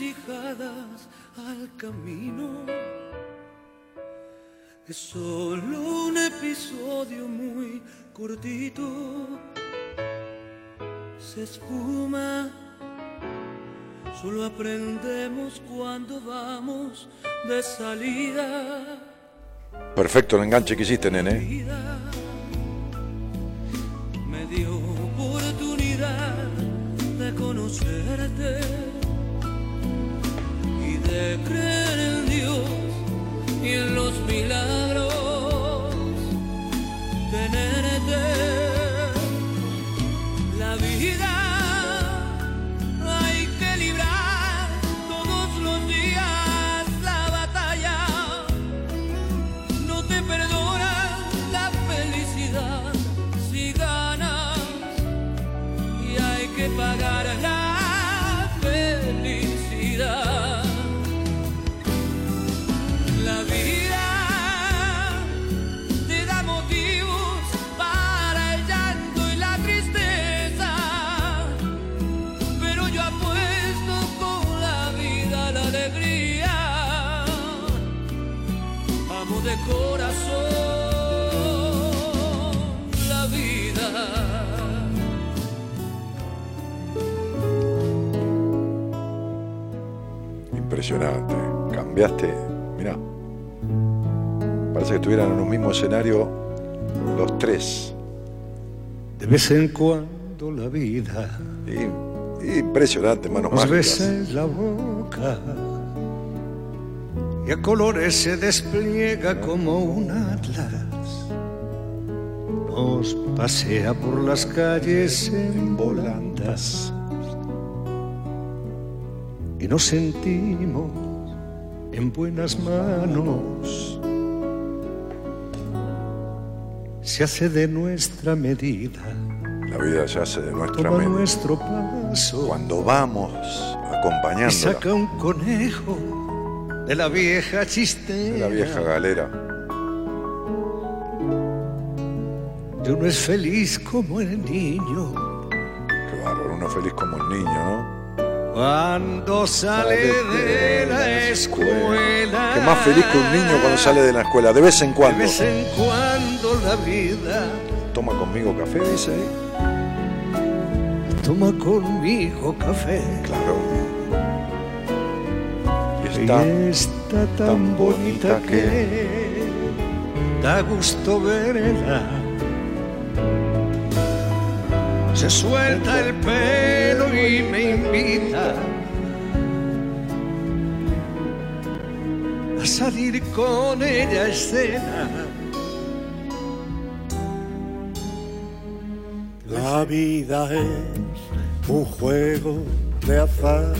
encrucijadas al camino. Es solo un episodio muy cortito. Se espuma, solo aprendemos cuando vamos de salida. Perfecto el enganche que hiciste, nene. Me dio oportunidad de conocerte de creer en Dios y en los milagros, Impresionante. Cambiaste, mirá. Parece que estuvieran en un mismo escenario los tres. De vez en cuando la vida Y- impresionante, manos besa en la boca y a colores se despliega como un atlas. Nos pasea por las calles en volandas y nos sentimos en buenas manos. Se hace de nuestra medida, La vida se hace de nuestra mente. nuestro paso. Cuando vamos y acompañándola saca un conejo de la vieja chistera. de la vieja galera. Y uno es feliz como el niño Qué bárbaro, uno feliz como el niño, ¿no? Cuando sale de la escuela. Qué más feliz que un niño cuando sale de la escuela, de vez en De cuando. vez en cuando la vida Toma conmigo café, dice ahí. toma conmigo café. Claro. Y Y está tan bonita que da gusto verla. Se suelta el pelo y me invita a salir con ella a escena. La vida es un juego de azar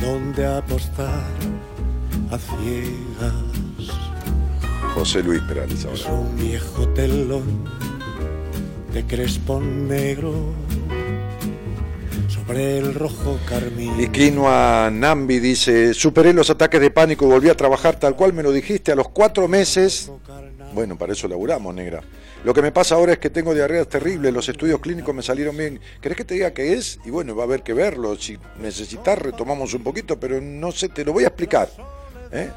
donde apostar a ciegas José Luis Perales es un viejo telón de crespón negro sobre el rojo carmín. Y Quinoa Nambi dice, superé los ataques de pánico y volví a trabajar tal cual me lo dijiste a los cuatro meses. Bueno, para eso laburamos, negra. Lo que me pasa ahora es que tengo diarreas terribles, los estudios clínicos me salieron bien. ¿Querés que te diga qué es? Y bueno, va a haber que verlo. Si necesitas, retomamos un poquito, pero no sé, te lo voy a explicar. ¿eh?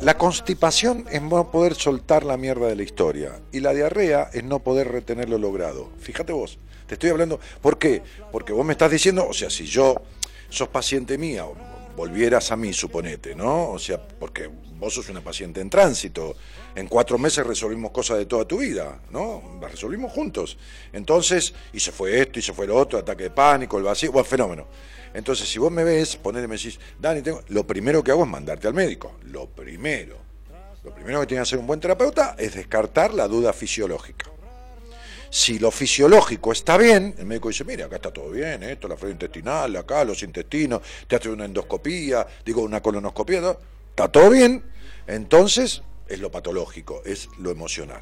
La constipación es no poder soltar la mierda de la historia. Y la diarrea es no poder retener lo logrado. Fíjate vos, te estoy hablando. ¿Por qué? Porque vos me estás diciendo, o sea, si yo sos paciente mía, volvieras a mí, suponete, ¿no? O sea, porque vos sos una paciente en tránsito. En cuatro meses resolvimos cosas de toda tu vida, ¿no? Las resolvimos juntos. Entonces, y se fue esto, y se fue lo otro, ataque de pánico, el vacío, bueno, fenómeno. Entonces, si vos me ves, ponele, me decís, Dani, tengo... lo primero que hago es mandarte al médico. Lo primero. Lo primero que tiene que hacer un buen terapeuta es descartar la duda fisiológica. Si lo fisiológico está bien, el médico dice, mira, acá está todo bien, esto, la flora intestinal, acá, los intestinos, te hace una endoscopía, digo, una colonoscopía, ¿no? está todo bien, entonces es lo patológico, es lo emocional.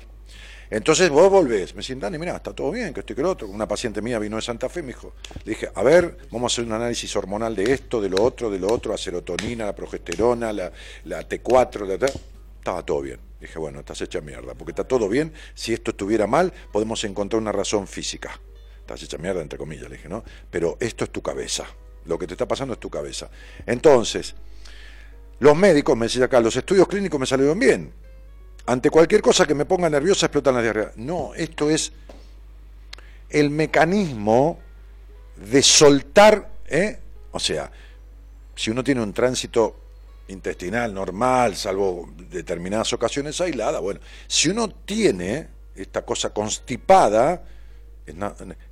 Entonces vos volvés, me dicen, Dani, mira, está todo bien, que esto y que lo otro. Una paciente mía vino de Santa Fe, me dijo, le dije, a ver, vamos a hacer un análisis hormonal de esto, de lo otro, de lo otro, la serotonina, la progesterona, la, la T4, la, ta- estaba todo bien. Dije, bueno, estás hecha mierda, porque está todo bien, si esto estuviera mal, podemos encontrar una razón física. Estás hecha mierda, entre comillas, le dije, ¿no? Pero esto es tu cabeza, lo que te está pasando es tu cabeza. Entonces, los médicos, me decía acá, los estudios clínicos me salieron bien. Ante cualquier cosa que me ponga nerviosa explotan las diarreas. No, esto es el mecanismo de soltar, ¿eh? o sea, si uno tiene un tránsito intestinal normal, salvo determinadas ocasiones aisladas, bueno, si uno tiene esta cosa constipada,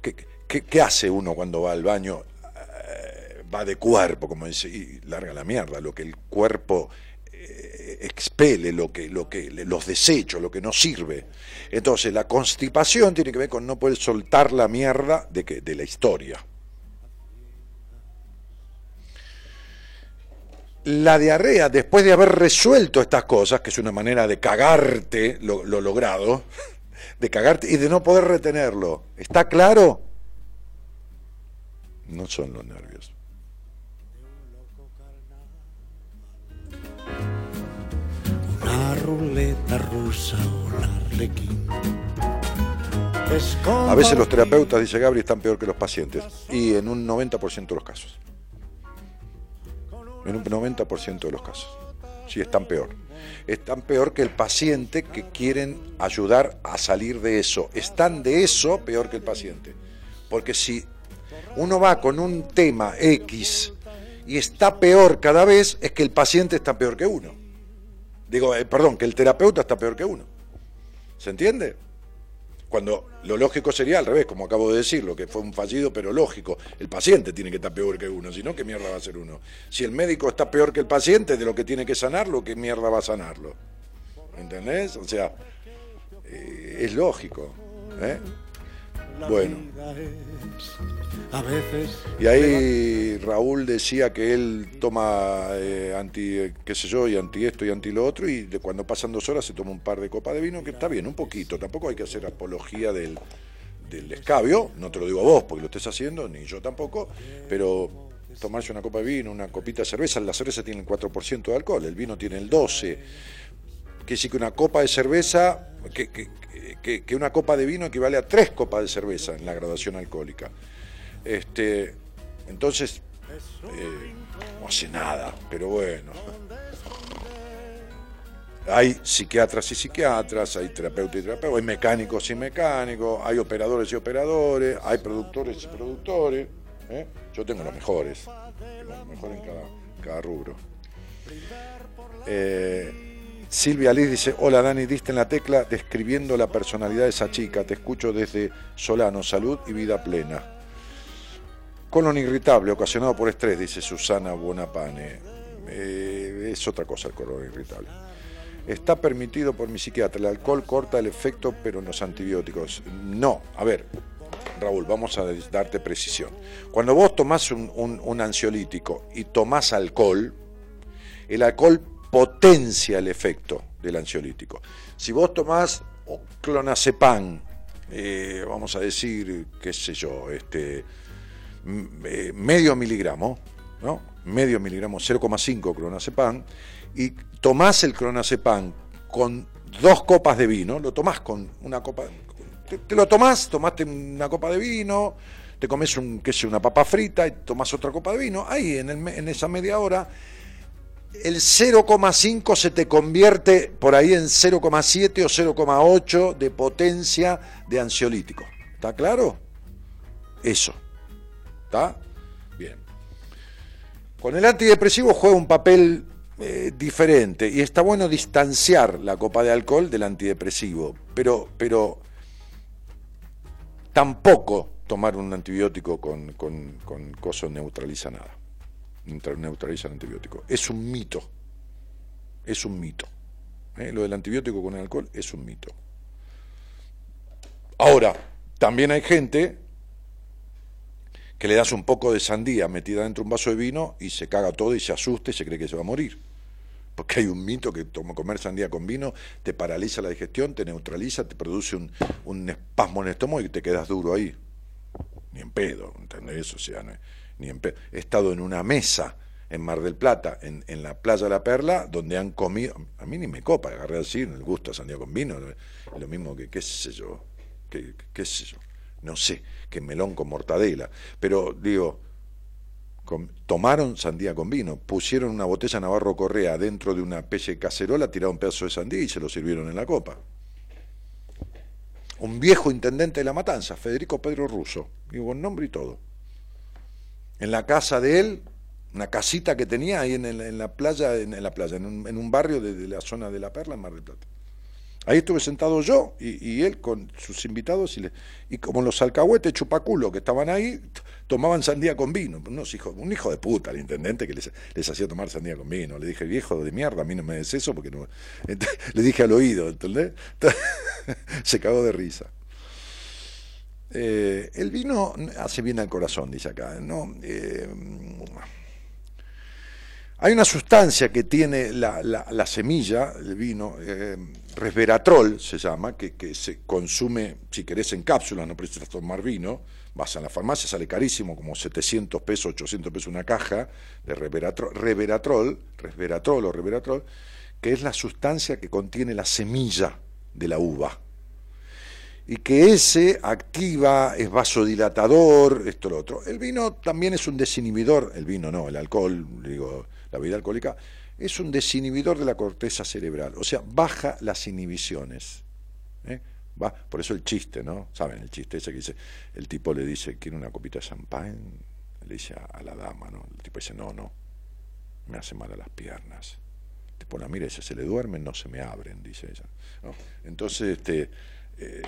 ¿qué, qué, hace uno cuando va al baño? Eh, va de cuerpo, como dice, y larga la mierda, lo que el cuerpo expele, lo que, lo que, los desechos, lo que no sirve. Entonces, la constipación tiene que ver con no poder soltar la mierda de, que, de la historia. La diarrea, después de haber resuelto estas cosas, que es una manera de cagarte lo, lo logrado, de cagarte y de no poder retenerlo, ¿está claro? No son los nervios. Ruleta rusa o un arlequín. Es A veces los terapeutas, dice Gabri, están peor que los pacientes. Y en un 90% de los casos. En un 90% de los casos. Sí, están peor. Están peor que el paciente que quieren ayudar a salir de eso. Están de eso peor que el paciente. Porque si uno va con un tema X y está peor cada vez, es que el paciente está peor que uno. Digo, eh, perdón, que el terapeuta está peor que uno. ¿Se entiende? Cuando lo lógico sería al revés, como acabo de decirlo, que fue un fallido, pero lógico. El paciente tiene que estar peor que uno, si no, ¿qué mierda va a ser uno? Si el médico está peor que el paciente de lo que tiene que sanarlo, ¿qué mierda va a sanarlo? ¿Entendés? O sea, eh, es lógico. ¿eh? Bueno. A veces. Y ahí Raúl decía que él toma eh, anti, eh, qué sé yo, y anti esto y anti lo otro, y de cuando pasan dos horas se toma un par de copas de vino, que está bien, un poquito, tampoco hay que hacer apología del, del escabio, no te lo digo a vos porque lo estés haciendo, ni yo tampoco, pero tomarse una copa de vino, una copita de cerveza, la cerveza tiene el 4% de alcohol, el vino tiene el 12%, que sí que una copa de cerveza, que, que, una copa de vino equivale a tres copas de cerveza en la graduación alcohólica. Este, entonces, eh, no hace nada, pero bueno. Hay psiquiatras y psiquiatras, hay terapeutas y terapeutas, hay mecánicos y mecánicos, hay operadores y operadores, hay productores y productores. ¿eh? Yo tengo los mejores, los mejores en cada, cada rubro. Eh, Silvia Liz dice, hola Dani, diste en la tecla describiendo la personalidad de esa chica, te escucho desde Solano, salud y vida plena. Colon irritable ocasionado por estrés, dice Susana Bonapane. Eh, es otra cosa el colon irritable. Está permitido por mi psiquiatra. El alcohol corta el efecto, pero en los antibióticos. No, a ver, Raúl, vamos a darte precisión. Cuando vos tomás un, un- un ansiolítico y tomás alcohol, el alcohol potencia el efecto del ansiolítico. Si vos tomás clonazepam, eh, vamos a decir, qué sé yo, este, eh, medio miligramo, ¿no? Medio miligramo, 0,5 clonazepam, y tomás el clonazepam con dos copas de vino, lo tomás con una copa, te, te lo tomás, tomaste una copa de vino, te comes un, qué sé, una papa frita y tomás otra copa de vino, ahí en, el en esa media hora el 0,5 se te convierte por ahí en 0,7 o 0,8 de potencia de ansiolítico. ¿Está claro? Eso. ¿Está? Bien. Con el antidepresivo juega un papel eh, diferente y está bueno distanciar la copa de alcohol del antidepresivo, pero, pero tampoco tomar un antibiótico con, con, con coso neutraliza nada neutraliza el antibiótico. Es un mito. Es un mito. ¿eh? Lo del antibiótico con el alcohol es un mito. Ahora, también hay gente que le das un poco de sandía metida dentro de un vaso de vino y se caga todo y se asusta y se cree que se va a morir. Porque hay un mito que comer sandía con vino te paraliza la digestión, te neutraliza, te produce un, un espasmo en el estómago y te quedas duro ahí. Ni en pedo, ¿entendés? O sea, no- He estado en una mesa en Mar del Plata, en, en la playa de la Perla, donde han comido, a mí ni me copa, agarré así, el gusto a sandía con vino, lo mismo que, qué sé yo, qué, sé yo, no sé, que melón con mortadela, pero digo, com- tomaron sandía con vino, pusieron una botella Navarro Correa dentro de una pelle cacerola, tiraron un pedazo de sandía y se lo sirvieron en la copa. Un viejo intendente de la matanza, Federico Pedro Russo, digo, con nombre y todo. En la casa de él, una casita que tenía ahí en, la playa, en, la playa, en un, barrio de, la zona de La Perla, en Mar del Plata. Ahí estuve sentado yo y, él con sus invitados y, le- y como los alcahuetes chupaculo que estaban ahí, tomaban sandía con vino. Unos hijos, un hijo de puta, el intendente que les, hacía tomar sandía con vino. Le dije, viejo de mierda, a mí no me des eso porque no... Le dije al oído, ¿entendés? Se cagó de risa. Eh, el vino hace bien al corazón, dice acá. ¿no? Eh, hay una sustancia que tiene la, la- la semilla, el vino, eh, resveratrol se llama, que, que se consume, si querés, en cápsulas, no precisas tomar vino, vas a la farmacia, sale carísimo, como 700 pesos, 800 pesos una caja de resveratrol, resveratrol, resveratrol o resveratrol, que es la sustancia que contiene la semilla de la uva y que ese activa, es vasodilatador, esto lo otro. El vino también es un desinhibidor, el vino no, el alcohol, digo, la bebida alcohólica, es un desinhibidor de la corteza cerebral, o sea, baja las inhibiciones. ¿eh? Va, por eso el chiste, ¿no? ¿Saben el chiste ese que dice, el tipo le dice, ¿quiere una copita de champán? Le dice a, la dama, ¿no? El tipo dice, no, no, me hace mal a las piernas. El tipo la mira y dice, se le duermen, no se me abren, dice ella. Entonces, este, eh,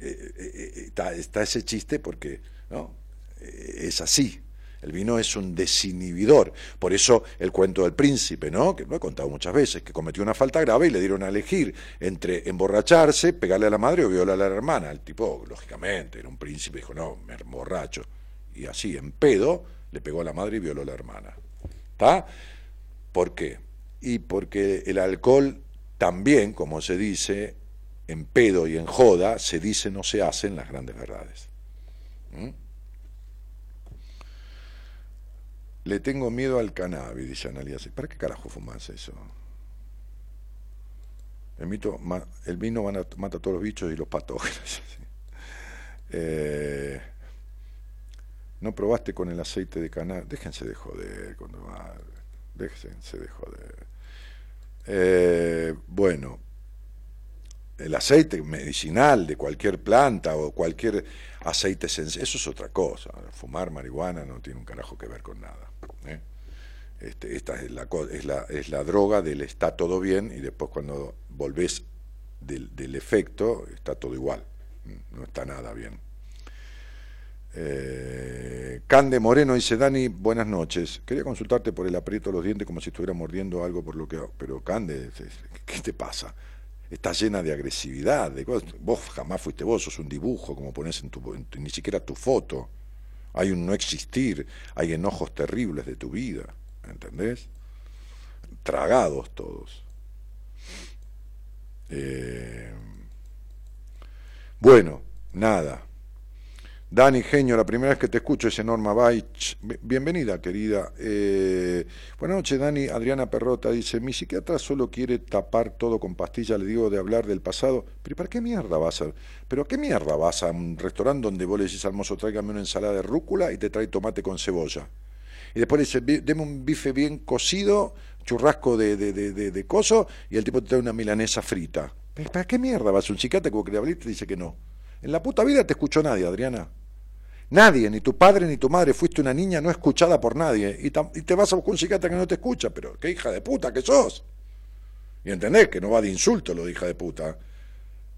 eh, eh, está, ese chiste porque ¿no? es así, el vino es un desinhibidor. Por eso el cuento del príncipe, ¿no? Que lo he contado muchas veces, que cometió una falta grave y le dieron a elegir entre emborracharse, pegarle a la madre o violar a la hermana. El tipo, lógicamente, era un príncipe, dijo, no, me emborracho. Y así, en pedo, le pegó a la madre y violó a la hermana. ¿Está? ¿Por qué? Y porque el alcohol también, como se dice, en pedo y en joda, se dice no se hacen las grandes verdades. ¿Mm? Le tengo miedo al cannabis, dice Analia. ¿Para qué carajo fumas eso? El vino mata a todos los bichos y los patógenos. Eh, no probaste con el aceite de cannabis. Déjense de joder cuando va. Déjense de joder. Eh, bueno, el aceite medicinal de cualquier planta o cualquier aceite esencial, eso es otra cosa. Fumar marihuana no tiene un carajo que ver con nada. ¿eh? Este, esta es la, es, la, es la droga del está todo bien y después cuando volvés del, del efecto está todo igual, no está nada bien. Eh, Cande Moreno dice, Dani, buenas noches. Quería consultarte por el aprieto de los dientes como si estuviera mordiendo algo por lo que... Pero Cande, ¿qué te pasa? Está llena de agresividad, de Vos jamás fuiste vos, sos un dibujo, como pones en tu, ni siquiera tu foto. Hay un no existir, hay enojos terribles de tu vida, ¿entendés? Tragados todos. Eh, bueno, nada. Dani Genio, la primera vez que te escucho es Norma Baich. Bienvenida, querida. Eh, buenas noches, Dani. Adriana Perrota dice: Mi psiquiatra solo quiere tapar todo con pastillas. Le digo de hablar del pasado. ¿Pero para qué mierda vas a.? ¿Pero qué mierda vas a un restaurante donde vos le decís al mozo, tráigame una ensalada de rúcula y te trae tomate con cebolla? Y después le dice: Deme un bife bien cocido, churrasco de, de, de, de, coso, y el tipo te trae una milanesa frita. ¿Para qué mierda vas a un psiquiatra como que le hablé y dice que no? En la puta vida te escuchó nadie, Adriana. Nadie, ni tu padre ni tu madre, fuiste una niña no escuchada por nadie. Y, te vas a buscar un psiquiatra que no te escucha, pero qué hija de puta que sos. Y entendés que no va de insulto lo de hija de puta.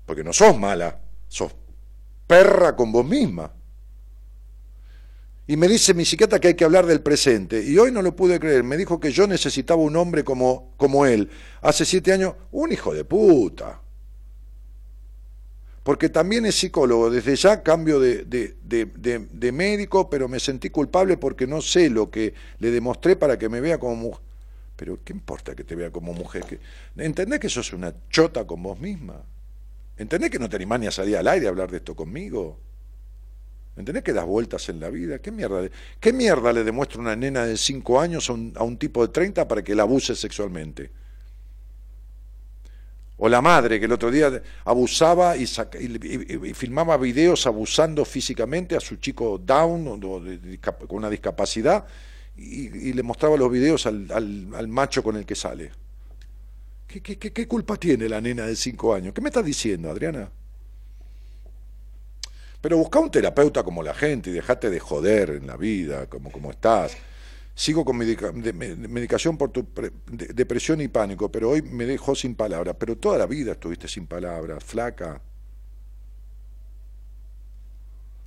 Porque no sos mala, sos perra con vos misma. Y me dice mi psiquiatra que hay que hablar del presente. Y hoy no lo pude creer. Me dijo que yo necesitaba un hombre como, como él. Hace siete años, un hijo de puta porque también es psicólogo. Desde ya cambio de, de, médico, pero me sentí culpable porque no sé lo que le demostré para que me vea como mujer. Pero ¿qué importa que te vea como mujer? Que... ¿Entendés que sos una chota con vos misma? ¿Entendés que no te animás ni a salir al aire a hablar de esto conmigo? ¿Entendés que das vueltas en la vida? ¿Qué mierda, ¿Qué mierda le demuestra una nena de 5 años a un, a un tipo de 30 para que la abuse sexualmente? O la madre que el otro día abusaba y, filmaba videos abusando físicamente a su chico down con una discapacidad y, le mostraba los videos al, macho con el que sale. ¿Qué, qué, culpa tiene la nena de cinco años? ¿Qué me estás diciendo, Adriana? Pero busca un terapeuta como la gente y dejate de joder en la vida, como, como estás. Sigo con medicación por tu depresión y pánico, pero hoy me dejó sin palabras. Pero toda la vida estuviste sin palabras, flaca.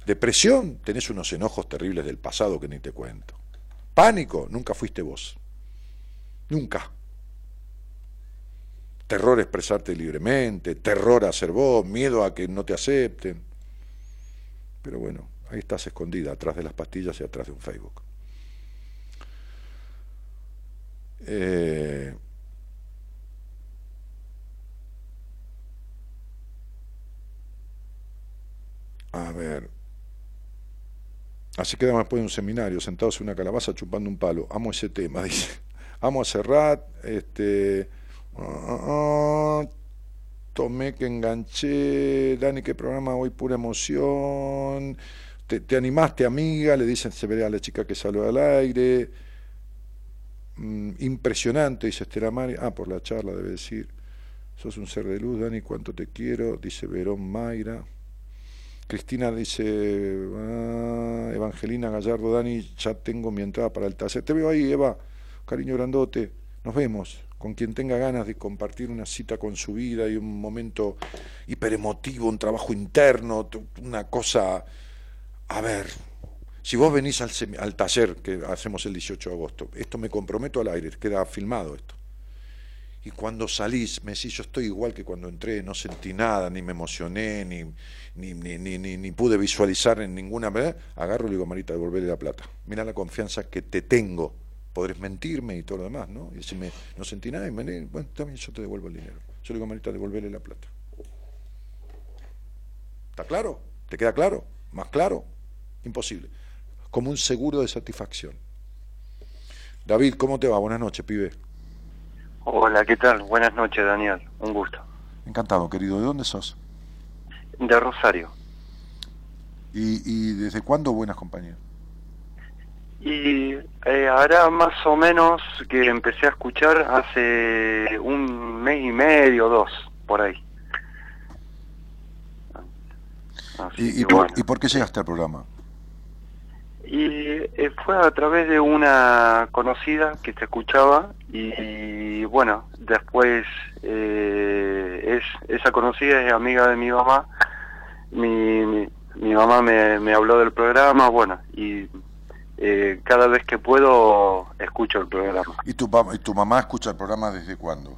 Depresión, tenés unos enojos terribles del pasado que ni te cuento. Pánico, nunca fuiste vos. Nunca. Terror expresarte libremente, terror a ser vos, miedo a que no te acepten. Pero bueno, ahí estás escondida, atrás de las pastillas y atrás de un Facebook. Eh, a ver. Así quedamos después de un seminario, sentados en una calabaza chupando un palo. Amo ese tema, dice. Amo a Serrat, este. Uh, tomé que enganché. Dani, qué programa hoy, pura emoción. Te, animaste, amiga, le dicen, se ve a la chica que salió al aire. Mm, impresionante, dice Estela Mari. Ah, por la charla debe decir. Sos un ser de luz, Dani, cuánto te quiero, dice Verón Mayra. Cristina dice, ah, Evangelina Gallardo, Dani, ya tengo mi entrada para el taller. Te veo ahí, Eva, cariño grandote, nos vemos. Con quien tenga ganas de compartir una cita con su vida y un momento hiperemotivo, un trabajo interno, una cosa... A ver, si vos venís al, al taller que hacemos el 18 de agosto, esto me comprometo al aire, queda filmado esto y cuando salís me decís, yo estoy igual que cuando entré, no sentí nada, ni me emocioné, ni, ni, ni, pude visualizar en ninguna manera, agarro y digo, Marita, devolverle la plata. Mira la confianza que te tengo. Podrés mentirme y todo lo demás, ¿no? Y decirme, no sentí nada, y me, bueno, también yo te devuelvo el dinero. Yo le digo, Marita, devolverle la plata. ¿Está claro? ¿Te queda claro? ¿Más claro? Imposible. Como un seguro de satisfacción. David, ¿cómo te va? Buenas noches, pibe. Hola, ¿qué tal? Buenas noches, Daniel. Un gusto. Encantado, querido. ¿De dónde sos? De Rosario. ¿Y, desde cuándo Buenas Compañías? Y eh, ahora más o menos que empecé a escuchar hace un mes y medio, dos, por ahí. ¿Y, por, ¿Y por qué llegaste al programa? Y eh, fue a través de una conocida que te escuchaba y, bueno, después eh, es esa conocida es amiga de mi mamá. Mi, mi, mamá me, me, habló del programa, bueno, y eh, cada vez que puedo escucho el programa. ¿Y tu, ¿Y tu mamá escucha el programa desde cuándo?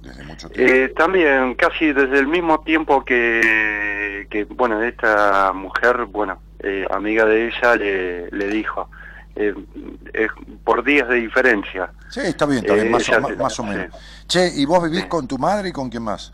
¿Desde mucho tiempo? también, casi desde el mismo tiempo que, que bueno, esta mujer, bueno, eh, amiga de ella le, le dijo, eh, por días de diferencia. Sí, está bien, está bien, más, o, menos. Che, ¿y vos vivís con tu madre y con quién más?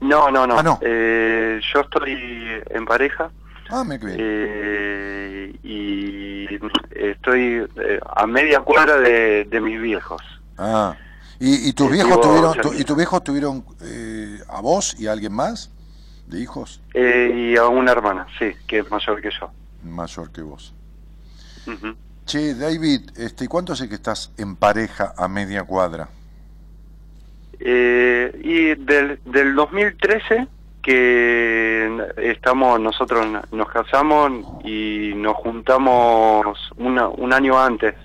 No, no, no. Ah, eh, yo estoy en pareja. Ah, me eh, y estoy a media cuadra de, de mis viejos. Ah. ¿Y, y tus viejos tuvieron, y tus viejos tuvieron a vos y a alguien más? De hijos? Eh, y a una hermana, sí, que es mayor que yo. Mayor que vos. Che, David, este, ¿y cuánto hace que estás en pareja a media cuadra? Eh, y del, del 2013 que estamos, nosotros nos casamos y nos juntamos una, un año antes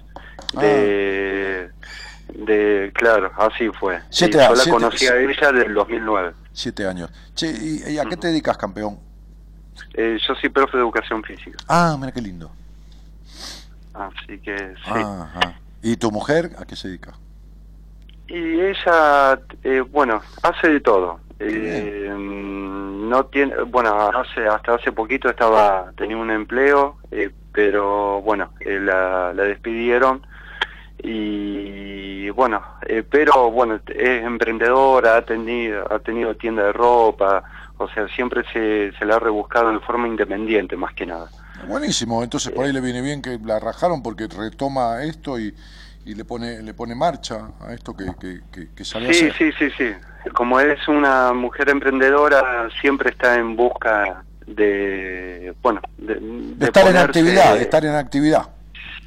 de, ah. de, claro, así fue. Siete, yo la conocí a ella del 2009. Siete años. Che, ¿y, a qué te dedicas, campeón? Eh, yo soy profe de educación física. Ah, mira qué lindo. Así que sí. Ajá. ¿Y tu mujer a qué se dedica? Y ella, eh, bueno, hace de todo. Eh, no tiene, bueno, hace hasta hace poquito estaba tenía un empleo, eh, pero bueno, eh, la, la despidieron y bueno, eh, pero bueno, es emprendedora, ha tenido, ha tenido tienda de ropa, o sea, siempre se, se la ha rebuscado de forma independiente más que nada. Buenísimo, entonces por ahí le viene bien que la rajaron porque retoma esto y, y le pone le pone marcha a esto que, que, que, salió sí, Sí, sí, sí, como es una mujer emprendedora, siempre está en busca de, bueno, de, estar en actividad, de estar en actividad.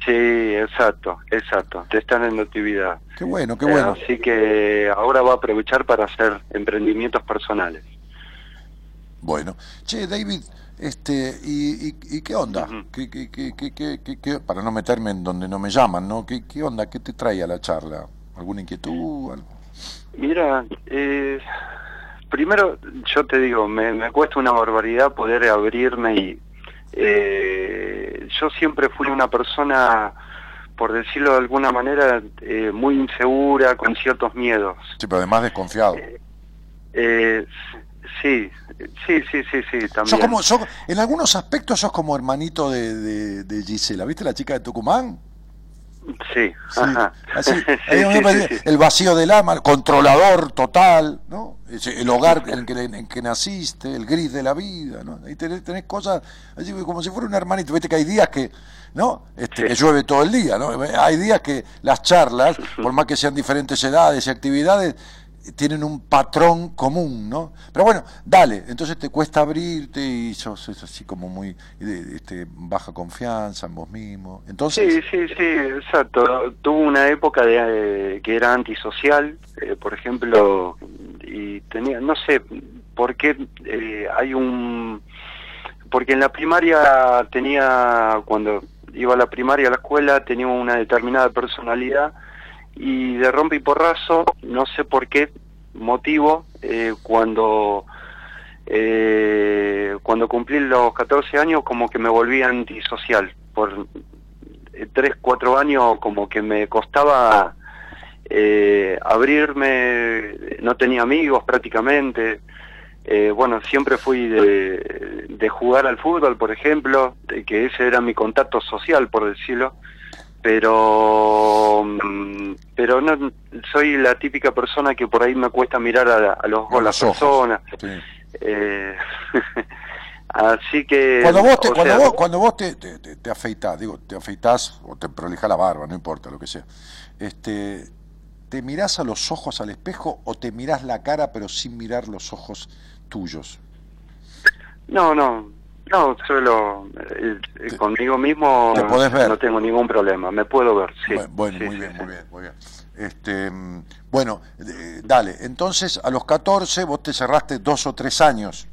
Sí, exacto, exacto, de estar en actividad. Qué bueno, qué bueno. así que ahora va a aprovechar para hacer emprendimientos personales. Bueno, che, David, este, ¿y, y, qué onda? ¿Qué, qué, qué, para no meterme en donde no me llaman, ¿no? ¿Qué, qué onda? ¿Qué te trae a la charla? ¿Alguna inquietud? Mira, eh, primero yo te digo, me, me cuesta una barbaridad poder abrirme y eh, yo siempre fui una persona, por decirlo de alguna manera, eh, muy insegura, con ciertos miedos. Sí, pero además desconfiado. Eh, sí, sí, sí, sí, sí, también. como, en algunos aspectos sos como hermanito de, de Gisela, ¿viste la chica de Tucumán? Sí, ajá. el vacío del alma, el controlador total, ¿no? El hogar en el, que, en que naciste, el gris de la vida, ¿no? Ahí tenés, cosas así como si fuera un hermanito. Viste que hay días que, ¿no? Este, Que llueve todo el día, ¿no? Hay días que las charlas, por más que sean diferentes edades y actividades, tienen un patrón común, ¿no? Pero bueno, dale, entonces te cuesta abrirte y sos, sos así como muy este, baja confianza en vos mismo. Entonces, Sí, sí, sí, exacto. Tuvo una época de, eh, que era antisocial, eh, por ejemplo, y tenía, no sé, por qué eh, hay un... Porque en la primaria tenía, cuando iba a la primaria, a la escuela, tenía una determinada personalidad y de rompe y porrazo, no sé por qué motivo, eh, cuando eh, cuando cumplí los 14 años como que me volví antisocial. Por eh, 3, 4 años como que me costaba eh, abrirme, no tenía amigos prácticamente. Eh, bueno, siempre fui de, jugar al fútbol, por ejemplo, que ese era mi contacto social, por decirlo pero mm, pero no soy la típica persona que por ahí me cuesta mirar a, a los ojos a las personas Eh, así que cuando vos te, cuando sea, vos, cuando vos te, te, te- te afeitás, digo, te afeitás o te prolija la barba, no importa lo que sea, este, ¿te mirás a los ojos al espejo o te mirás la cara pero sin mirar los ojos tuyos? no no no solo eh, eh, conmigo mismo te podés ver. no tengo ningún problema me puedo ver sí Bu- Bueno, Sí, muy sí, bien, sí. muy bien, muy bien. Este, mm, bueno, eh, dale, entonces a los 14 vos te cerraste dos o tres años.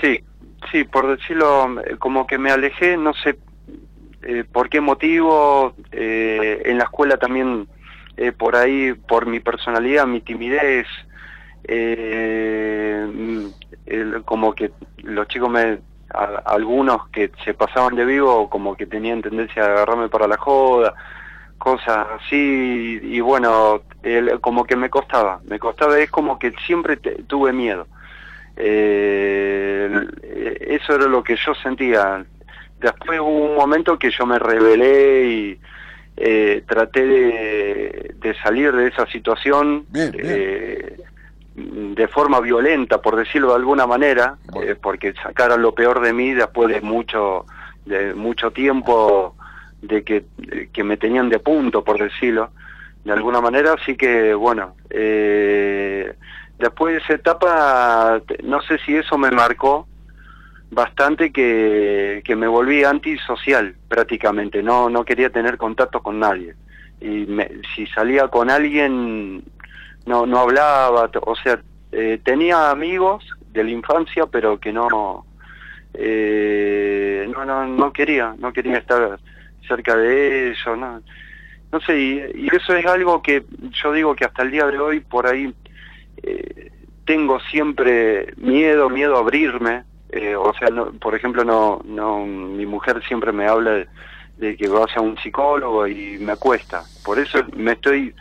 Sí, sí, por decirlo, eh, como que me alejé, no sé eh, por qué motivo, eh, en la escuela también, eh, por ahí, por mi personalidad, mi timidez, eh, el- como que los chicos me, a- algunos que se pasaban de vivo, como que tenían tendencia a agarrarme para la joda, cosas así, y bueno, el- como que me costaba, me costaba, es como que siempre te- tuve miedo. Eh, eso era lo que yo sentía. Después hubo un momento que yo me rebelé y eh, traté de, de salir de esa situación eh, de forma violenta, por decirlo de alguna manera, eh, porque sacaron lo peor de mí después de mucho, de mucho tiempo de que, que me tenían de punto, por decirlo de alguna manera, así que bueno, eh, después de esa etapa, no sé si eso me marcó bastante que, que me volví antisocial prácticamente, no, no quería tener contacto con nadie. Y me- si salía con alguien, no, no hablaba, o sea, eh, tenía amigos de la infancia, pero que no, eh, no, no, no quería, no quería estar cerca de ellos, no, no sé, y, y eso es algo que yo digo que hasta el día de hoy por ahí eh, tengo siempre miedo, miedo a abrirme, eh, o sea, no, por ejemplo, no, no, mi mujer siempre me habla de, de que vaya a un psicólogo y me cuesta, por eso me estoy,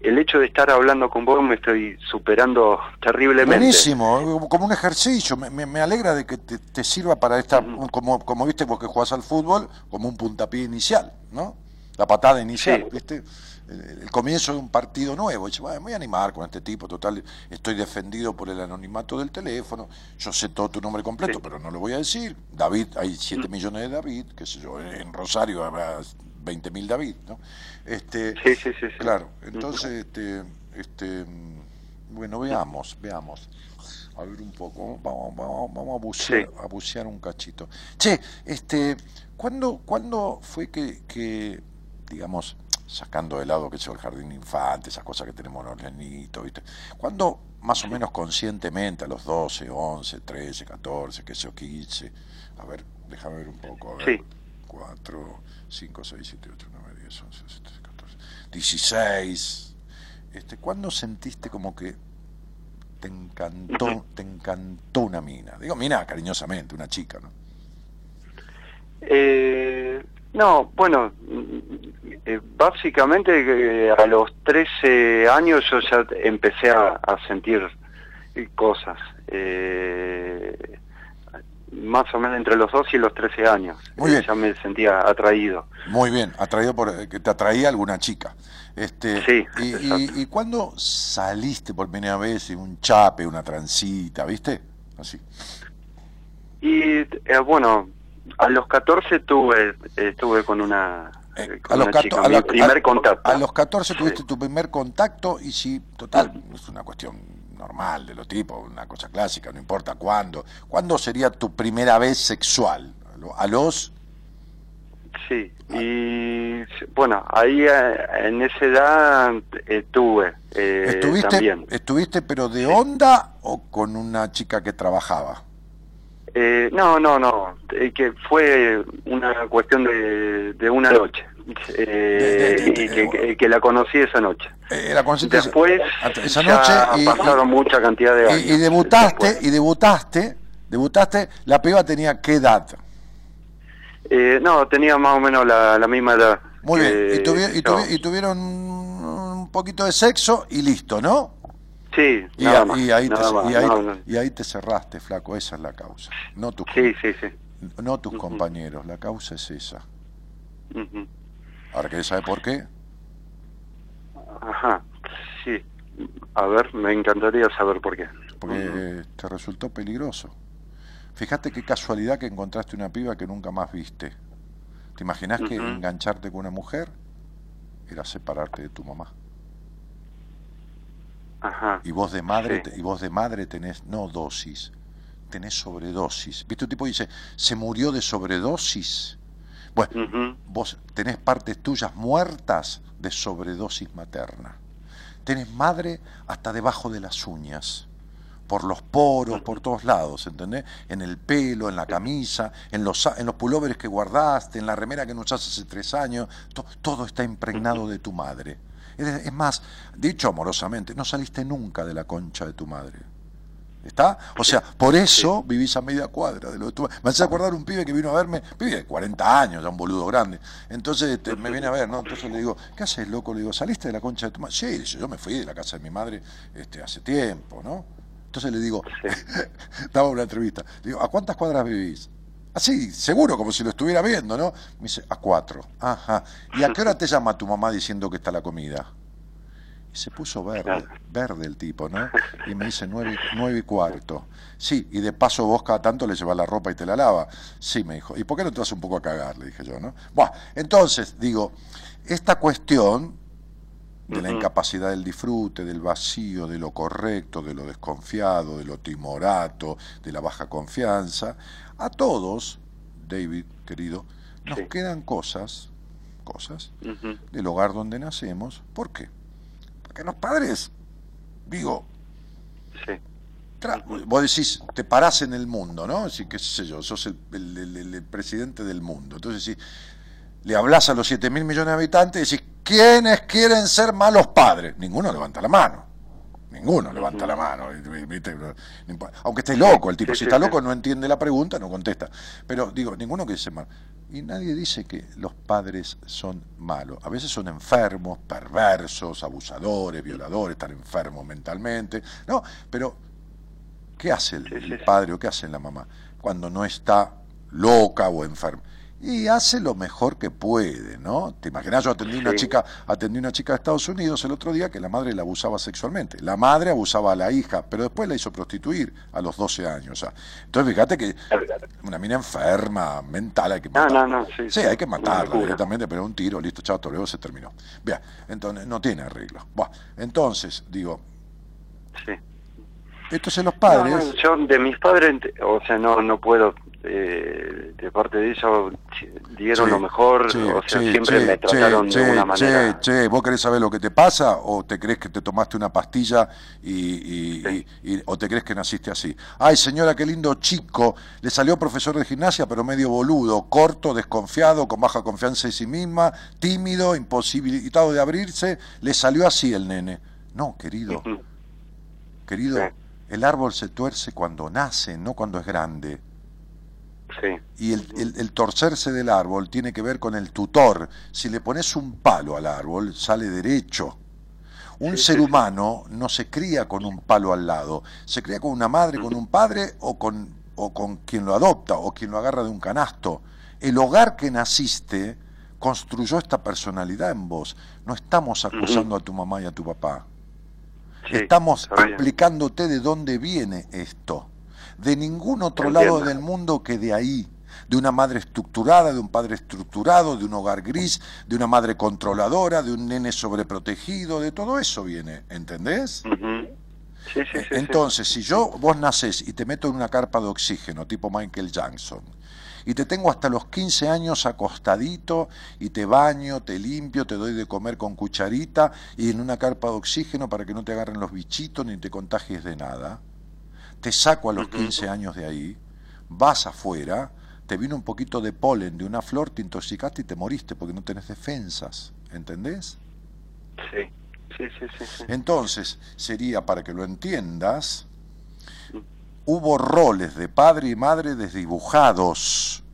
el hecho de estar hablando con vos me estoy superando terriblemente. Buenísimo, como un ejercicio. Me, me- me alegra de que te, te sirva para esta, como, como viste vos que jugás al fútbol, como un puntapié inicial, ¿no? La patada inicial, Sí. ¿viste? El, el comienzo de un partido nuevo. Dice, "Bueno, me voy a animar con este tipo, total, estoy defendido por el anonimato del teléfono, yo sé todo tu nombre completo, pero no lo voy a decir. David, hay 7 millones de David, qué sé yo, en Rosario habrá 20 mil David, ¿no? Este, Sí, sí, sí, sí. Claro, entonces, este, este, bueno, veamos, veamos. A ver un poco, vamos, vamos, vamos a bucear, a bucear un cachito. Che, este, ¿cuándo, cuándo fue que, que, digamos, sacando de lado que es el jardín infante, esas cosas que tenemos los nenitos, ¿viste? ¿Cuándo más o menos conscientemente, a los 12, 11, 13, 14, que sé yo, 15, a ver, déjame ver un poco, a ver, Sí. 4, 5, 6, 7, 8, 9, 10, 11, 12, 13, 14, 16. Este, ¿Cuándo sentiste como que te encantó, te encantó una mina? Digo mina cariñosamente, una chica, ¿no? Eh, no, bueno, eh, básicamente a los 13 años yo ya empecé a, a sentir cosas. Eh, más o menos entre los 12 y los 13 años. Muy Eh, bien. Ya me sentía atraído. Muy bien, atraído por eh, que te atraía alguna chica. Este, Sí, y, y, y cuándo saliste por primera vez en un chape, una transita, ¿viste? Así. Y eh, bueno, a los 14 tuve, estuve con una eh, a con los, chica, a la- primer a- contacto. a los 14 tuviste tu primer contacto y si, total, es una cuestión normal de lo tipo, una cosa clásica, no importa cuándo. ¿Cuándo sería tu primera vez sexual? ¿A lo- ¿A los? Sí, y bueno, ahí eh, en esa edad eh, tuve eh, ¿Estuviste, también. ¿Estuviste pero de onda o con una chica que trabajaba? Eh, no, no, no, eh, que fue una cuestión de, de una noche. Eh, y que, que- que la conocí esa noche. Eh, la esa- Después esa ya noche y- pasaron y- mucha cantidad de años. Y, y debutaste, y debutaste, debutaste, la piba tenía qué edad? Eh, no, tenía más o menos la, la misma edad. Muy bien, y, tuvi- tuvi- y tuvieron un poquito de sexo y listo, ¿no? Sí, Y, nada a- más, y ahí, te, más, y ahí- no, no. y ahí te cerraste, flaco, esa es la causa. No tus, Sí, sí, sí. no tus compañeros, la causa es esa. Ujú. Ahora, ¿querés saber por qué? Ajá, sí. A ver, me encantaría saber por qué. Porque eh, te resultó peligroso. Fíjate qué casualidad que encontraste una piba que nunca más viste. ¿Te imaginás que engancharte con una mujer era separarte de tu mamá? Ajá. Y vos de madre, Sí. y vos de madre tenés no dosis, tenés sobredosis. ¿Viste? Un tipo dice, se murió de sobredosis. Bueno, vos tenés partes tuyas muertas de sobredosis materna. Tenés madre hasta debajo de las uñas, por los poros, por todos lados, ¿entendés? En el pelo, en la camisa, en los, en los pulóveres que guardaste, en la remera que no usás hace tres años, to- todo está impregnado de tu madre. Es, es más, dicho amorosamente, no saliste nunca de la concha de tu madre. ¿Está? O sea, por eso vivís a media cuadra de lo de tu Me hace acordar un pibe que vino a verme, pibe de 40 años, ya un boludo grande. Entonces este, me viene a ver, ¿no? Entonces le digo, ¿qué haces, loco? Le digo, ¿saliste de la concha de tu madre? Sí, dice, yo me fui de la casa de mi madre este, hace tiempo, ¿no? Entonces le digo, en una entrevista, le digo, ¿a cuántas cuadras vivís? Así, seguro, como si lo estuviera viendo, ¿no? Me dice, a cuatro. Ajá. ¿Y a qué hora te llama tu mamá diciendo que está la comida? Se puso verde, verde el tipo, ¿no? Y me dice nueve, nueve y cuarto. Sí, y de paso vos cada tanto le llevas la ropa y te la lava. Sí, me dijo. ¿Y por qué no te vas un poco a cagar? Le dije yo, ¿no? Bueno, entonces, digo, esta cuestión de la incapacidad del disfrute, del vacío, de lo correcto, de lo desconfiado, de lo timorato, de la baja confianza, a todos, David, querido, nos quedan cosas, cosas, del hogar donde nacemos. ¿Por qué? Porque los padres, digo, tra- vos decís, te parás en el mundo, ¿no? Así qué sé yo, sos el, el- el- el- el presidente del mundo. Entonces, si le hablas a los 7 mil millones de habitantes y decís, ¿quiénes quieren ser malos padres? Ninguno levanta la mano. Ninguno levanta la mano. Aunque esté loco el tipo. Sí, Si sí, está sí. loco no entiende la pregunta, no contesta. Pero digo, ninguno quiere ser malo. Y nadie dice que los padres son malos. A veces son enfermos, perversos, abusadores, violadores, están enfermos mentalmente. No, pero ¿qué hace el, el padre o qué hace la mamá cuando no está loca o enferma? Y hace lo mejor que puede, ¿no? Te imaginas, yo atendí una Sí. chica, atendí una chica de Estados Unidos el otro día que la madre la abusaba sexualmente. La madre abusaba a la hija, pero después la hizo prostituir a los 12 años. o sea. Entonces fíjate que una mina enferma, mental, hay que No, matarla. no, no, sí, sí, sí, hay que una matarla directamente, pero un tiro, listo, chao, luego, se terminó. Bien, entonces no tiene arreglo. Buah, entonces, digo, Sí. entonces los padres... No, no, yo de mis padres, o sea, no no puedo, eh, de parte de ellos, dieron Sí, lo mejor, sí, o sea, sí, siempre me trataron de una manera. Che, ¿vos querés saber lo que te pasa o te crees que te tomaste una pastilla y, y- y- y- o te crees que naciste así? Ay, señora, qué lindo chico. Le salió profesor de gimnasia, pero medio boludo, corto, desconfiado, con baja confianza en sí misma, tímido, imposibilitado de abrirse. Le salió así el nene. No, querido. Querido, el árbol se tuerce cuando nace, no cuando es grande. Sí. Y el, el- el torcerse del árbol tiene que ver con el tutor. Si le pones un palo al árbol, sale derecho. Un ser humano no se cría con un palo al lado, se cría con una madre, con un padre o con, o con quien lo adopta o quien lo agarra de un canasto. El hogar que naciste construyó esta personalidad en vos. No estamos acusando a tu mamá y a tu papá. Estamos explicándote de dónde viene esto. De ningún otro lado del mundo que de ahí. de una madre estructurada, de un padre estructurado, de un hogar gris, de una madre controladora, de un nene sobreprotegido, de todo eso viene, ¿entendés? Sí, sí, sí, Entonces, si yo, vos nacés y te meto en una carpa de oxígeno, tipo Michael Jackson, y te tengo hasta los 15 años acostadito y te baño, te limpio, te doy de comer con cucharita y en una carpa de oxígeno para que no te agarren los bichitos ni te contagies de nada, te saco a los 15 años de ahí, vas afuera, te vino un poquito de polen de una flor, te intoxicaste y te moriste porque no tenés defensas, ¿entendés? Sí, sí, sí, sí. sí. Entonces, sería para que lo entiendas, hubo roles de padre y madre desdibujados.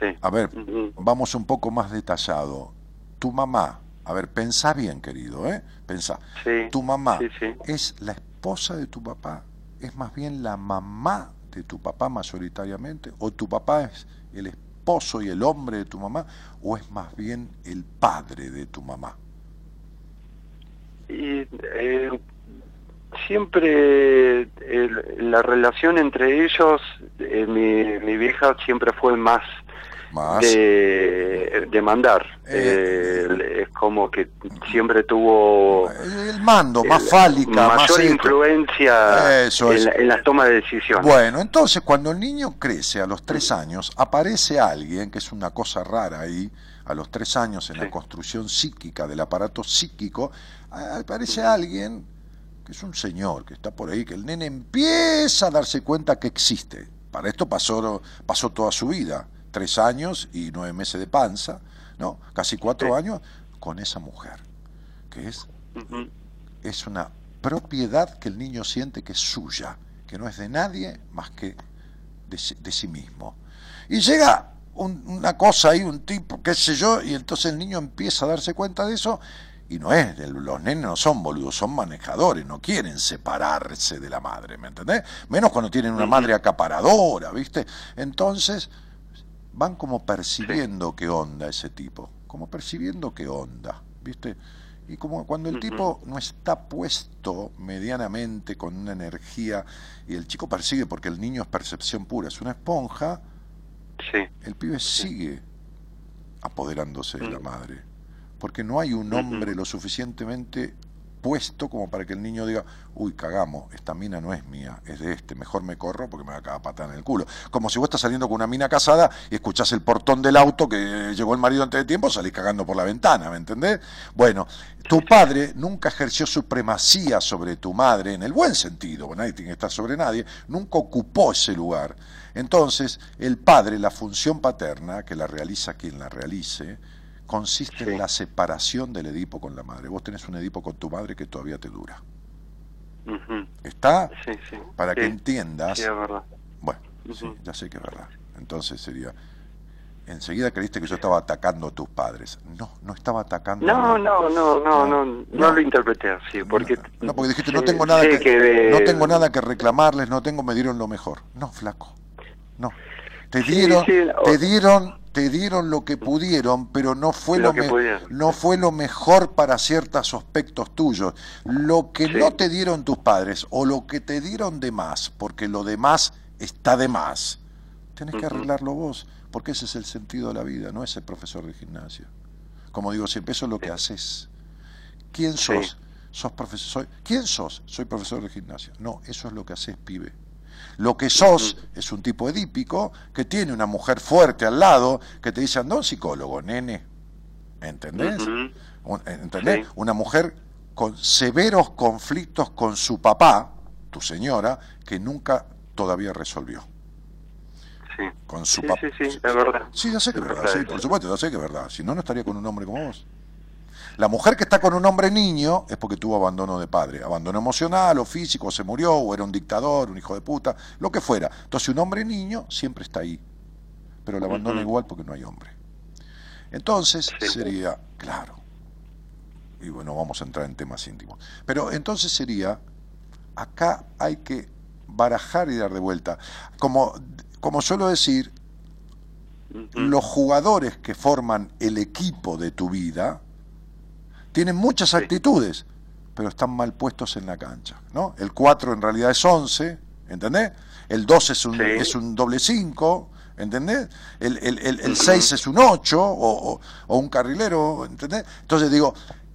Sí. A ver, vamos un poco más detallado. Tu mamá, a ver, pensá bien, querido, ¿eh? Pensá. Sí, Tu mamá sí. es la esposa de tu papá, es más bien la mamá de tu papá mayoritariamente, o tu papá es el esposo y el hombre de tu mamá, o es más bien el padre de tu mamá. Y eh, siempre el- la relación entre ellos, eh, mi, mi vieja siempre fue más, Más. de, de mandar. Eh, es como que siempre tuvo El mando, más el- fálica, más mayor esto. influencia Eso en, en las tomas de decisiones. Bueno, entonces cuando el niño crece a los tres años, aparece alguien, que es una cosa rara ahí, a los tres años en la construcción psíquica del aparato psíquico, aparece alguien que es un señor que está por ahí, que el nene empieza a darse cuenta que existe. Para esto pasó, pasó toda su vida, tres años y nueve meses de panza, ¿no? Casi cuatro años con esa mujer, que es es una propiedad que el niño siente que es suya, que no es de nadie más que de, sí- de sí mismo. Y llega un- una cosa ahí, un tipo, qué sé yo, y entonces el niño empieza a darse cuenta de eso, y no es, los nenes no son boludos, son manejadores, no quieren separarse de la madre, ¿me entendés? Menos cuando tienen una madre acaparadora, ¿viste? Entonces van como percibiendo qué onda ese tipo, como percibiendo qué onda, ¿viste? Y como cuando el tipo no está puesto medianamente con una energía y el chico persigue porque el niño es percepción pura, es una esponja, Sí. el pibe sigue apoderándose de la Mm. madre, porque no hay un hombre lo suficientemente puesto como para que el niño diga, uy, cagamos, esta mina no es mía, es de este, mejor me corro porque me va a cagar patada en el culo. Como si vos estás saliendo con una mina casada y escuchás el portón del auto que llegó el marido antes de tiempo, salís cagando por la ventana, ¿me entendés? Bueno, tu padre nunca ejerció supremacía sobre tu madre, en el buen sentido, nadie tiene que estar sobre nadie, nunca ocupó ese lugar. Entonces, el padre, la función paterna, que la realiza quien la realice, consiste en la separación del Edipo con la madre. Vos tenés un Edipo con tu madre que todavía te dura. ¿Está? Sí, sí. Para que entiendas. Sí, es verdad. Bueno, ya sé que es verdad. Entonces sería. Enseguida creíste que yo estaba atacando a tus padres. No, no estaba atacando. No, a no, no, no, no, no, lo interpreté así, porque... No, porque dijiste, no tengo nada que, no tengo nada que reclamarles, no tengo, me dieron lo mejor. No, flaco. No. Te dieron, te dieron, te dieron lo que pudieron, pero no fue Lo lo, que me- pudieron. no fue lo mejor para ciertos aspectos tuyos. Lo que no te dieron tus padres o lo que te dieron de más, porque lo demás está de más. Tenés que arreglarlo vos, porque ese es el sentido de la vida, no es el profesor de gimnasia. Como digo siempre, eso es lo que haces. ¿Quién sos? ¿Sos profesor? ¿Quién sos? Soy profesor de gimnasia. No, eso es lo que haces, pibe. Lo que sos es un tipo edípico que tiene una mujer fuerte al lado que te dice, anda un psicólogo, nene. ¿Entendés? Un- ¿Entendés? Una mujer con severos conflictos con su papá, tu señora, que nunca todavía resolvió. Sí. Con su Sí, papá. sí, sí, es verdad. Sí, ya sé que es verdad, verdad sí, por supuesto, ya sé que es verdad. Si no, no estaría con un hombre como vos. La mujer que está con un hombre niño es porque tuvo abandono de padre, abandono emocional o físico, o se murió, o era un dictador, un hijo de puta, lo que fuera. Entonces un hombre niño siempre está ahí, pero lo abandona igual porque no hay hombre. Entonces sería, claro, y bueno, vamos a entrar en temas íntimos, pero entonces sería, acá hay que barajar y dar de vuelta. Como, como suelo decir, los jugadores que forman el equipo de tu vida tienen muchas actitudes, pero están mal puestos en la cancha. ¿no? El 4 en realidad es 11, ¿entendés? El 2 es un, Sí. es un doble 5, ¿entendés? El 6 es un 8 o, o, un carrilero, ¿entendés? Entonces digo,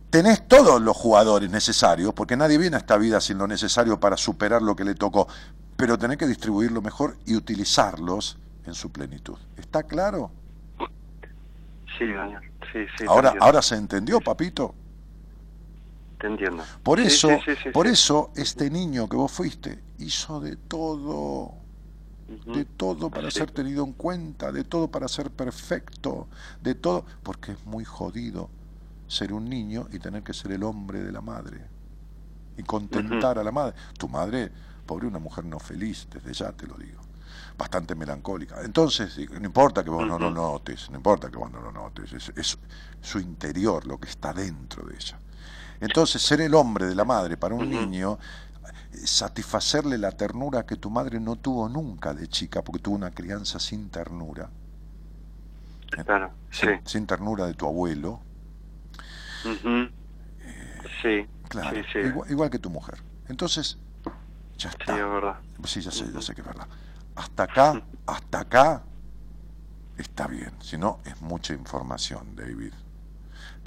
tenés todos los jugadores necesarios, porque nadie viene a esta vida sin lo necesario para superar lo que le tocó, pero tenés que distribuirlo mejor y utilizarlos en su plenitud. ¿Está claro? Sí, Daniel. Sí, sí, ahora, ahora se entendió, papito. Te entiendo. Por eso, por eso este niño que vos fuiste hizo de todo, de todo para ser tenido en cuenta, de todo para ser perfecto, de todo, porque es muy jodido ser un niño y tener que ser el hombre de la madre y contentar a la madre. Tu madre, pobre, una mujer no feliz, desde ya te lo digo, bastante melancólica. Entonces, no importa que vos no lo notes, no importa que vos no lo notes, es, su interior, lo que está dentro de ella. Entonces, ser el hombre de la madre para un niño satisfacerle la ternura que tu madre no tuvo nunca de chica, porque tuvo una crianza sin ternura. Claro, sin ternura de tu abuelo, sí, claro, Igual, que tu mujer. Entonces, ya está. Sí, verdad. Sí, ya sé, ya sé que es verdad. Hasta acá, hasta acá está bien. Si no, es mucha información, David.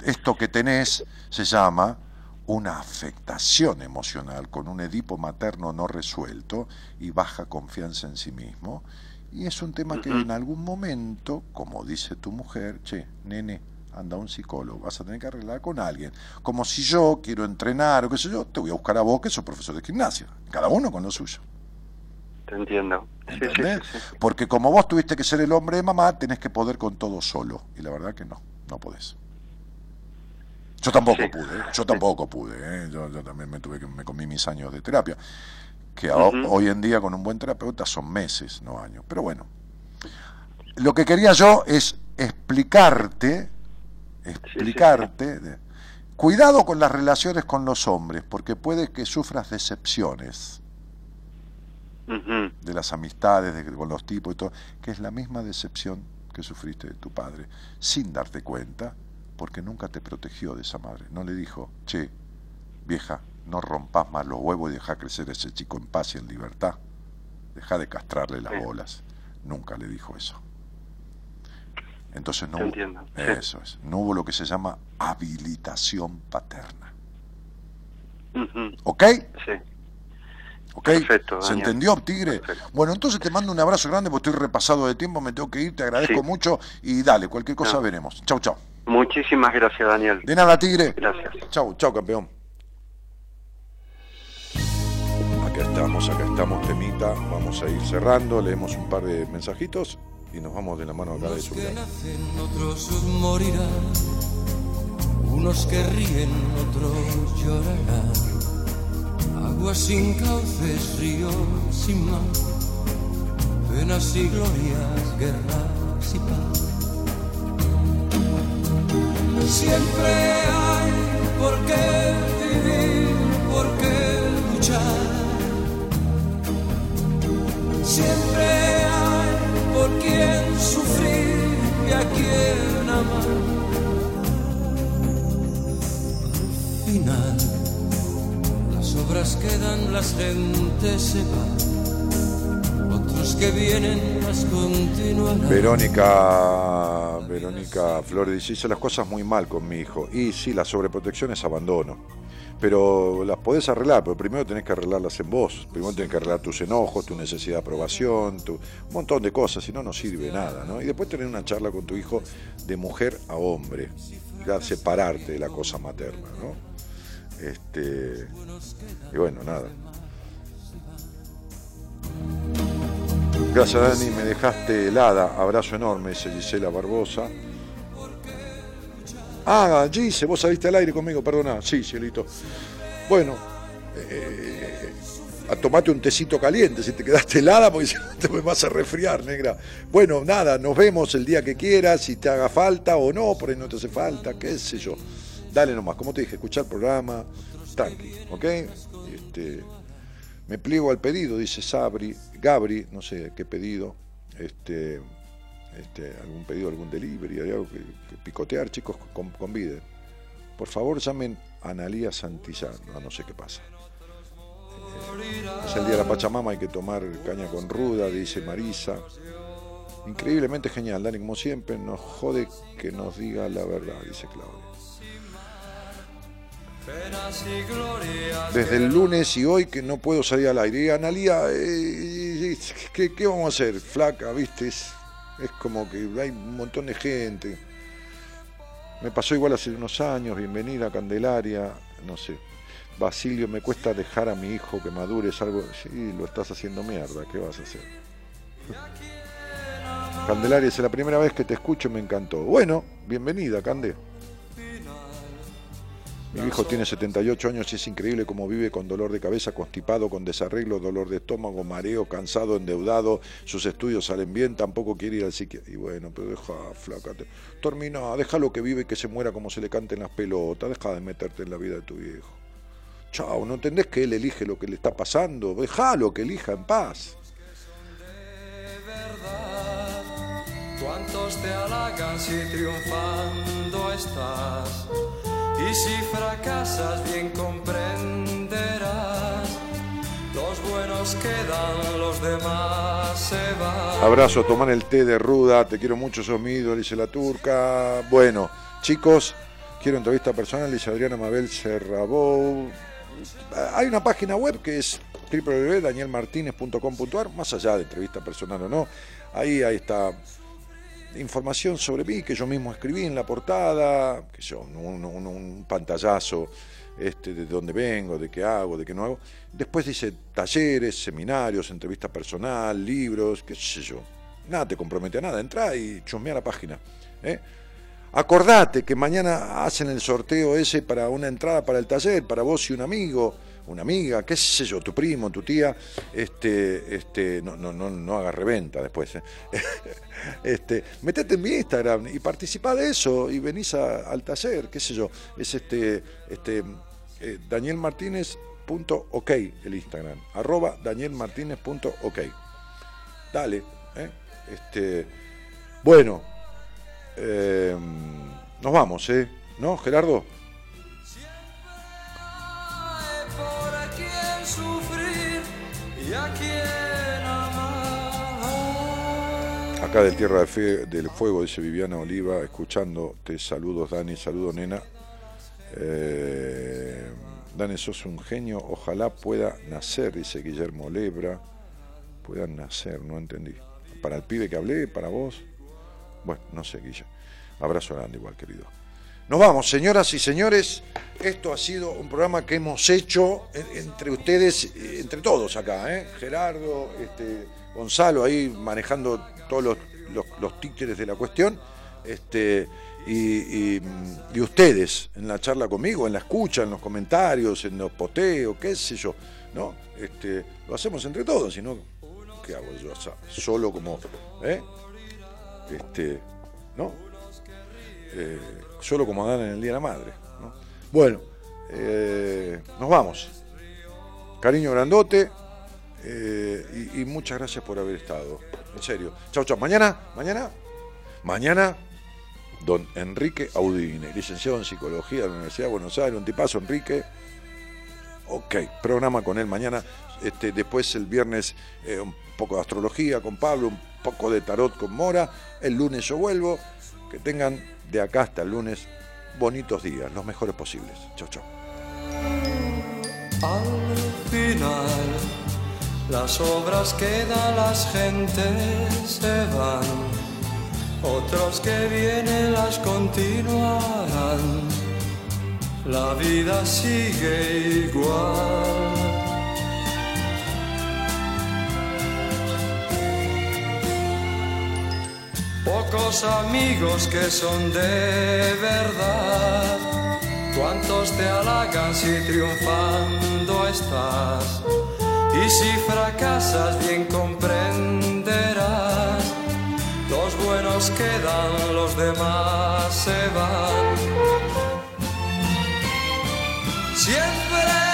Esto que tenés se llama una afectación emocional con un Edipo materno no resuelto y baja confianza en sí mismo. Y es un tema que en algún momento, como dice tu mujer, che, nene, anda un psicólogo, vas a tener que arreglar con alguien. Como si yo quiero entrenar o qué sé yo, te voy a buscar a vos que sos profesor de gimnasia. Cada uno con lo suyo. Te entiendo. Porque como vos tuviste que ser el hombre de mamá, tenés que poder con todo solo. Y la verdad que no, no podés. Yo tampoco pude, ¿eh? yo tampoco pude. ¿eh? Yo, también me tuve que me comí mis años de terapia, que hoy en día con un buen terapeuta son meses, no años. Pero bueno, lo que quería yo es explicarte explicarte. Cuidado con las relaciones con los hombres, porque puede que sufras decepciones de las amistades, de, con los tipos y todo, que es la misma decepción que sufriste de tu padre, sin darte cuenta, porque nunca te protegió de esa madre. No le dijo, che, vieja, no rompas más los huevos y deja crecer a ese chico en paz y en libertad. Deja de castrarle las bolas. Nunca le dijo eso. Entonces no hubo, eso es, no hubo lo que se llama habilitación paterna. ¿Ok? Sí. ¿Ok? Perfecto, ¿Se entendió, Tigre? Bueno, entonces te mando un abrazo grande porque estoy repasado de tiempo, me tengo que ir, te agradezco mucho y dale, cualquier cosa veremos. Chau, chau. Muchísimas gracias, Daniel. De nada, Tigre. Gracias. Chau, chau, campeón. Acá estamos, acá estamos, temita. Vamos a ir cerrando, leemos un par de mensajitos y nos vamos de la mano acá de su que nacen, otros morirán, unos que ríen, otros llorarán. Agua sin cauces, ríos sin mar, penas y glorias, guerras y paz. Siempre hay por qué vivir, por qué luchar. Siempre hay por quien sufrir y a quien amar. Al final, las obras quedan, las gentes se van. Otros que vienen las continúan. Verónica, Verónica Flores dice, hice las cosas muy mal con mi hijo. Y sí, la sobreprotección es abandono pero las podés arreglar, pero primero tenés que arreglarlas en vos, primero tenés que arreglar tus enojos, tu necesidad de aprobación, tu, un montón de cosas, si no, no sirve nada, ¿no? Y después tener una charla con tu hijo de mujer a hombre, ya separarte de la cosa materna, ¿no? Este, y bueno, nada. Gracias Dani, me dejaste helada, abrazo enorme, dice Gisela Barbosa. Ah, Gise, vos saliste al aire conmigo, perdona. Sí, cielito. Bueno, eh, tomate un tecito caliente si te quedaste helada porque si te vas a resfriar, negra. Bueno, nada, nos vemos el día que quieras, si te haga falta o no, por ahí no te hace falta, qué sé yo. Dale nomás, como te dije, escuchar el programa, tranqui, ¿ok? Este, me pliego al pedido, dice Sabri, Gabri, no sé qué pedido. Este, este, algún pedido, algún delivery, hay algo que, picotear, chicos, conviden. Por favor, llamen a Analía Santillán, no, sé qué pasa. Es el día de la Pachamama, hay que tomar caña con ruda, dice Marisa. Increíblemente genial, Dani, como siempre, nos jode que nos diga la verdad, dice Claudia. Desde el lunes y hoy que no puedo salir al aire. Y Analía, eh, ¿qué, qué vamos a hacer? Flaca, viste, es, como que hay un montón de gente. Me pasó igual hace unos años, bienvenida Candelaria, no sé. Basilio, me cuesta dejar a mi hijo que madure, es algo, sí, lo estás haciendo mierda, ¿qué vas a hacer? Candelaria, es la primera vez que te escucho, me encantó. Bueno, bienvenida, Cande. Mi hijo tiene 78 años y es increíble cómo vive con dolor de cabeza, constipado, con desarreglo, dolor de estómago, mareo, cansado, endeudado. Sus estudios salen bien, tampoco quiere ir al psiquiatra. Y bueno, pero deja, flácate. Termina, déjalo que vive y que se muera como se le canten las pelotas. Deja de meterte en la vida de tu viejo. Chao, ¿no entendés que él elige lo que le está pasando? Déjalo que elija en paz. ¿Cuántos te halagan si triunfando estás? Y si fracasas bien comprenderás, los buenos quedan, los demás se van. Abrazo, tomar el té de ruda, te quiero mucho, sos mi dice la turca. Bueno, chicos, quiero entrevista personal, dice Adriana Mabel Serrabou. Hay una página web que es www.danielmartinez.com.ar, más allá de entrevista personal o no, ahí, ahí está información sobre mí que yo mismo escribí en la portada, que yo, un, pantallazo este, de dónde vengo, de qué hago, de qué no hago. Después dice talleres, seminarios, entrevista personal, libros, qué sé yo. Nada te compromete a nada, entra y chusmea la página. ¿eh? Acordate que mañana hacen el sorteo ese para una entrada para el taller, para vos y un amigo una amiga, qué sé yo, tu primo, tu tía, este, este, no, no, no, no hagas reventa después. ¿eh? este, metete en mi Instagram y participa de eso y venís al taller, qué sé yo. Es este, este eh, danielmartinez.ok el Instagram, arroba danielmartinez.ok. Dale, ¿eh? este, bueno, eh, nos vamos, ¿eh? ¿No, Gerardo? Acá del Tierra de Fe- del Fuego, dice Viviana Oliva, escuchando, te saludos Dani, saludo nena. Eh, Dani, sos un genio, ojalá pueda nacer, dice Guillermo Lebra. Pueda nacer, no entendí. Para el pibe que hablé, para vos. Bueno, no sé, Guille. Abrazo grande igual, querido. Nos vamos, señoras y señores. Esto ha sido un programa que hemos hecho en- entre ustedes, eh, entre todos acá, ¿eh? Gerardo, este, Gonzalo ahí manejando todos los, los, los títeres de la cuestión. Este, y, y- ustedes en la charla conmigo, en la escucha, en los comentarios, en los posteos, qué sé yo, ¿no? Este, lo hacemos entre todos, si no, ¿qué hago yo so- solo como, ¿eh? Este, ¿no? Eh, solo como Adán en el Día de la Madre. ¿no? Bueno, eh, nos vamos. Cariño grandote eh, y, muchas gracias por haber estado. En serio. Chau, chau. Mañana, mañana, mañana, don Enrique Audine, licenciado en Psicología de la Universidad de Buenos Aires, un tipazo, Enrique. Ok, programa con él mañana. Este, después el viernes eh, un poco de astrología con Pablo, un poco de tarot con Mora. El lunes yo vuelvo. Que tengan de acá hasta el lunes bonitos días, los mejores posibles. Chau, chau. Al final, las obras quedan, las gentes se van. Otros que vienen las continuarán. La vida sigue igual. Pocos amigos que son de verdad. Cuántos te halagan si triunfando estás. Y si fracasas bien comprenderás. Los buenos quedan, los demás se van. Siempre